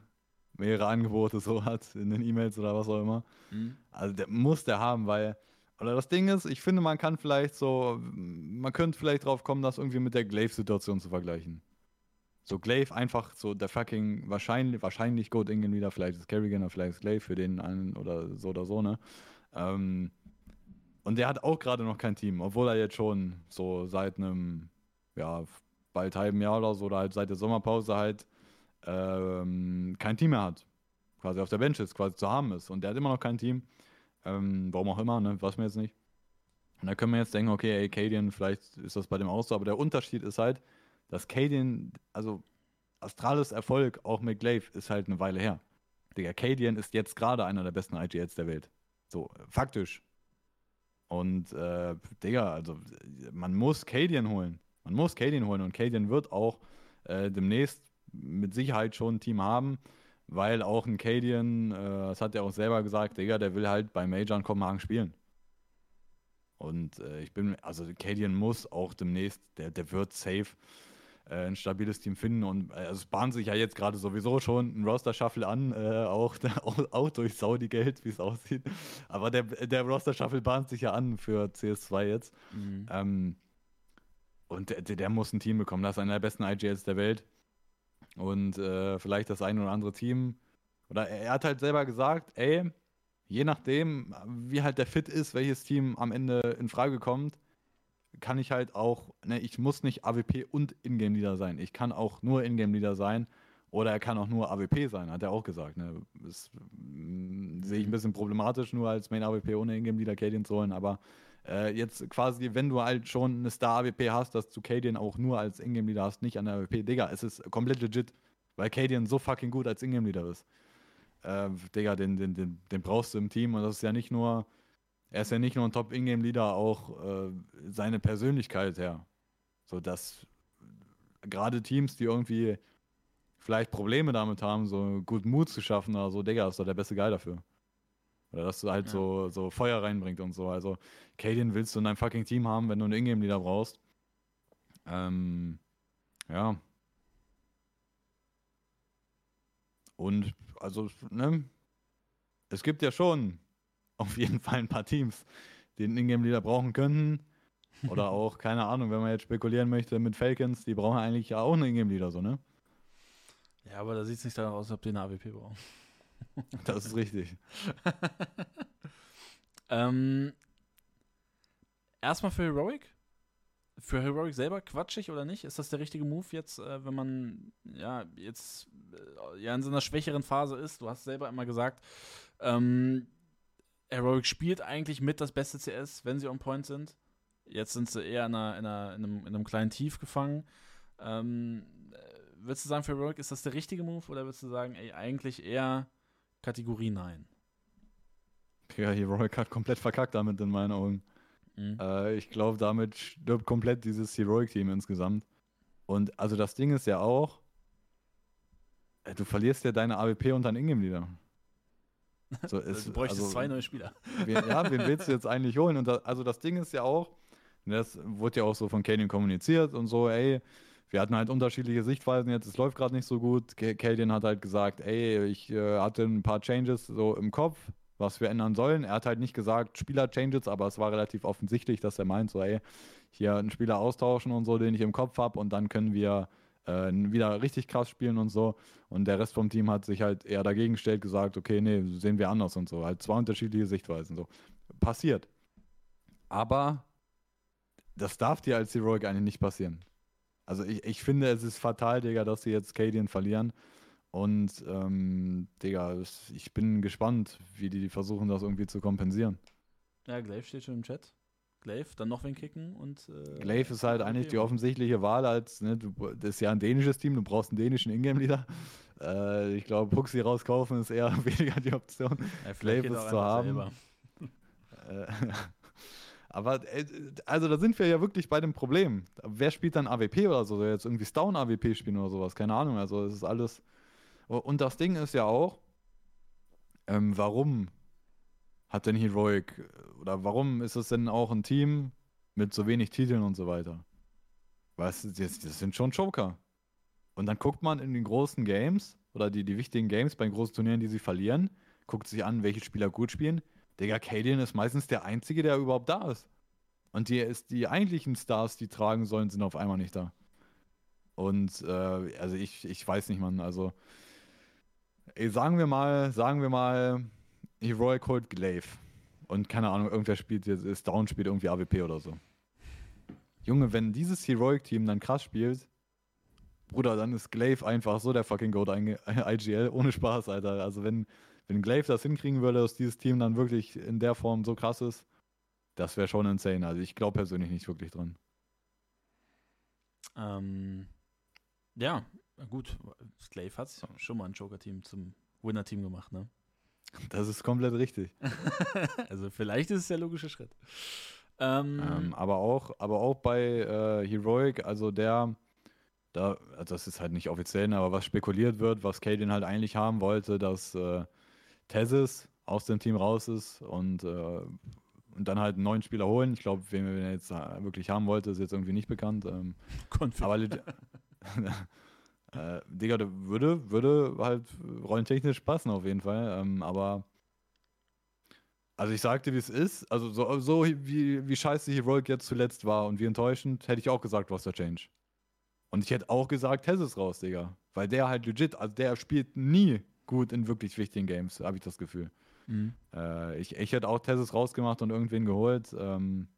mehrere Angebote so hat in den E-Mails oder was auch immer. hm? Also der muss der haben, weil oder das Ding ist, ich finde, man kann vielleicht so, man könnte vielleicht drauf kommen, das irgendwie mit der Glaive-Situation zu vergleichen. So Glaive einfach so der fucking wahrscheinlich, wahrscheinlich Goat Ingen wieder, vielleicht ist Kerrigan oder vielleicht ist Glaive für den einen oder so oder so, ne? Ähm, und der hat auch gerade noch kein Team, obwohl er jetzt schon so seit einem, ja, bald halben Jahr oder so, oder halt seit der Sommerpause halt ähm, kein Team mehr hat. Quasi auf der Bench ist, quasi zu haben ist. Und der hat immer noch kein Team. Ähm, warum auch immer, ne? Weiß man jetzt nicht. Und da können wir jetzt denken, okay, ey, Cadian, vielleicht ist das bei dem auch so, aber der Unterschied ist halt, dass Cadian, also Astralis Erfolg auch mit Glaive ist halt eine Weile her. Digga, Cadian ist jetzt gerade einer der besten IGLs der Welt. So, faktisch. Und, äh, Digga, also man muss Cadian holen. Man muss Cadian holen und Cadian wird auch äh, demnächst mit Sicherheit schon ein Team haben, weil auch ein Cadian, äh, das hat er auch selber gesagt, Digga, der will halt bei Major in Kopenhagen spielen. Und äh, ich bin, also Cadian muss auch demnächst, der, der wird safe äh, ein stabiles Team finden und äh, also es bahnt sich ja jetzt gerade sowieso schon ein Roster-Shuffle an, äh, auch, auch, auch durch Saudi-Geld, wie es aussieht. Aber der, der Roster-Shuffle bahnt sich ja an für CS2 jetzt. Mhm. Ähm, und der, der, muss ein Team bekommen. Das ist einer der besten IGLs der Welt. Und äh, vielleicht das ein oder andere Team. Oder er, er hat halt selber gesagt, ey, je nachdem, wie halt der Fit ist, welches Team am Ende in Frage kommt, kann ich halt auch, ne, ich muss nicht AWP und Ingame-Leader sein. Ich kann auch nur Ingame-Leader sein. Oder er kann auch nur AWP sein, hat er auch gesagt. Ne? Das mm, sehe ich ein bisschen problematisch, nur als Main AWP ohne Ingame-Leader Cadian zu holen. Aber äh, jetzt quasi, wenn du halt schon eine Star-AWP hast, dass du Cadian auch nur als Ingame-Leader hast, nicht an der AWP. Digga, es ist komplett legit, weil Cadian so fucking gut als Ingame-Leader ist. Äh, Digga, den, den, den, den brauchst du im Team und das ist ja nicht nur, er ist ja nicht nur ein Top-Ingame-Leader, auch äh, seine Persönlichkeit her. So dass gerade Teams, die irgendwie vielleicht Probleme damit haben, so gut Mut zu schaffen oder so, Digga, ist doch der beste Guy dafür. Oder dass du halt Ja. so, so Feuer reinbringt und so. Also, Cadian willst du in deinem fucking Team haben, wenn du einen Ingame-Leader brauchst. Ähm, ja. Und, also, ne? Es gibt ja schon auf jeden Fall ein paar Teams, die einen Ingame-Leader brauchen könnten. Oder auch, keine Ahnung, wenn man jetzt spekulieren möchte mit Falcons, die brauchen eigentlich ja auch einen Ingame-Leader, so, ne? Ja, aber da sieht es nicht danach aus, als ob die eine AWP brauchen. Das ist richtig. ähm, erstmal für Heroic. Für Heroic selber quatschig oder nicht? Ist das der richtige Move jetzt, äh, wenn man ja jetzt äh, ja in so einer schwächeren Phase ist? Du hast selber immer gesagt, ähm, Heroic spielt eigentlich mit das beste CS, wenn sie on point sind. Jetzt sind sie eher in, einer, in, einer, in, einem, in einem kleinen Tief gefangen. Ähm, äh, würdest du sagen, für Heroic ist das der richtige Move oder würdest du sagen, ey, eigentlich eher Kategorie Nein? Ja, Heroic hat komplett verkackt damit in meinen Augen. Mhm. Äh, ich glaube, damit stirbt komplett dieses Heroic-Team insgesamt. Und also das Ding ist ja auch, äh, du verlierst ja deine AWP und dein Ingame-Leader. So, du bräuchtest also, zwei neue Spieler. Wen, ja, wen willst du jetzt eigentlich holen? Und da, also das Ding ist ja auch, das wurde ja auch so von Canyon kommuniziert und so, ey, wir hatten halt unterschiedliche Sichtweisen jetzt, es läuft gerade nicht so gut. Kaden hat halt gesagt, ey, ich äh, hatte ein paar Changes so im Kopf, was wir ändern sollen. Er hat halt nicht gesagt Spieler-Changes, aber es war relativ offensichtlich, dass er meint, so, ey, hier einen Spieler austauschen und so, den ich im Kopf habe und dann können wir äh, wieder richtig krass spielen und so. Und der Rest vom Team hat sich halt eher dagegen gestellt, gesagt, okay, nee, sehen wir anders und so. Halt zwei unterschiedliche Sichtweisen. So. Passiert. Aber das darf dir als Heroic eigentlich nicht passieren. Also ich, ich finde, es ist fatal, Digga, dass sie jetzt Cadian verlieren. Und, ähm, Digga, ich bin gespannt, wie die versuchen, das irgendwie zu kompensieren. Ja, Glaive steht schon im Chat. Glaive, dann noch wen kicken und. Äh, Glaive ist halt eigentlich die offensichtliche Wahl als, ne, du, das ist ja ein dänisches Team, du brauchst einen dänischen Ingame-Leader. Äh, ich glaube, Puxi rauskaufen ist eher weniger die Option. Ja, Glaive ist zu haben. Äh, aber äh, also da sind wir ja wirklich bei dem Problem. Wer spielt dann AWP oder so? Soll jetzt irgendwie Stone AWP spielen oder sowas? Keine Ahnung. Also es ist alles. Und das Ding ist ja auch, ähm, warum hat denn Heroic oder warum ist es denn auch ein Team mit so wenig Titeln und so weiter? Du, das, das sind schon Joker. Und dann guckt man in den großen Games oder die, die wichtigen Games bei den großen Turnieren, die sie verlieren, guckt sich an, welche Spieler gut spielen Digga, Cadian ist meistens der Einzige, der überhaupt da ist. Und die, ist, die eigentlichen Stars, die tragen sollen, sind auf einmal nicht da. Und äh, also ich, ich weiß nicht, Mann. Also ey, sagen wir mal, sagen wir mal, Heroic holt Glaive. Und keine Ahnung, irgendwer spielt jetzt, ist Down spielt irgendwie AWP oder so. Junge, wenn dieses Heroic-Team dann krass spielt, Bruder, dann ist Glaive einfach so der fucking Goat IGL. Ohne Spaß, Alter. Also wenn, wenn Glaive das hinkriegen würde, dass dieses Team dann wirklich in der Form so krass ist, das wäre schon insane. Also ich glaube persönlich nicht wirklich dran. Ähm, ja, gut. Glaive hat schon mal ein Joker-Team zum Winner-Team gemacht, ne? Das ist komplett richtig. also vielleicht ist es der logische Schritt. Ähm, ähm, aber, auch, aber auch bei äh, Heroic, also der, da, also das ist halt nicht offiziell, ne, aber was spekuliert wird, was Kaden halt eigentlich haben wollte, dass äh, Tezis aus dem Team raus ist und, äh, und dann halt einen neuen Spieler holen. Ich glaube, wen er jetzt wirklich haben wollte, ist jetzt irgendwie nicht bekannt. Ähm, aber äh, Digga, würde, würde halt rollentechnisch passen auf jeden Fall. Ähm, aber also ich sagte, wie es ist. Also so, so wie, wie scheiße Heroic jetzt zuletzt war und wie enttäuschend, hätte ich auch gesagt, was der Change. Und ich hätte auch gesagt, Tess ist raus, Digga. Weil der halt legit, also der spielt nie gut in wirklich wichtigen Games, habe ich das Gefühl. Mhm. Äh, ich, ich hätte auch Tessis rausgemacht und irgendwen geholt. Ähm,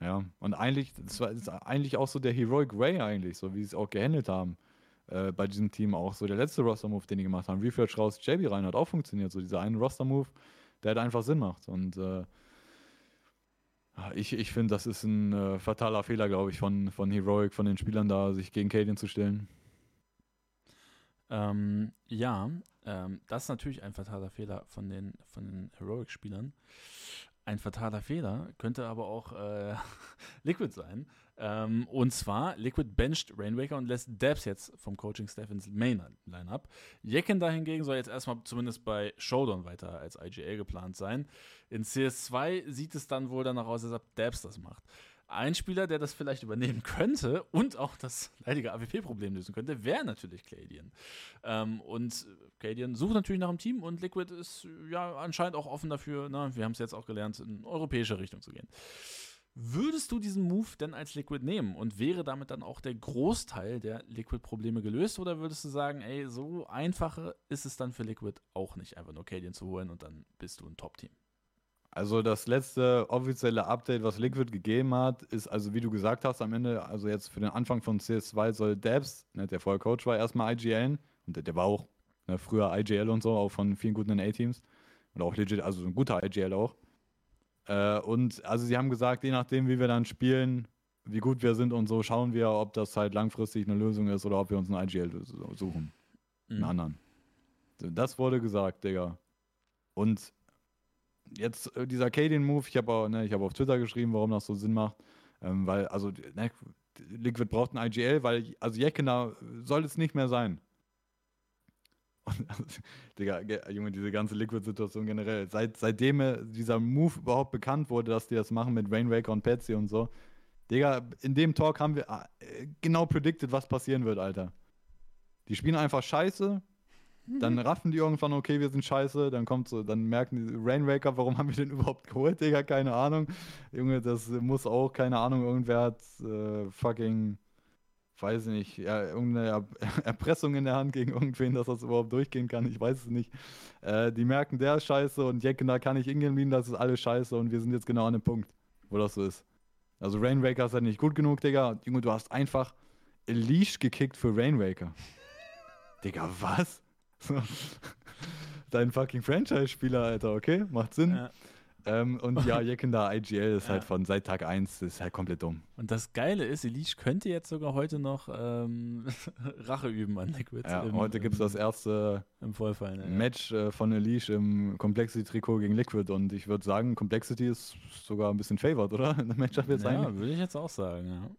ja, und eigentlich, das war das eigentlich auch so der Heroic Way eigentlich, so wie sie es auch gehandelt haben. Äh, bei diesem Team auch so der letzte Roster-Move, den die gemacht haben. Refresh raus, JB rein hat auch funktioniert. So dieser eine Roster-Move, der halt einfach Sinn macht. Und äh, ich, ich finde, das ist ein äh, fataler Fehler, glaube ich, von, von Heroic, von den Spielern da, sich gegen Cadian zu stellen. Ähm, ja, ähm, das ist natürlich ein fataler Fehler von den, von den Heroic-Spielern. Ein fataler Fehler könnte aber auch äh, Liquid sein. Ähm, und zwar, Liquid bencht Rainwaker und lässt Dabs jetzt vom Coaching-Staff ins Main-Line-Up. Jekken dahingegen soll jetzt erstmal zumindest bei Showdown weiter als IGL geplant sein. In CS2 sieht es dann wohl danach aus, als ob Dabs das macht. Ein Spieler, der das vielleicht übernehmen könnte und auch das leidige AWP-Problem lösen könnte, wäre natürlich Cadian. Ähm, und Cadian sucht natürlich nach einem Team und Liquid ist ja anscheinend auch offen dafür, na, wir haben es jetzt auch gelernt, in europäische Richtung zu gehen. Würdest du diesen Move denn als Liquid nehmen und wäre damit dann auch der Großteil der Liquid-Probleme gelöst oder würdest du sagen, ey, so einfache ist es dann für Liquid auch nicht, einfach nur Cadian zu holen und dann bist du ein Top-Team? Also das letzte offizielle Update, was Liquid gegeben hat, ist, also wie du gesagt hast, am Ende, also jetzt für den Anfang von CS2 soll Debs, ne, der vorher Coach war, erstmal IGL und der, der war auch ne, früher IGL und so, auch von vielen guten NA-Teams und auch legit, also ein guter IGL auch. Äh, und also sie haben gesagt, je nachdem, wie wir dann spielen, wie gut wir sind und so, schauen wir, ob das halt langfristig eine Lösung ist oder ob wir uns einen IGL suchen. Mhm. Einen anderen. Das wurde gesagt, Digga. Und jetzt äh, dieser Cadian-Move, ich habe ne, hab auf Twitter geschrieben, warum das so Sinn macht. Ähm, weil, also, ne, Liquid braucht ein IGL, weil, also Jekina soll es nicht mehr sein. Und, also, Digga, Junge, diese ganze Liquid-Situation generell. Seit, seitdem dieser Move überhaupt bekannt wurde, dass die das machen mit Rainwaker und Patsy und so. Digga, in dem Talk haben wir äh, genau predicted, was passieren wird, Alter. Die spielen einfach scheiße, dann raffen die irgendwann, okay, wir sind scheiße, dann kommt so, dann merken die Rainwaker, warum haben wir den überhaupt geholt, Digga, keine Ahnung. Junge, das muss auch, keine Ahnung, irgendwer hat äh, fucking weiß nicht, ja, irgendeine Erpressung in der Hand gegen irgendwen, dass das überhaupt durchgehen kann. Ich weiß es nicht. Äh, die merken, der ist scheiße und Jecken, da kann ich ingehen, das ist alles scheiße und wir sind jetzt genau an dem Punkt, wo das so ist. Also Rainwaker ist halt nicht gut genug, Digga. Junge, du hast einfach Leash gekickt für Rainwaker. Digga, was? Dein fucking Franchise-Spieler, Alter, okay? Macht Sinn. Ja. Ähm, und ja, Jekenda IGL ist ja. halt von seit Tag 1 ist halt komplett dumm. Und das Geile ist, Elish könnte jetzt sogar heute noch ähm, Rache üben an Liquid. Ja, im, heute gibt es das erste Vollfall, ne, Match äh, von Elish im Complexity-Trikot gegen Liquid. Und ich würde sagen, Complexity ist sogar ein bisschen favored, oder? In dem Matchup jetzt Ja, würde ich jetzt auch sagen, ja.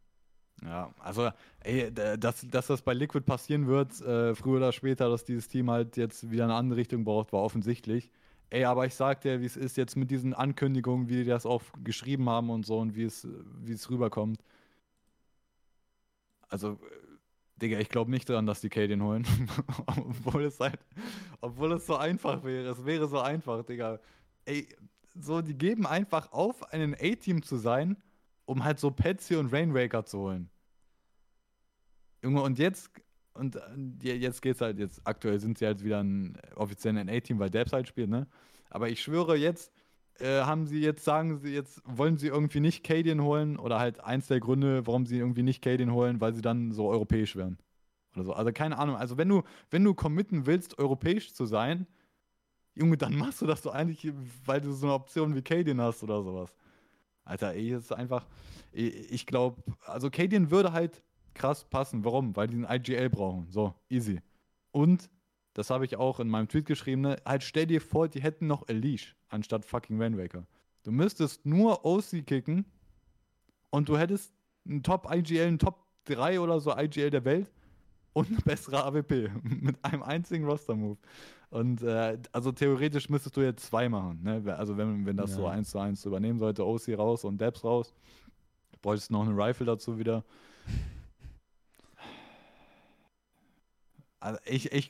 Ja, also, ey, dass, dass das bei Liquid passieren wird, äh, früher oder später, dass dieses Team halt jetzt wieder eine andere Richtung braucht, war offensichtlich. Ey, aber ich sag dir, wie es ist jetzt mit diesen Ankündigungen, wie die das auch geschrieben haben und so und wie es, wie es rüberkommt. Also, Digga, ich glaube nicht daran, dass die Kadien holen. obwohl es halt, obwohl es so einfach wäre. Es wäre so einfach, Digga. Ey, so, die geben einfach auf, einen A-Team zu sein, um halt so Patsy und Rainwaker zu holen. Junge, und jetzt und äh, jetzt geht's halt, jetzt aktuell sind sie halt wieder ein offiziellen NA-Team, weil Debs halt spielt, ne? Aber ich schwöre, jetzt äh, haben sie jetzt, sagen sie, jetzt wollen sie irgendwie nicht Cadian holen oder halt eins der Gründe, warum sie irgendwie nicht Cadian holen, weil sie dann so europäisch werden. Oder so. Also keine Ahnung. Also wenn du, wenn du committen willst, europäisch zu sein, Junge, dann machst du das so eigentlich, weil du so eine Option wie Cadian hast oder sowas. Alter, ey, ist einfach, ich glaube, also Cadian würde halt krass passen. Warum? Weil die ein IGL brauchen. So, easy. Und, das habe ich auch in meinem Tweet geschrieben, ne? halt stell dir vor, die hätten noch Elish anstatt fucking Rainwaker. Du müsstest nur OC kicken und du hättest einen Top-IGL, einen Top 3 oder so IGL der Welt und eine bessere AWP mit einem einzigen Roster-Move. Und äh, also theoretisch müsstest du jetzt zwei machen. Ne? Also wenn, wenn das ja. so eins zu eins übernehmen sollte, OC raus und Debs raus, bräuchtest du noch eine Rifle dazu wieder. Also ich, ich,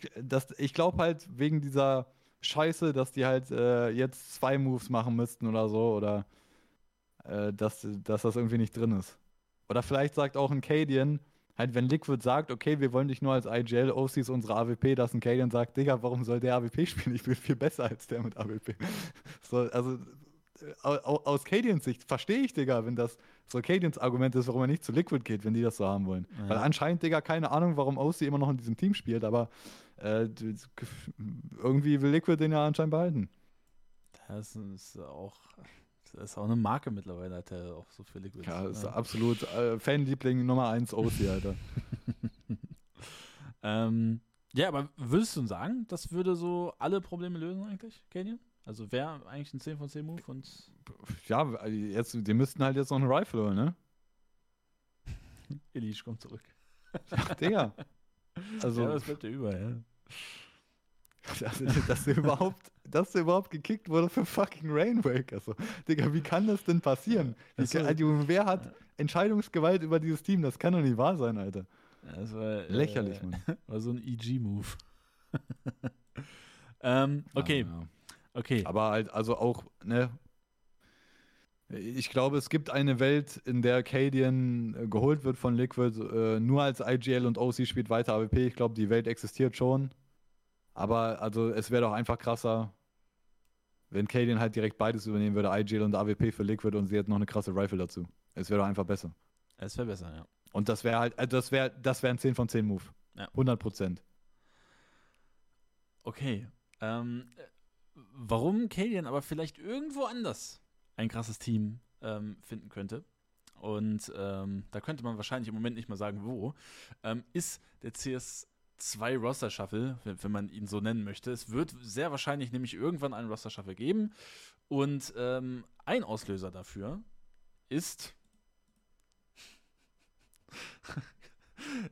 ich glaube halt wegen dieser Scheiße, dass die halt äh, jetzt zwei Moves machen müssten oder so, oder äh, dass, dass das irgendwie nicht drin ist. Oder vielleicht sagt auch ein Cadian, halt, wenn Liquid sagt, okay, wir wollen dich nur als IGL, OC ist unsere AWP, dass ein Cadian sagt, Digga, warum soll der AWP spielen? Ich bin viel besser als der mit AWP. so, also aus Cadians Sicht verstehe ich, Digga, wenn das so Cadians Argument ist, warum er nicht zu Liquid geht, wenn die das so haben wollen. Ja. Weil anscheinend, Digga, keine Ahnung, warum OC immer noch in diesem Team spielt, aber äh, irgendwie will Liquid den ja anscheinend behalten. Das ist auch, das ist auch eine Marke mittlerweile, hat er auch so für Liquid. Ja, ist ja. absolut äh, Fanliebling Nummer 1 OC, Alter. ähm, ja, aber würdest du sagen, das würde so alle Probleme lösen eigentlich, Canyon? Also wäre eigentlich ein 10 von 10 Move und. Ja, jetzt, die müssten halt jetzt noch eine Rifle holen, ne? Elish kommt zurück. Ach, Digga. Also, ja, das bleibt ja über, ja. Also, dass der überhaupt, dass der überhaupt gekickt wurde für fucking Rainwake. Also, Digga, wie kann das denn passieren? Wie, so, also, wer hat Entscheidungsgewalt über dieses Team? Das kann doch nicht wahr sein, Alter. Das war, Lächerlich, äh, Mann. War so ein EG-Move. ähm, okay. Ja, ja. Okay. Aber halt, also auch, ne? Ich glaube, es gibt eine Welt, in der Cadian äh, geholt wird von Liquid, äh, nur als IGL und OC spielt weiter AWP. Ich glaube, die Welt existiert schon. Aber also es wäre doch einfach krasser, wenn Cadian halt direkt beides übernehmen würde, IGL und AWP für Liquid und sie hätten noch eine krasse Rifle dazu. Es wäre doch einfach besser. Es wäre besser, ja. Und das wäre halt, also das wäre das wär ein 10 von 10 Move. Ja. 100 Prozent. Okay. Ähm, warum Kalian aber vielleicht irgendwo anders ein krasses Team ähm, finden könnte. Und ähm, da könnte man wahrscheinlich im Moment nicht mal sagen, wo, ähm, ist der CS2 Roster Shuffle, wenn, wenn, man ihn so nennen möchte. Es wird sehr wahrscheinlich nämlich irgendwann einen Roster Shuffle geben. Und ähm, ein Auslöser dafür ist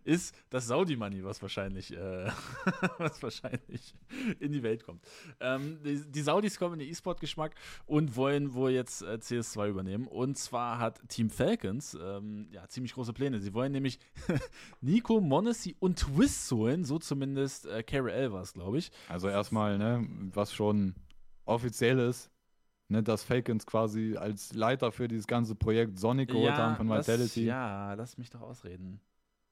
ist das Saudi-Money, was wahrscheinlich, äh, was wahrscheinlich in die Welt kommt. Ähm, die, die, Saudis kommen in den E-Sport-Geschmack und wollen wohl jetzt äh, CS2 übernehmen. Und zwar hat Team Falcons ähm, ja, ziemlich große Pläne. Sie wollen nämlich Nico, Monacy und Twist holen, so zumindest äh, KRL war es, glaube ich. Also erstmal, ne, was schon offiziell ist, ne, dass Falcons quasi als Leiter für dieses ganze Projekt Sonic geholt ja, haben von Vitality. Das, ja, lass mich doch ausreden.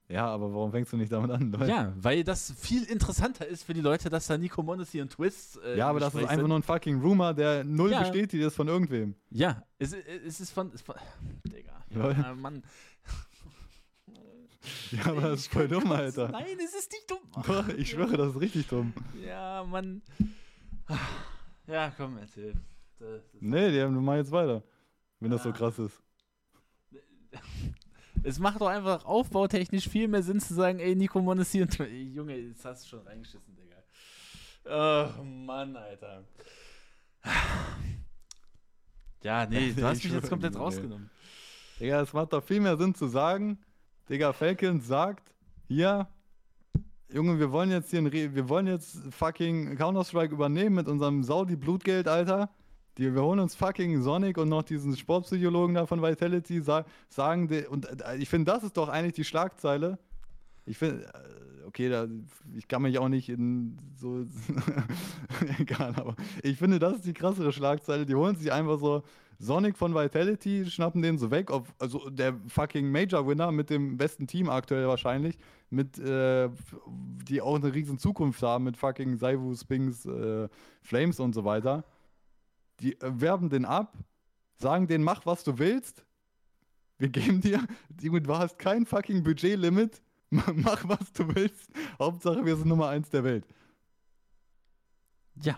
Ja, aber warum fängst du nicht damit an, Leute? Ja, weil das viel interessanter ist für die Leute, dass da Nico Monacy und Twist. Äh, ja, aber das ist einfach nur ein fucking Rumor, der null ja. bestätigt ist von irgendwem. Ja, es, es ist von. Es von Digga. Ja, Mann. Ja, aber das ist voll dumm, Alter. Nein, es ist nicht dumm. Doch, ich schwöre, das ist richtig dumm. Ja, Mann. Ja, komm, erzähl. Das, das nee, die haben, mach jetzt weiter. Wenn ja. das so krass ist. Es macht doch einfach aufbautechnisch viel mehr Sinn zu sagen, ey, Nico Monesi und Junge, jetzt hast du schon reingeschissen, Digga. Oh Mann, Alter. Ja, nee, du hast mich jetzt komplett nee. rausgenommen. Digga, es macht doch viel mehr Sinn zu sagen, Digga, Falcons sagt, hier, Junge, wir wollen jetzt hier, wir wollen jetzt fucking Counter-Strike übernehmen mit unserem Saudi-Blutgeld, Alter. Die, wir holen uns fucking Sonic und noch diesen Sportpsychologen da von Vitality, sa sagen, die, und äh, ich finde, das ist doch eigentlich die Schlagzeile. Ich finde, äh, okay, da, ich kann mich auch nicht in so, egal, aber ich finde, das ist die krassere Schlagzeile. Die holen sich einfach so Sonic von Vitality, schnappen den so weg, auf, also der fucking Major-Winner mit dem besten Team aktuell wahrscheinlich, mit, äh, die auch eine riesen Zukunft haben mit fucking Saivu, Spings, äh, Flames und so weiter die äh, werben den ab, sagen den, mach was du willst. Wir geben dir, du hast kein fucking Budgetlimit, mach was du willst. Hauptsache, wir sind Nummer eins der Welt. Ja.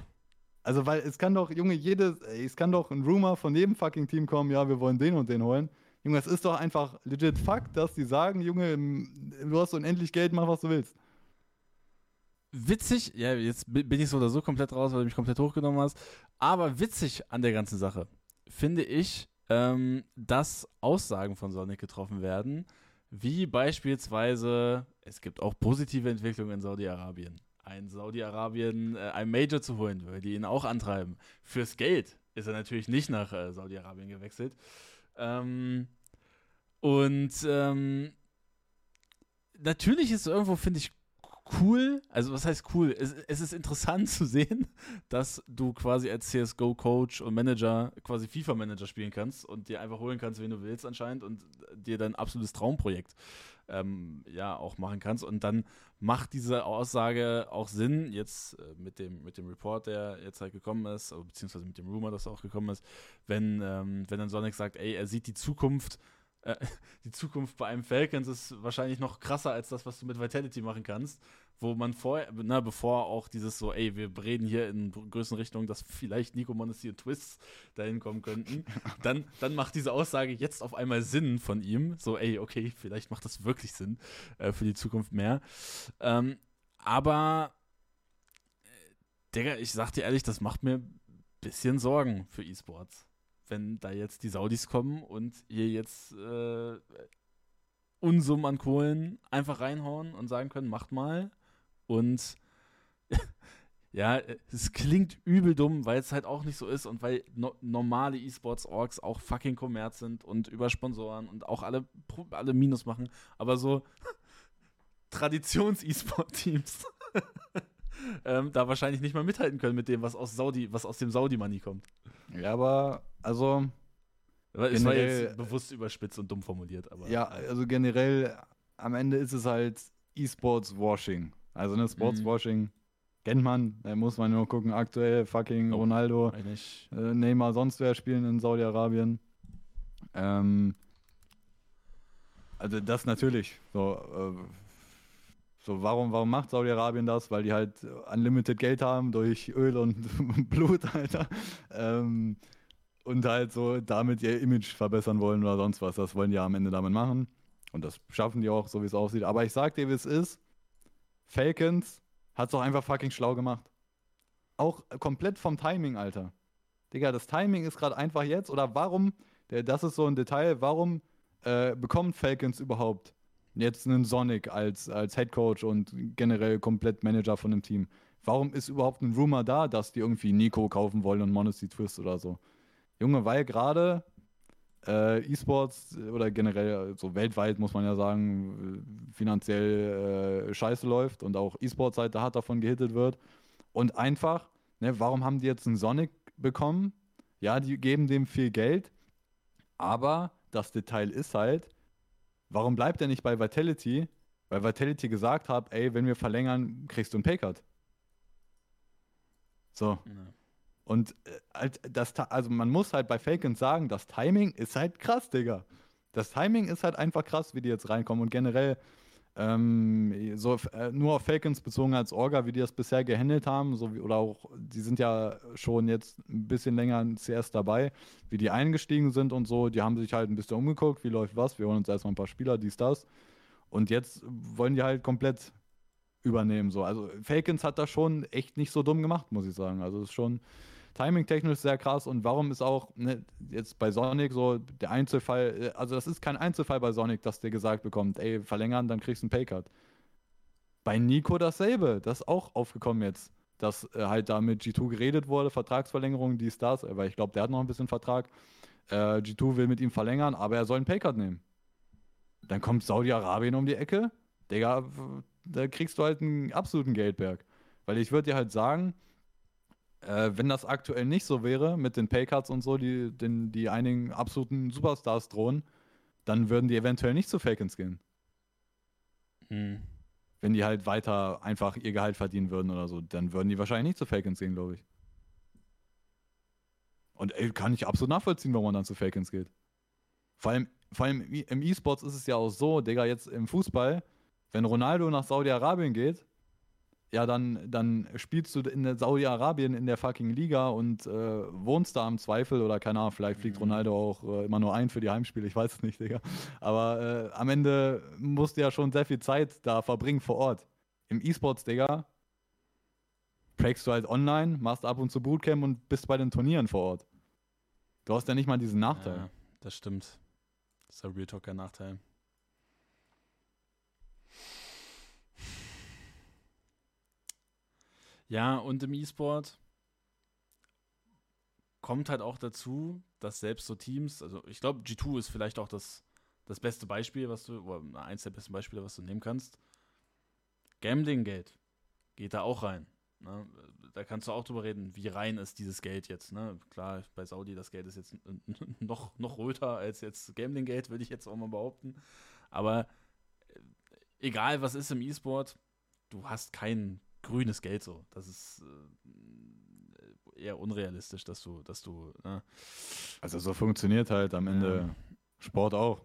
Also, weil es kann doch, Junge, jedes, es kann doch ein Rumor von jedem fucking Team kommen, ja, wir wollen den und den holen. Junge, es ist doch einfach legit Fakt, dass die sagen, Junge, du hast unendlich Geld, mach was du willst witzig, ja, jetzt bin ich so oder so komplett raus, weil du mich komplett hochgenommen hast, aber witzig an der ganzen Sache finde ich, ähm, dass Aussagen von Sonic getroffen werden, wie beispielsweise, es gibt auch positive Entwicklungen in Saudi-Arabien. Ein Saudi-Arabien, äh, ein Major zu holen, weil die ihn auch antreiben. Fürs Geld ist er natürlich nicht nach äh, Saudi-Arabien gewechselt. Ähm, und ähm, natürlich ist irgendwo, finde ich, cool, also was heißt cool? Es, es, ist interessant zu sehen, dass du quasi als CSGO-Coach und Manager quasi FIFA-Manager spielen kannst und dir einfach holen kannst, wen du willst anscheinend und dir dein absolutes Traumprojekt ähm, ja auch machen kannst. Und dann macht diese Aussage auch Sinn, jetzt äh, mit, dem, mit dem Report, der jetzt halt gekommen ist, beziehungsweise mit dem Rumor, das auch gekommen ist, wenn, ähm, wenn dann Sonic sagt, ey, er sieht die Zukunft äh, die Zukunft bei einem Falcons ist wahrscheinlich noch krasser als das, was du mit Vitality machen kannst, wo man vorher, na, bevor auch dieses so, ey, wir reden hier in Größenrichtung, dass vielleicht Nico Monacy und Twists dahin kommen könnten, dann, dann macht diese Aussage jetzt auf einmal Sinn von ihm, so, ey, okay, vielleicht macht das wirklich Sinn äh, für die Zukunft mehr. Ähm, aber, äh, Digga, ich sag dir ehrlich, das macht mir ein bisschen Sorgen für E-Sports wenn da jetzt die Saudis kommen und hier jetzt äh, Unsummen an Kohlen einfach reinhauen und sagen können, macht mal. Und ja, es klingt übel dumm, weil es halt auch nicht so ist und weil no normale E-Sports-Orgs auch fucking Kommerz sind und über Sponsoren und auch alle, alle Minus machen. Aber so Traditions-E-Sport-Teams ähm, da wahrscheinlich nicht mal mithalten können mit dem, was aus Saudi, was aus dem Saudi-Money kommt. Ja, aber also. Es war jetzt bewusst überspitzt und dumm formuliert, aber. Ja, also generell am Ende ist es halt E-Sports-Washing. Also ne, Sports-Washing mhm. kennt man, da muss man nur gucken, aktuell fucking oh, Ronaldo, äh, Neymar, sonst wer spielen in Saudi-Arabien. Ähm, also das natürlich. So, äh, so, warum, warum macht Saudi-Arabien das? Weil die halt unlimited Geld haben durch Öl und Blut, Alter. Ähm, und halt so damit ihr Image verbessern wollen oder sonst was. Das wollen die ja am Ende damit machen. Und das schaffen die auch, so wie es aussieht. Aber ich sag dir, wie es ist. Falcons hat's doch einfach fucking schlau gemacht. Auch komplett vom Timing, Alter. Digga, das Timing ist gerade einfach jetzt. Oder warum, das ist so ein Detail, warum äh, bekommt Falcons überhaupt jetzt einen Sonic als, als Head Coach und generell komplett Manager von einem Team. Warum ist überhaupt ein Rumor da, dass die irgendwie Nico kaufen wollen und Monacy Twist oder so? Junge, weil gerade äh, E-Sports oder generell so weltweit, muss man ja sagen, finanziell äh, scheiße läuft und auch E-Sports-Seite hart davon gehittet wird. Und einfach, ne, warum haben die jetzt einen Sonic bekommen? Ja, die geben dem viel Geld, aber das Detail ist halt, warum bleibt er nicht bei Vitality? Weil Vitality gesagt hat, ey, wenn wir verlängern, kriegst du einen Paycard. So. Ja. Und äh, das, also man muss halt bei Falcons sagen, das Timing ist halt krass, Digga. Das Timing ist halt einfach krass, wie die jetzt reinkommen. Und generell, ähm, so äh, nur auf Falcons bezogen als Orga, wie die das bisher gehandelt haben, so wie, oder auch, die sind ja schon jetzt ein bisschen länger in CS dabei, wie die eingestiegen sind und so, die haben sich halt ein bisschen umgeguckt, wie läuft was, wir holen uns erstmal ein paar Spieler, dies, das. Und jetzt wollen die halt komplett übernehmen. So. Also Falcons hat das schon echt nicht so dumm gemacht, muss ich sagen. Also es ist schon timing-technisch sehr krass und warum ist auch ne, jetzt bei Sonic so der Einzelfall, äh, also das ist kein Einzelfall bei Sonic, dass der gesagt bekommt, ey, verlängern, dann kriegst du einen Paycard. Bei Nico dasselbe, das ist auch aufgekommen jetzt, dass äh, halt da mit G2 geredet wurde, Vertragsverlängerung, dies, das, weil ich glaube, der hat noch ein bisschen Vertrag. Äh, G2 will mit ihm verlängern, aber er soll einen Paycard nehmen. Dann kommt Saudi-Arabien um die Ecke, Digga, da kriegst du halt einen absoluten Geldberg. Weil ich würde dir halt sagen, äh, wenn das aktuell nicht so wäre, mit den Paycuts und so, die, den, die einigen absoluten Superstars drohen, dann würden die eventuell nicht zu Falcons gehen. Hm. Wenn die halt weiter einfach ihr Gehalt verdienen würden oder so, dann würden die wahrscheinlich nicht zu Falcons gehen, glaube ich. Und ey, kann ich absolut nachvollziehen, warum man dann zu Falcons geht. Vor allem, vor allem im E-Sports ist es ja auch so, Digga, jetzt im Fußball, wenn Ronaldo nach Saudi-Arabien geht, ja, dann, dann spielst du in Saudi-Arabien in der fucking Liga und äh, wohnst da im Zweifel oder keine Ahnung, vielleicht fliegt mhm. Ronaldo auch äh, immer nur ein für die Heimspiele, ich weiß es nicht, Digga. Aber äh, am Ende musst du ja schon sehr viel Zeit da verbringen vor Ort. Im E-Sports, Digga, prägst du halt online, machst ab und zu Bootcamp und bist bei den Turnieren vor Ort. Du hast ja nicht mal diesen Nachteil. Ja, das stimmt. Das ist der Real Talker Nachteil. Ja, und im E-Sport kommt halt auch dazu, dass selbst so Teams, also ich glaube, G2 ist vielleicht auch das, das beste Beispiel, was du, oder eins der besten Beispiele, was du nehmen kannst. Gambling-Geld geht da auch rein. Ne? Da kannst du auch drüber reden, wie rein ist dieses Geld jetzt. Ne? Klar, bei Saudi, das Geld ist jetzt noch, noch röter als jetzt Gambling-Geld, würde ich jetzt auch mal behaupten. Aber äh, egal was ist im E-Sport, du hast keinen grünes Geld so. Das ist äh, eher unrealistisch, dass du, dass du. Ne? Also so funktioniert halt am Ende ja. Sport auch.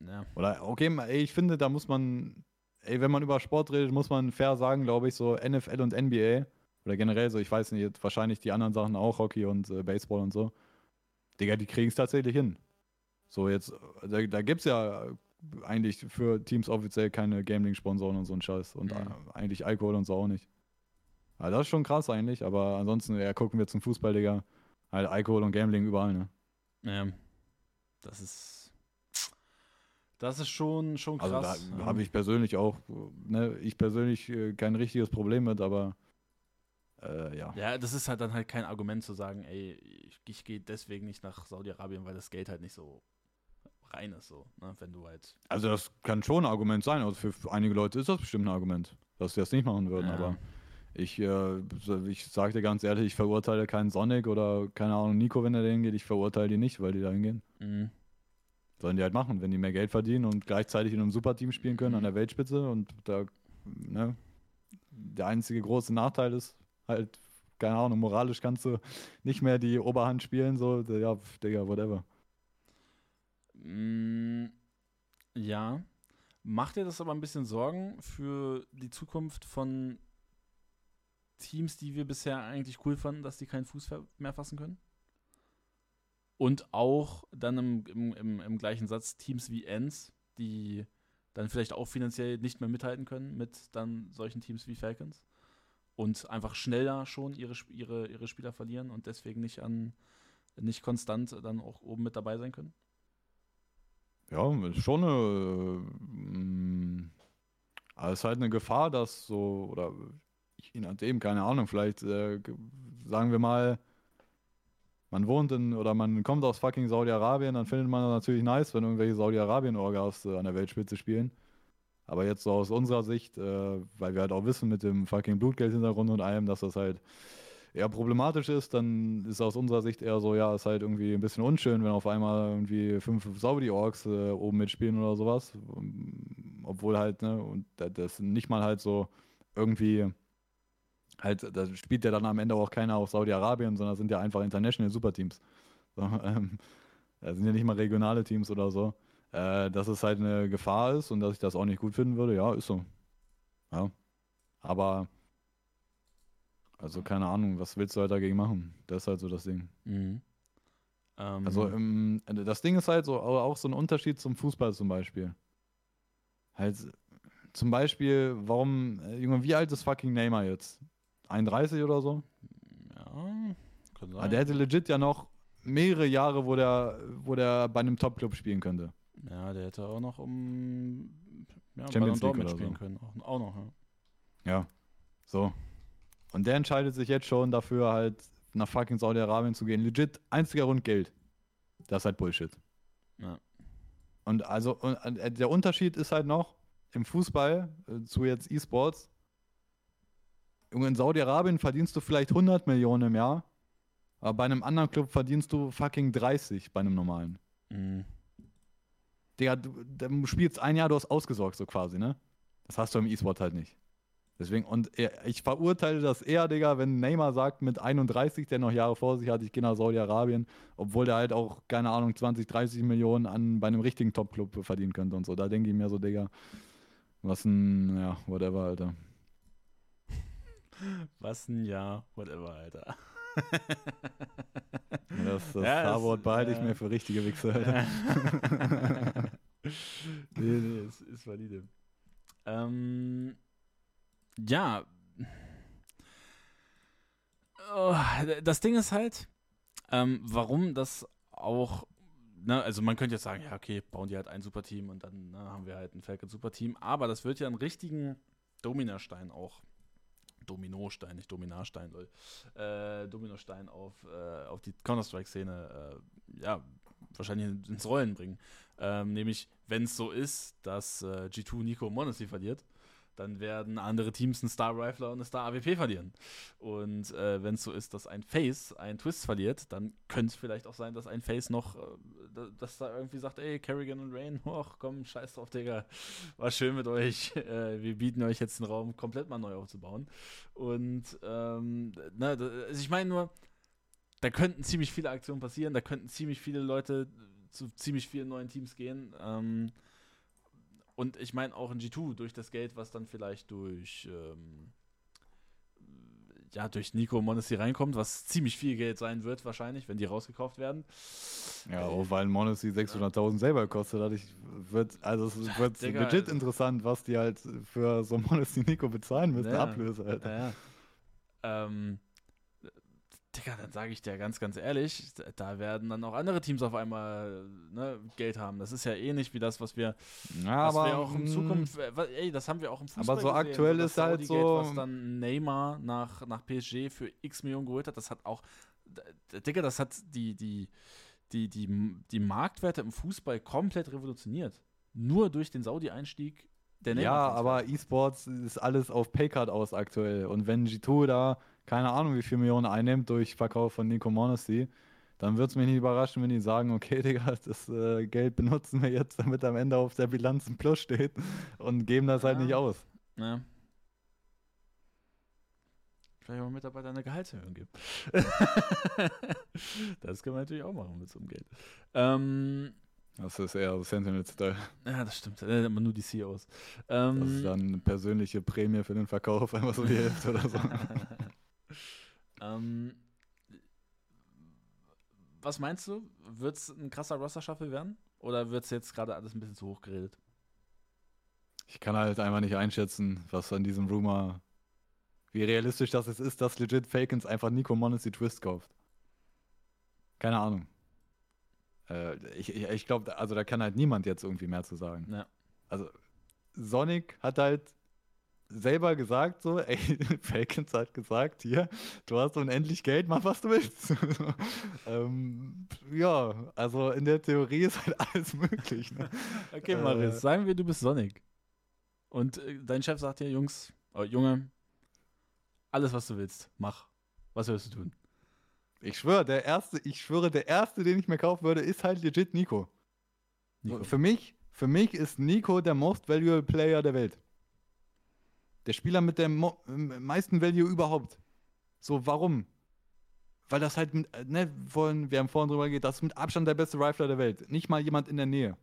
Ja. Oder okay, ich finde, da muss man, ey, wenn man über Sport redet, muss man fair sagen, glaube ich, so NFL und NBA oder generell so, ich weiß nicht, wahrscheinlich die anderen Sachen auch, Hockey und äh, Baseball und so. Digga, die kriegen es tatsächlich hin. So jetzt, da, da gibt es ja eigentlich für Teams offiziell keine Gambling-Sponsoren und so ein Scheiß. Und mhm. eigentlich Alkohol und so auch nicht. Ja, das ist schon krass eigentlich, aber ansonsten, ja, gucken wir zum Fußball, Digga. Halt Alkohol und Gambling überall, ne? Ja. Das ist. Das ist schon, schon krass. Also da habe ich persönlich auch, ne, ich persönlich äh, kein richtiges Problem mit, aber äh, ja. Ja, das ist halt dann halt kein Argument zu sagen, ey, ich, ich gehe deswegen nicht nach Saudi-Arabien, weil das Geld halt nicht so rein ist, so, ne? wenn du halt. Also das kann schon ein Argument sein. Also für einige Leute ist das bestimmt ein Argument, dass sie das nicht machen würden, ja. aber ich, äh, ich sage dir ganz ehrlich, ich verurteile keinen Sonic oder keine Ahnung, Nico, wenn er da hingeht, ich verurteile die nicht, weil die da hingehen. Mhm. Sollen die halt machen, wenn die mehr Geld verdienen und gleichzeitig in einem Superteam spielen können mhm. an der Weltspitze und da, ne, der einzige große Nachteil ist halt, keine Ahnung, moralisch kannst du nicht mehr die Oberhand spielen, so, ja, Digga, whatever. Mm, ja. Macht dir das aber ein bisschen Sorgen für die Zukunft von Teams, die wir bisher eigentlich cool fanden, dass die keinen Fuß mehr fassen können? Und auch dann im, im, im, im gleichen Satz Teams wie Ends, die dann vielleicht auch finanziell nicht mehr mithalten können mit dann solchen Teams wie Falcons und einfach schneller schon ihre, ihre, ihre Spieler verlieren und deswegen nicht an nicht konstant dann auch oben mit dabei sein können? Ja, schon eine. Äh, aber es ist halt eine Gefahr, dass so, oder je nachdem, keine Ahnung, vielleicht äh, sagen wir mal, man wohnt in oder man kommt aus fucking Saudi-Arabien, dann findet man das natürlich nice, wenn irgendwelche Saudi-Arabien-Orgas äh, an der Weltspitze spielen. Aber jetzt so aus unserer Sicht, äh, weil wir halt auch wissen mit dem fucking Blutgeld-Hintergrund und allem, dass das halt eher problematisch ist, dann ist aus unserer Sicht eher so, ja, ist halt irgendwie ein bisschen unschön, wenn auf einmal irgendwie fünf Saudi-Orks äh, oben mitspielen oder sowas. Obwohl halt, ne, und das nicht mal halt so irgendwie halt, da spielt ja dann am Ende auch keiner aus Saudi-Arabien, sondern sind ja einfach international Superteams. So, ähm, das sind ja nicht mal regionale Teams oder so. Äh, dass es halt eine Gefahr ist und dass ich das auch nicht gut finden würde, ja, ist so. Ja. Aber, also keine Ahnung, was willst du halt dagegen machen? Das ist halt so das Ding. Mhm. Ähm, also, im, das Ding ist halt so, auch so ein Unterschied zum Fußball zum Beispiel. Halt, zum Beispiel, warum, äh, Junge, wie alt ist fucking Neymar jetzt? 31 oder so? Ja, kann sein. Aber der hätte legit ja noch mehrere Jahre, wo der, wo der bei einem Top-Club spielen könnte. Ja, der hätte auch noch um ja, Champions League oder spielen so. können. Auch, auch noch, ja. Ja, so. Und der entscheidet sich jetzt schon dafür, halt nach fucking Saudi-Arabien zu gehen. Legit, einziger Grund Geld. Das ist halt Bullshit. Ja. Und also, und äh, der Unterschied ist halt noch, im Fußball äh, zu jetzt E-Sports, in Saudi-Arabien verdienst du vielleicht 100 Millionen im Jahr, aber bei einem anderen Club verdienst du fucking 30 bei einem normalen. Mhm. Digga, du, du spielst ein Jahr, du hast ausgesorgt, so quasi, ne? Das hast du im E-Sport halt nicht. Deswegen, und ich verurteile das eher, Digga, wenn Neymar sagt, mit 31, der noch Jahre vor sich hat, ich gehe nach Saudi-Arabien, obwohl der halt auch, keine Ahnung, 20, 30 Millionen an, bei einem richtigen Top-Club verdienen könnte und so. Da denke ich mir so, Digga, was ein, ja, whatever, Alter. Was ein Jahr, whatever, Alter. Das, das ja, Starwort behalte ich mir für richtige Wichse, Alter. nee, nee, es ist valide. Ähm, ja. Oh, das Ding ist halt, ähm, warum das auch Ne, also man könnte jetzt sagen, ja, okay, bauen die halt ein Superteam und dann ne, haben wir halt ein Falcon Superteam, aber das wird ja einen richtigen Dominastein auch Dominostein, nicht Dominarstein, äh, Dominostein auf, äh, auf die Counter-Strike-Szene, äh, ja, wahrscheinlich ins Rollen bringen. Ähm, nämlich, wenn es so ist, dass äh, G2 Nico Monacy verliert, dann werden andere Teams einen Star Rifler und eine Star AWP verlieren. Und äh, wenn es so ist, dass ein Face einen Twist verliert, dann könnte es vielleicht auch sein, dass ein Face noch, äh, dass da irgendwie sagt, ey, Kerrigan und Rain, ach komm, scheiß drauf, Digga, war schön mit euch. Äh, wir bieten euch jetzt den Raum komplett mal neu aufzubauen. Und ähm, na, also ich meine nur, da könnten ziemlich viele Aktionen passieren, da könnten ziemlich viele Leute zu ziemlich vielen neuen Teams gehen. Ähm, und ich meine auch in G2 durch das Geld, was dann vielleicht durch ähm, ja, durch Nico Monacy reinkommt, was ziemlich viel Geld sein wird, wahrscheinlich, wenn die rausgekauft werden. Ja, auch weil Monacy 600.000 selber kostet, dadurch wird, also es wird Digga, legit also interessant, was die halt für so Monacy Nico bezahlen müssen, ja, Ablöse halt. Ja. Ähm, Digga, dann sage ich dir ganz, ganz ehrlich, da werden dann auch andere Teams auf einmal ne, Geld haben. Das ist ja ähnlich wie das, was wir, ja, was aber, wir auch in Zukunft, äh, ey, das haben wir auch im Fußball Aber so gesehen, aktuell ist halt so, was dann Neymar nach, nach PSG für x Millionen geholt hat, das hat auch, Digga, das hat die, die, die, die, die Marktwerte im Fußball komplett revolutioniert. Nur durch den Saudi-Einstieg der Neymar. Ja, aber E-Sports ist alles auf Paycard aus aktuell. Und wenn G2 da keine Ahnung, wie viel Millionen einnimmt durch Verkauf von Nico Monacy, dann würde es mich nicht überraschen, wenn die sagen, okay, Digga, das äh, Geld benutzen wir jetzt, damit am Ende auf der Bilanz ein Plus steht und geben das halt ja. halt nicht aus. Ja. Vielleicht auch Mitarbeiter eine Gehaltserhöhung geben. das können wir natürlich auch machen mit so einem Geld. Ähm, das ist eher Sentinel-Style. Ja, das stimmt. Äh, immer nur die CEOs. Ähm, das ist dann eine persönliche Prämie für den Verkauf, einfach so die Hälfte oder so. Ähm, was meinst du? Wird es ein krasser Roster-Shuffle werden? Oder wird es jetzt gerade alles ein bisschen zu hoch geredet? Ich kann halt einfach nicht einschätzen, was an diesem Rumor, wie realistisch das jetzt ist, dass legit Fakens einfach Nico Monacy Twist kauft. Keine Ahnung. Äh, ich ich, ich glaube, also da kann halt niemand jetzt irgendwie mehr zu sagen. Ja. Also Sonic hat halt selber gesagt, so, ey, Falcons hat gesagt, hier, du hast unendlich Geld, mach was du willst. ähm, ja, also in der Theorie ist halt alles möglich. Ne? Okay, Äh, Maris, sagen wir, du bist Sonic. Und äh, dein Chef sagt dir, Jungs, oh, Junge, alles, was du willst, mach. Was willst du tun? Ich schwöre, der erste, ich schwöre, der erste, den ich mir kaufen würde, ist halt legit Nico. Nico. Für mich, für mich ist Nico der most valuable Player der Welt. Der Spieler mit dem m- meisten Value überhaupt. So, warum? Weil das halt, äh, ne, vorhin, wir haben vorhin drüber geredet, das ist mit Abstand der beste Rifler der Welt. Nicht mal jemand in der Nähe.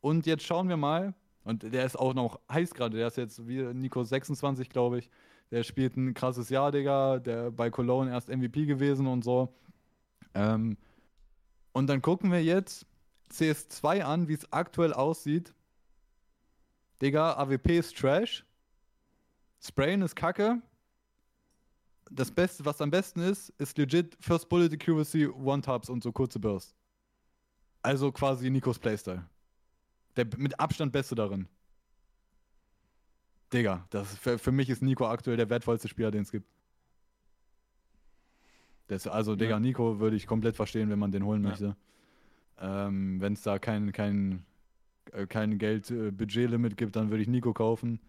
Und jetzt schauen wir mal, und der ist auch noch heiß gerade, der ist jetzt wie Nico 26, glaube ich. Der spielt ein krasses Jahr, Digga. Der bei Cologne erst MVP gewesen und so. Ähm, und dann gucken wir jetzt CS2 an, wie es aktuell aussieht. Digga, AWP ist Trash. Sprayen ist Kacke. Das Beste, was am besten ist, ist legit First Bullet Accuracy, One-Taps und so kurze Bursts. Also quasi Nikos Playstyle. Der mit Abstand Beste darin. Digga, das für, für mich ist Nico aktuell der wertvollste Spieler, den es gibt. Das, also, Digga, Ja. Nico würde ich komplett verstehen, wenn man den holen Ja. möchte. Ähm, wenn es da kein, kein, äh, kein Geld-Budget-Limit gibt, dann würde ich Nico kaufen.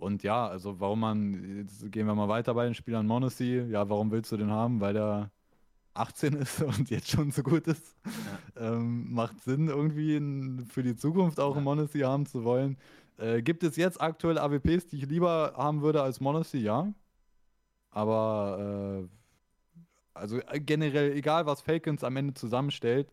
Und ja, also warum man, jetzt gehen wir mal weiter bei den Spielern Monacy. Ja, warum willst du den haben? Weil der 18 ist und jetzt schon so gut ist. Ähm, macht Sinn, irgendwie für die Zukunft auch Ja. einen Monacy haben zu wollen. Äh, gibt es jetzt aktuell AWPs, die ich lieber haben würde als Monacy? Ja. Aber äh, also äh, generell, egal was Falcons am Ende zusammenstellt,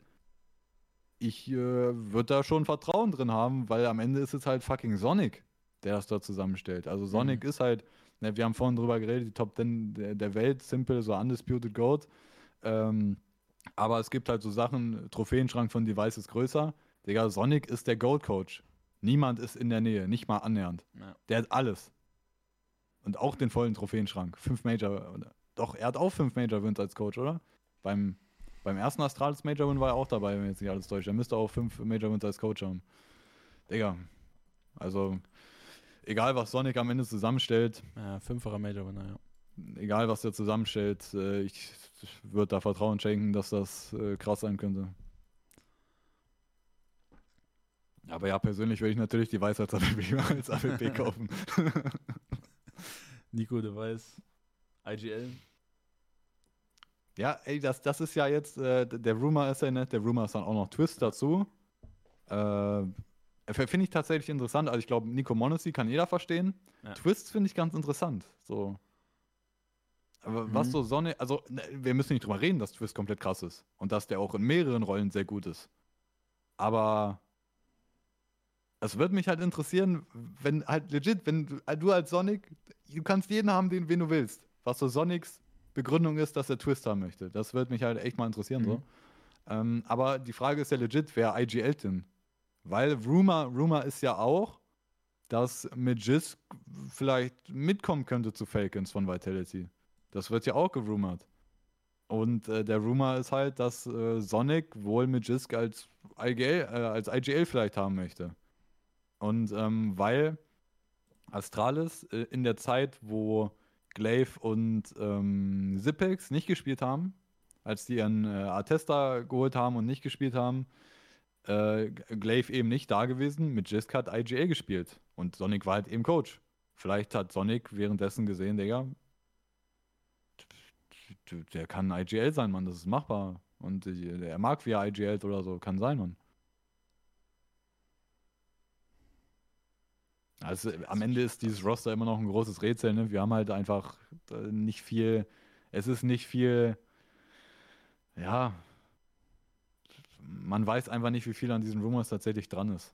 ich äh, würde da schon Vertrauen drin haben, weil am Ende ist es halt fucking Sonic, der das da zusammenstellt. Also Sonic ist halt, ne, wir haben vorhin drüber geredet, die Top 10 der, der Welt, Simple, so Undisputed Goat. Ähm, aber es gibt halt so Sachen, Trophäenschrank von Device ist größer. Digga, Sonic ist der Goat-Coach. Niemand ist in der Nähe, nicht mal annähernd. Ja. Der hat alles. Und auch den vollen Trophäenschrank. Fünf Major. Doch, er hat auch fünf Major Wins als Coach, oder? Beim, beim ersten Astralis Major Win war er auch dabei, wenn jetzt nicht alles täuscht. Er müsste auch fünf Major Wins als Coach haben. Digga. Also, egal was Sonic am Ende zusammenstellt, Ja, fünferer Major Winner, ja. egal was der zusammenstellt, äh, ich würde da Vertrauen schenken, dass das äh, krass sein könnte. Aber ja, persönlich würde ich natürlich die Weisheit als AWP kaufen. Nico Device, IGL. Ja, ey, das, das ist ja jetzt, äh, der Rumor ist ja nett, der Rumor ist dann auch noch Twist dazu. Äh, finde ich tatsächlich interessant. Also ich glaube, Nico Monacy kann jeder verstehen. Ja. Twist finde ich ganz interessant. So. Aber was Mhm. so Sonne, also ne, wir müssen nicht drüber reden, dass Twist komplett krass ist. Und dass der auch in mehreren Rollen sehr gut ist. Aber es würde mich halt interessieren, wenn halt legit, wenn du, du als Sonic, du kannst jeden haben, den, wen du willst. Was so Sonics Begründung ist, dass er Twist haben möchte. Das würde mich halt echt mal interessieren. So. Mhm. Ähm, aber die Frage ist ja legit, wer IGL denn? Weil Rumor, Rumor ist ja auch, dass Magis vielleicht mitkommen könnte zu Falcons von Vitality. Das wird ja auch gerumort. Und äh, der Rumor ist halt, dass äh, Sonic wohl Magisk als IGL, äh, als IGL vielleicht haben möchte. Und ähm, weil Astralis äh, in der Zeit, wo Glaive und ähm, Zipex nicht gespielt haben, als die ihren äh, Artesta geholt haben und nicht gespielt haben, äh, Glaive eben nicht da gewesen, mit Jisk hat IGL gespielt. Und Sonic war halt eben Coach. Vielleicht hat Sonic währenddessen gesehen, Digga, der kann IGL sein, Mann, das ist machbar. Und er mag wie er IGL oder so, kann sein, Mann. Also äh, am Ende ist dieses Roster immer noch ein großes Rätsel, ne? Wir haben halt einfach äh, nicht viel, es ist nicht viel, ja, man weiß einfach nicht, wie viel an diesen Rumors tatsächlich dran ist.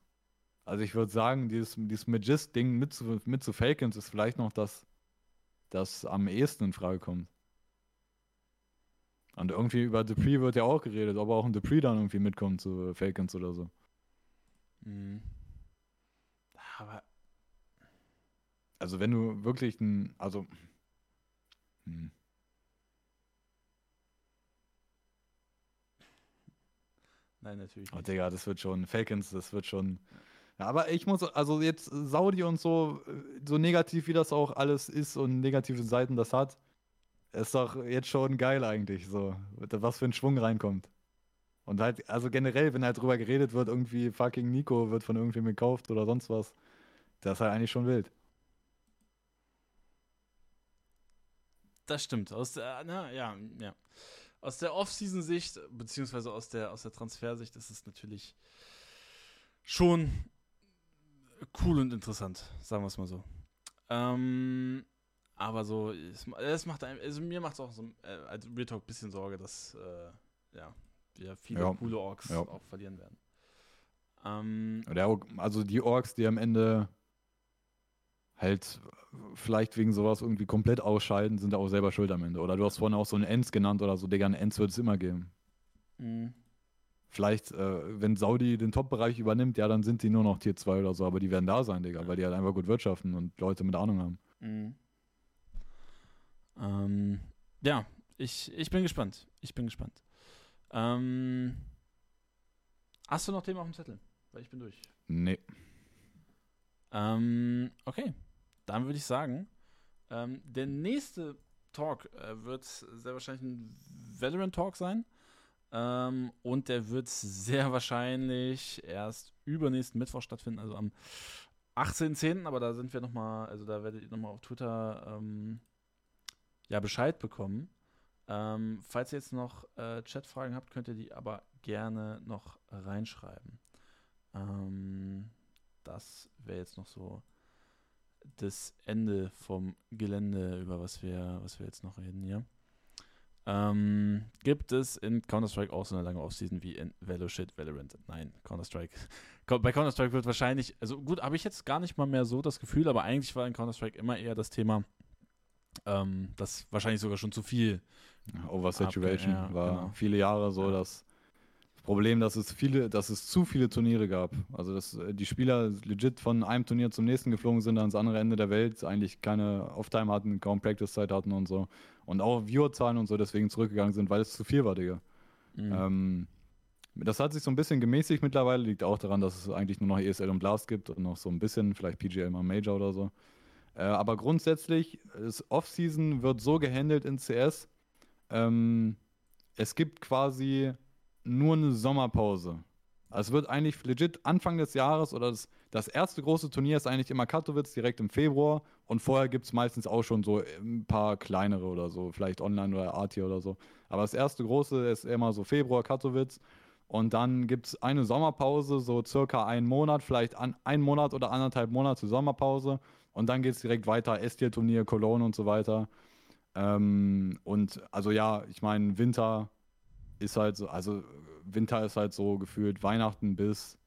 Also ich würde sagen, dieses, dieses Magist-Ding mit zu, mit zu Falcons ist vielleicht noch das, das am ehesten in Frage kommt. Und irgendwie über Dupree wird ja auch geredet, ob auch ein Dupree dann irgendwie mitkommt zu Falcons oder so. Mhm. Aber Also wenn du wirklich ein, also hm. Nein, natürlich Oh, nicht. Digga, das wird schon, Falcons, das wird schon. Ja, aber ich muss, also jetzt Saudi und so, so negativ wie das auch alles ist und negative Seiten das hat, ist doch jetzt schon geil eigentlich, so, was für ein Schwung reinkommt. Und halt, also generell, wenn halt drüber geredet wird, irgendwie fucking Nico wird von irgendwem gekauft oder sonst was, das ist halt eigentlich schon wild. Das stimmt. Aus der, na, ja, ja. Aus der Off-Season-Sicht, beziehungsweise aus der, aus der Transfersicht, ist es natürlich schon cool und interessant, sagen wir es mal so. Ähm, aber so, es, es macht einem, also mir macht es auch so, äh, als Real Talk ein bisschen Sorge, dass äh, ja, wir viele Ja. coole Orks Ja. auch verlieren werden. Ähm, also die Orks, die am Ende halt vielleicht wegen sowas irgendwie komplett ausscheiden, sind auch selber schuld am Ende. Oder du hast vorhin auch so einen Ends genannt oder so, Digga, einen Ends wird es immer geben. mh, Vielleicht, äh, wenn Saudi den Top-Bereich übernimmt, ja, dann sind die nur noch Tier 2 oder so, aber die werden da sein, Digga, weil die halt einfach gut wirtschaften und Leute mit Ahnung haben. Mhm. Ähm, ja, ich, ich bin gespannt. Ich bin gespannt. Ähm, hast du noch Themen auf dem Zettel? Weil ich bin durch. Nee. Ähm, okay, dann würde ich sagen, ähm, der nächste Talk äh, wird sehr wahrscheinlich ein Valorant-Talk sein. Ähm, und der wird sehr wahrscheinlich erst übernächsten Mittwoch stattfinden, also am 18.10., aber da sind wir nochmal, also da werdet ihr nochmal auf Twitter ähm, ja Bescheid bekommen. Ähm, falls ihr jetzt noch äh, Chatfragen habt, könnt ihr die aber gerne noch reinschreiben. Ähm, das wäre jetzt noch so das Ende vom Gelände, über was wir, was wir jetzt noch reden hier. Ähm, gibt es in Counter-Strike auch so eine lange Offseason wie in Veloshit Valorant? Nein, Counter-Strike. Co- Bei Counter-Strike wird wahrscheinlich, also gut, habe ich jetzt gar nicht mal mehr so das Gefühl, aber eigentlich war in Counter-Strike immer eher das Thema, ähm, dass wahrscheinlich sogar schon zu viel. Oversaturation ja, war genau. viele Jahre so Ja. das Problem, dass es viele, dass es zu viele Turniere gab. Also dass äh, die Spieler legit von einem Turnier zum nächsten geflogen sind ans andere Ende der Welt, eigentlich keine Off-Time hatten, kaum Practice-Zeit hatten und so. Und auch Viewerzahlen und so deswegen zurückgegangen sind, weil es zu viel war, Digga. Mhm. Ähm, das hat sich so ein bisschen gemäßigt mittlerweile, liegt auch daran, dass es eigentlich nur noch ESL und Blast gibt und noch so ein bisschen, vielleicht PGL mal Major oder so. Äh, aber grundsätzlich, das Off-Season wird so gehandelt in CS, ähm, es gibt quasi nur eine Sommerpause. Also es wird eigentlich legit Anfang des Jahres oder das, das erste große Turnier ist eigentlich immer Katowice direkt im Februar und vorher gibt es meistens auch schon so ein paar kleinere oder so, vielleicht online oder Arti oder so. Aber das erste große ist immer so Februar Katowice und dann gibt es eine Sommerpause, so circa einen Monat, vielleicht an, einen Monat oder anderthalb Monate Sommerpause und dann geht es direkt weiter, S-Tier-Turnier, Cologne und so weiter. Ähm, und also ja, ich meine, Winter ist halt so, also Winter ist halt so gefühlt Weihnachten bis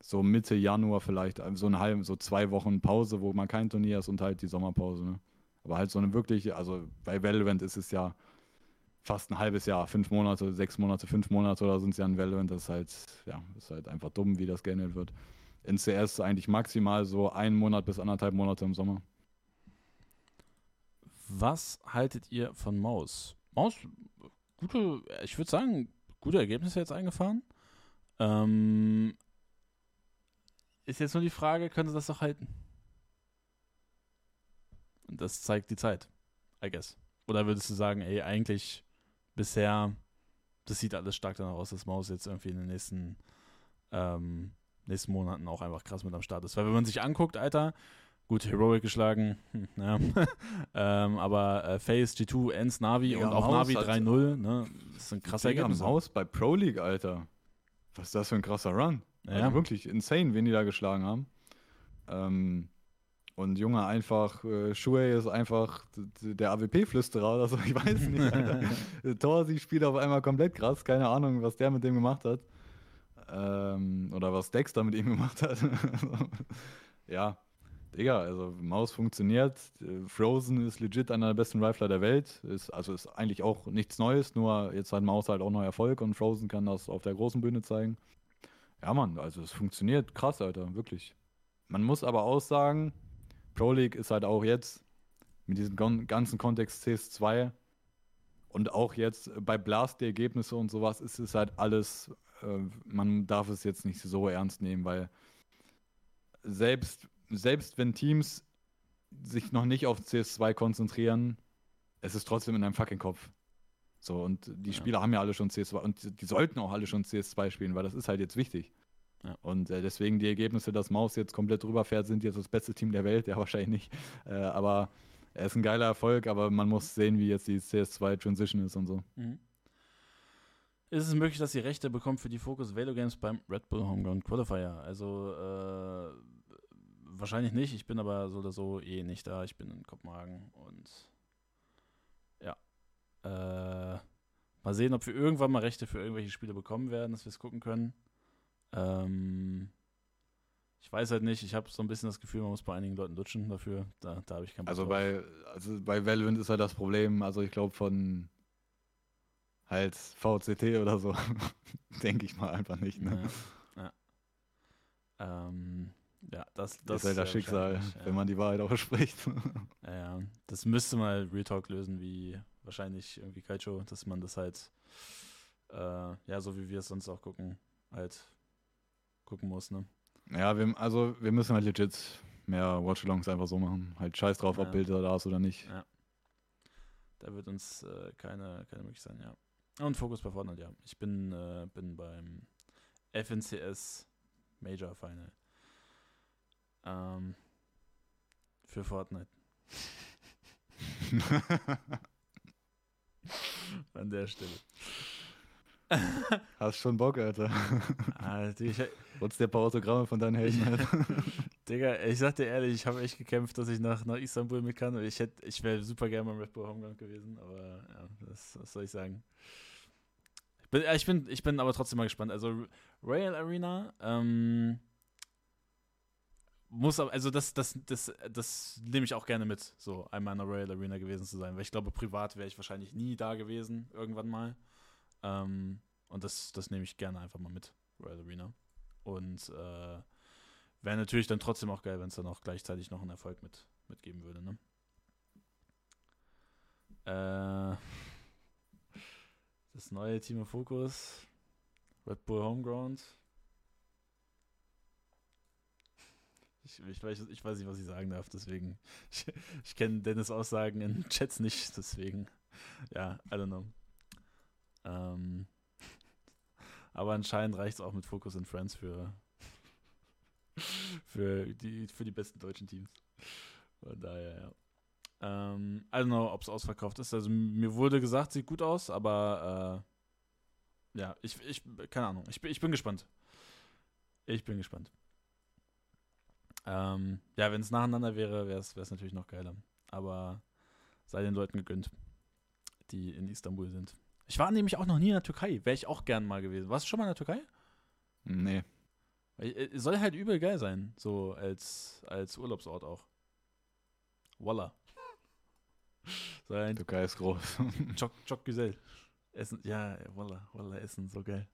so Mitte Januar vielleicht, also so eine halbe, so zwei Wochen Pause, wo man kein Turnier ist und halt die Sommerpause, ne? Aber halt so eine wirkliche, also bei Valorant ist es ja fast ein halbes Jahr, fünf Monate, sechs Monate, fünf Monate oder sind es ja in Valorant, das ist halt, ja, ist halt einfach dumm, wie das gehandelt wird. In CS eigentlich maximal so einen Monat bis anderthalb Monate im Sommer. Was haltet ihr von Maus? Maus, gute, ich würde sagen, gute Ergebnisse jetzt eingefahren. Ähm, ist jetzt nur die Frage, können sie das doch halten? Und das zeigt die Zeit, I guess. Oder würdest du sagen, ey, eigentlich bisher, das sieht alles stark danach aus, dass Maus jetzt irgendwie in den nächsten, ähm, nächsten Monaten auch einfach krass mit am Start ist. Weil wenn man sich anguckt, Alter, gut, Heroic geschlagen, hm, ja. ähm, aber äh, Face, G2, Ens, Navi Digga, und auch Maus Navi hat- 3-0, ne? Das sind krasse Digga, Ergebnisse. Maus bei Pro League, Alter. Was ist das für ein krasser Run? Ja. Also wirklich insane, wen die da geschlagen haben. Ähm, und Junge, einfach, äh, Shuei ist einfach der AWP-Flüsterer oder so, ich weiß nicht. Torsi spielt auf einmal komplett krass, keine Ahnung, was der mit dem gemacht hat. Ähm, oder was Dexter mit ihm gemacht hat. ja, Digga, also Maus funktioniert. Frozen ist legit einer der besten Rifler der Welt. Ist, also ist eigentlich auch nichts Neues, nur jetzt hat Maus halt auch noch Erfolg und Frozen kann das auf der großen Bühne zeigen. Ja, Mann, also es funktioniert krass, Alter, wirklich. Man muss aber auch sagen, Pro League ist halt auch jetzt mit diesem ganzen Kontext CS2 und auch jetzt bei Blast die Ergebnisse und sowas ist es halt alles äh, man darf es jetzt nicht so ernst nehmen, weil selbst, selbst wenn Teams sich noch nicht auf CS2 konzentrieren, es ist trotzdem in einem fucking Kopf. So, und die ja. Spieler haben ja alle schon CS2 und die sollten auch alle schon CS2 spielen, weil das ist halt jetzt wichtig. Ja. Und äh, deswegen die Ergebnisse, dass Maus jetzt komplett drüber fährt, sind jetzt das beste Team der Welt, ja wahrscheinlich nicht. Äh, aber er ist ein geiler Erfolg, aber man muss sehen, wie jetzt die CS2 Transition ist und so. Mhm. Ist es möglich, dass ihr Rechte bekommt für die Focus Velo Games beim Red Bull Homeground Qualifier? Also äh, wahrscheinlich nicht. Ich bin aber so oder so eh nicht da. Ich bin in Kopenhagen und ja. Äh, mal sehen, ob wir irgendwann mal Rechte für irgendwelche Spiele bekommen werden, dass wir es gucken können. Ähm, ich weiß halt nicht, ich habe so ein bisschen das Gefühl, man muss bei einigen Leuten lutschen dafür. Da, da habe ich keinen Bock Also drauf. bei, also bei Valorant ist halt das Problem, also ich glaube von halt VCT oder so, denke ich mal einfach nicht. Ne? Ja, ja. Ähm, ja das, das ist halt das Schicksal, ja. wenn man die Wahrheit ausspricht. Ja, ja, das müsste mal Real Talk lösen, wie wahrscheinlich irgendwie Kaicho, dass man das halt, äh, ja, so wie wir es sonst auch gucken, halt gucken muss, ne? Ja, wir, also wir müssen halt legit mehr Watchalongs einfach so machen. Halt scheiß drauf, ja. ob Bilder da ist oder nicht. Ja. Da wird uns äh, keine, keine Möglichkeit sein, ja. Und Fokus bei Fortnite, ja. Ich bin, äh, bin beim FNCS Major Final. Ähm, für Fortnite. An der Stelle. Hast schon Bock, Alter. Alter ich, dir ein paar Autogramme von deinen Helden halt? Digga, ich sag dir ehrlich, ich habe echt gekämpft, dass ich nach, nach Istanbul mit kann. Ich, ich wäre super gerne beim Red Bull Homeground gewesen, aber ja, das, was soll ich sagen? Ich bin, ich bin, ich bin aber trotzdem mal gespannt. Also, Royal Arena, ähm, muss aber, also das, das, das, das nehme ich auch gerne mit, so einmal in der Royal Arena gewesen zu sein, weil ich glaube, privat wäre ich wahrscheinlich nie da gewesen, irgendwann mal. Ähm, und das, das nehme ich gerne einfach mal mit, Royal Arena. Und äh, wäre natürlich dann trotzdem auch geil, wenn es dann auch gleichzeitig noch einen Erfolg mit, mitgeben würde. Ne? Äh, das neue Team of Focus, Red Bull Homeground. Ich, ich, weiß, ich weiß nicht, was ich sagen darf, deswegen. Ich, ich kenne Dennis Aussagen in Chats nicht, deswegen. Ja, I don't know. Ähm, aber anscheinend reicht es auch mit Focus and Friends für, für, die, für die besten deutschen Teams. Von daher, ja. Ähm, I don't know, ob es ausverkauft ist. Also mir wurde gesagt, sieht gut aus, aber äh, ja, ich, ich, keine Ahnung. Ich, ich bin gespannt. Ich bin gespannt. Ähm, ja, wenn es nacheinander wäre, wäre es natürlich noch geiler. Aber sei den Leuten gegönnt, die in Istanbul sind. Ich war nämlich auch noch nie in der Türkei. Wäre ich auch gern mal gewesen. Warst du schon mal in der Türkei? Nee. Äh, soll halt übel geil sein, so als, als Urlaubsort auch. Walla. Sein Türkei ist groß. Çok, çok güzel. Essen, ja, Walla, Walla Essen, so geil.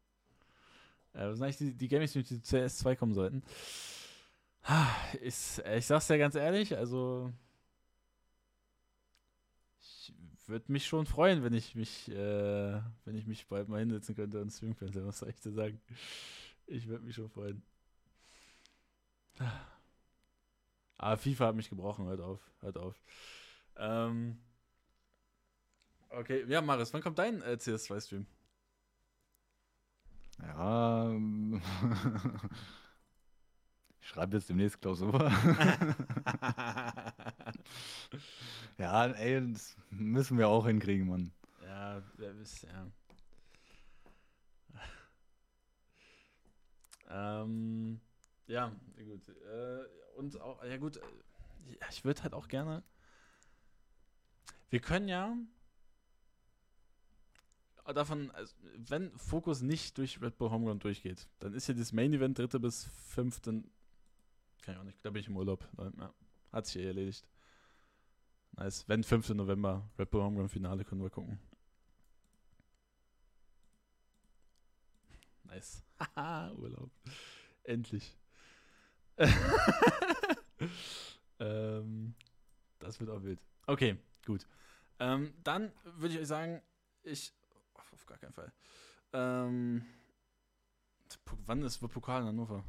Äh, was sind eigentlich die, die Games, die zu CS2 kommen sollten? Ist, ich sag's ja ganz ehrlich, also würde mich schon freuen, wenn ich mich, äh, wenn ich mich bald mal hinsetzen könnte und streamen könnte. Was soll ich dir sagen? Ich würde mich schon freuen. Aber FIFA hat mich gebrochen, hört auf, hört auf. Ähm, okay, ja, Maris, wann kommt dein äh, CS2-Stream? Ja, ähm, ich schreibe jetzt demnächst Klausur. ja, ey, das müssen wir auch hinkriegen, Mann. Ja, wer wisst, ja. ähm, ja, gut. Äh, und auch, ja gut, äh, ich würde halt auch gerne. Wir können ja davon, also wenn Fokus nicht durch Red Bull Homeground durchgeht, dann ist ja das Main Event dritte bis fünfte kann ich auch nicht. Da bin ich im Urlaub. Ja, hat sich eh erledigt. Nice. Wenn 5. November, Red Bull Homeground Finale, können wir gucken. Nice. Haha, Urlaub. Endlich. ähm, das wird auch wild. Okay, gut. Ähm, dann würde ich euch sagen, ich. Auf gar keinen Fall. Ähm, Wann ist Pokal in Hannover?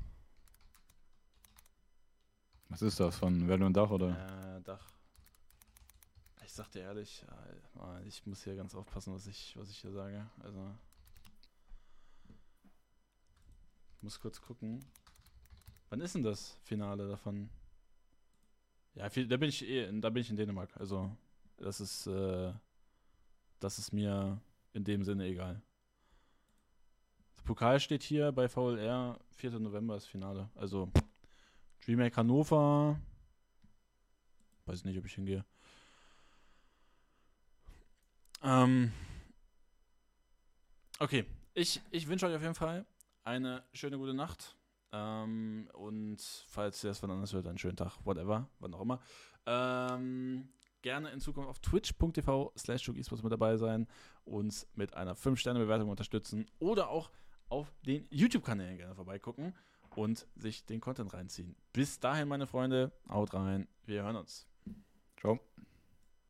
Was ist das, von Welle und Dach oder? Äh, Dach. Ich sag dir ehrlich, äh, ich muss hier ganz aufpassen, was ich, was ich hier sage. Also. Ich muss kurz gucken. Wann ist denn das Finale davon? Ja, da bin ich eh, da bin ich in Dänemark. Also, das ist, äh, das ist mir in dem Sinne egal. Das Pokal steht hier bei VLR, 4. November ist Finale. Also, Dreamhack Hannover. Weiß nicht, ob ich hingehe. Ähm, okay, ich, ich wünsche euch auf jeden Fall eine schöne gute Nacht. Ähm, und falls ihr es von anders hört, einen schönen Tag, whatever, wann auch immer. Ähm, gerne in Zukunft auf twitch.tv slash mit dabei sein, uns mit einer 5-Sterne-Bewertung unterstützen oder auch auf den YouTube-Kanälen gerne vorbeigucken und sich den Content reinziehen. Bis dahin, meine Freunde, haut rein, wir hören uns. Ciao.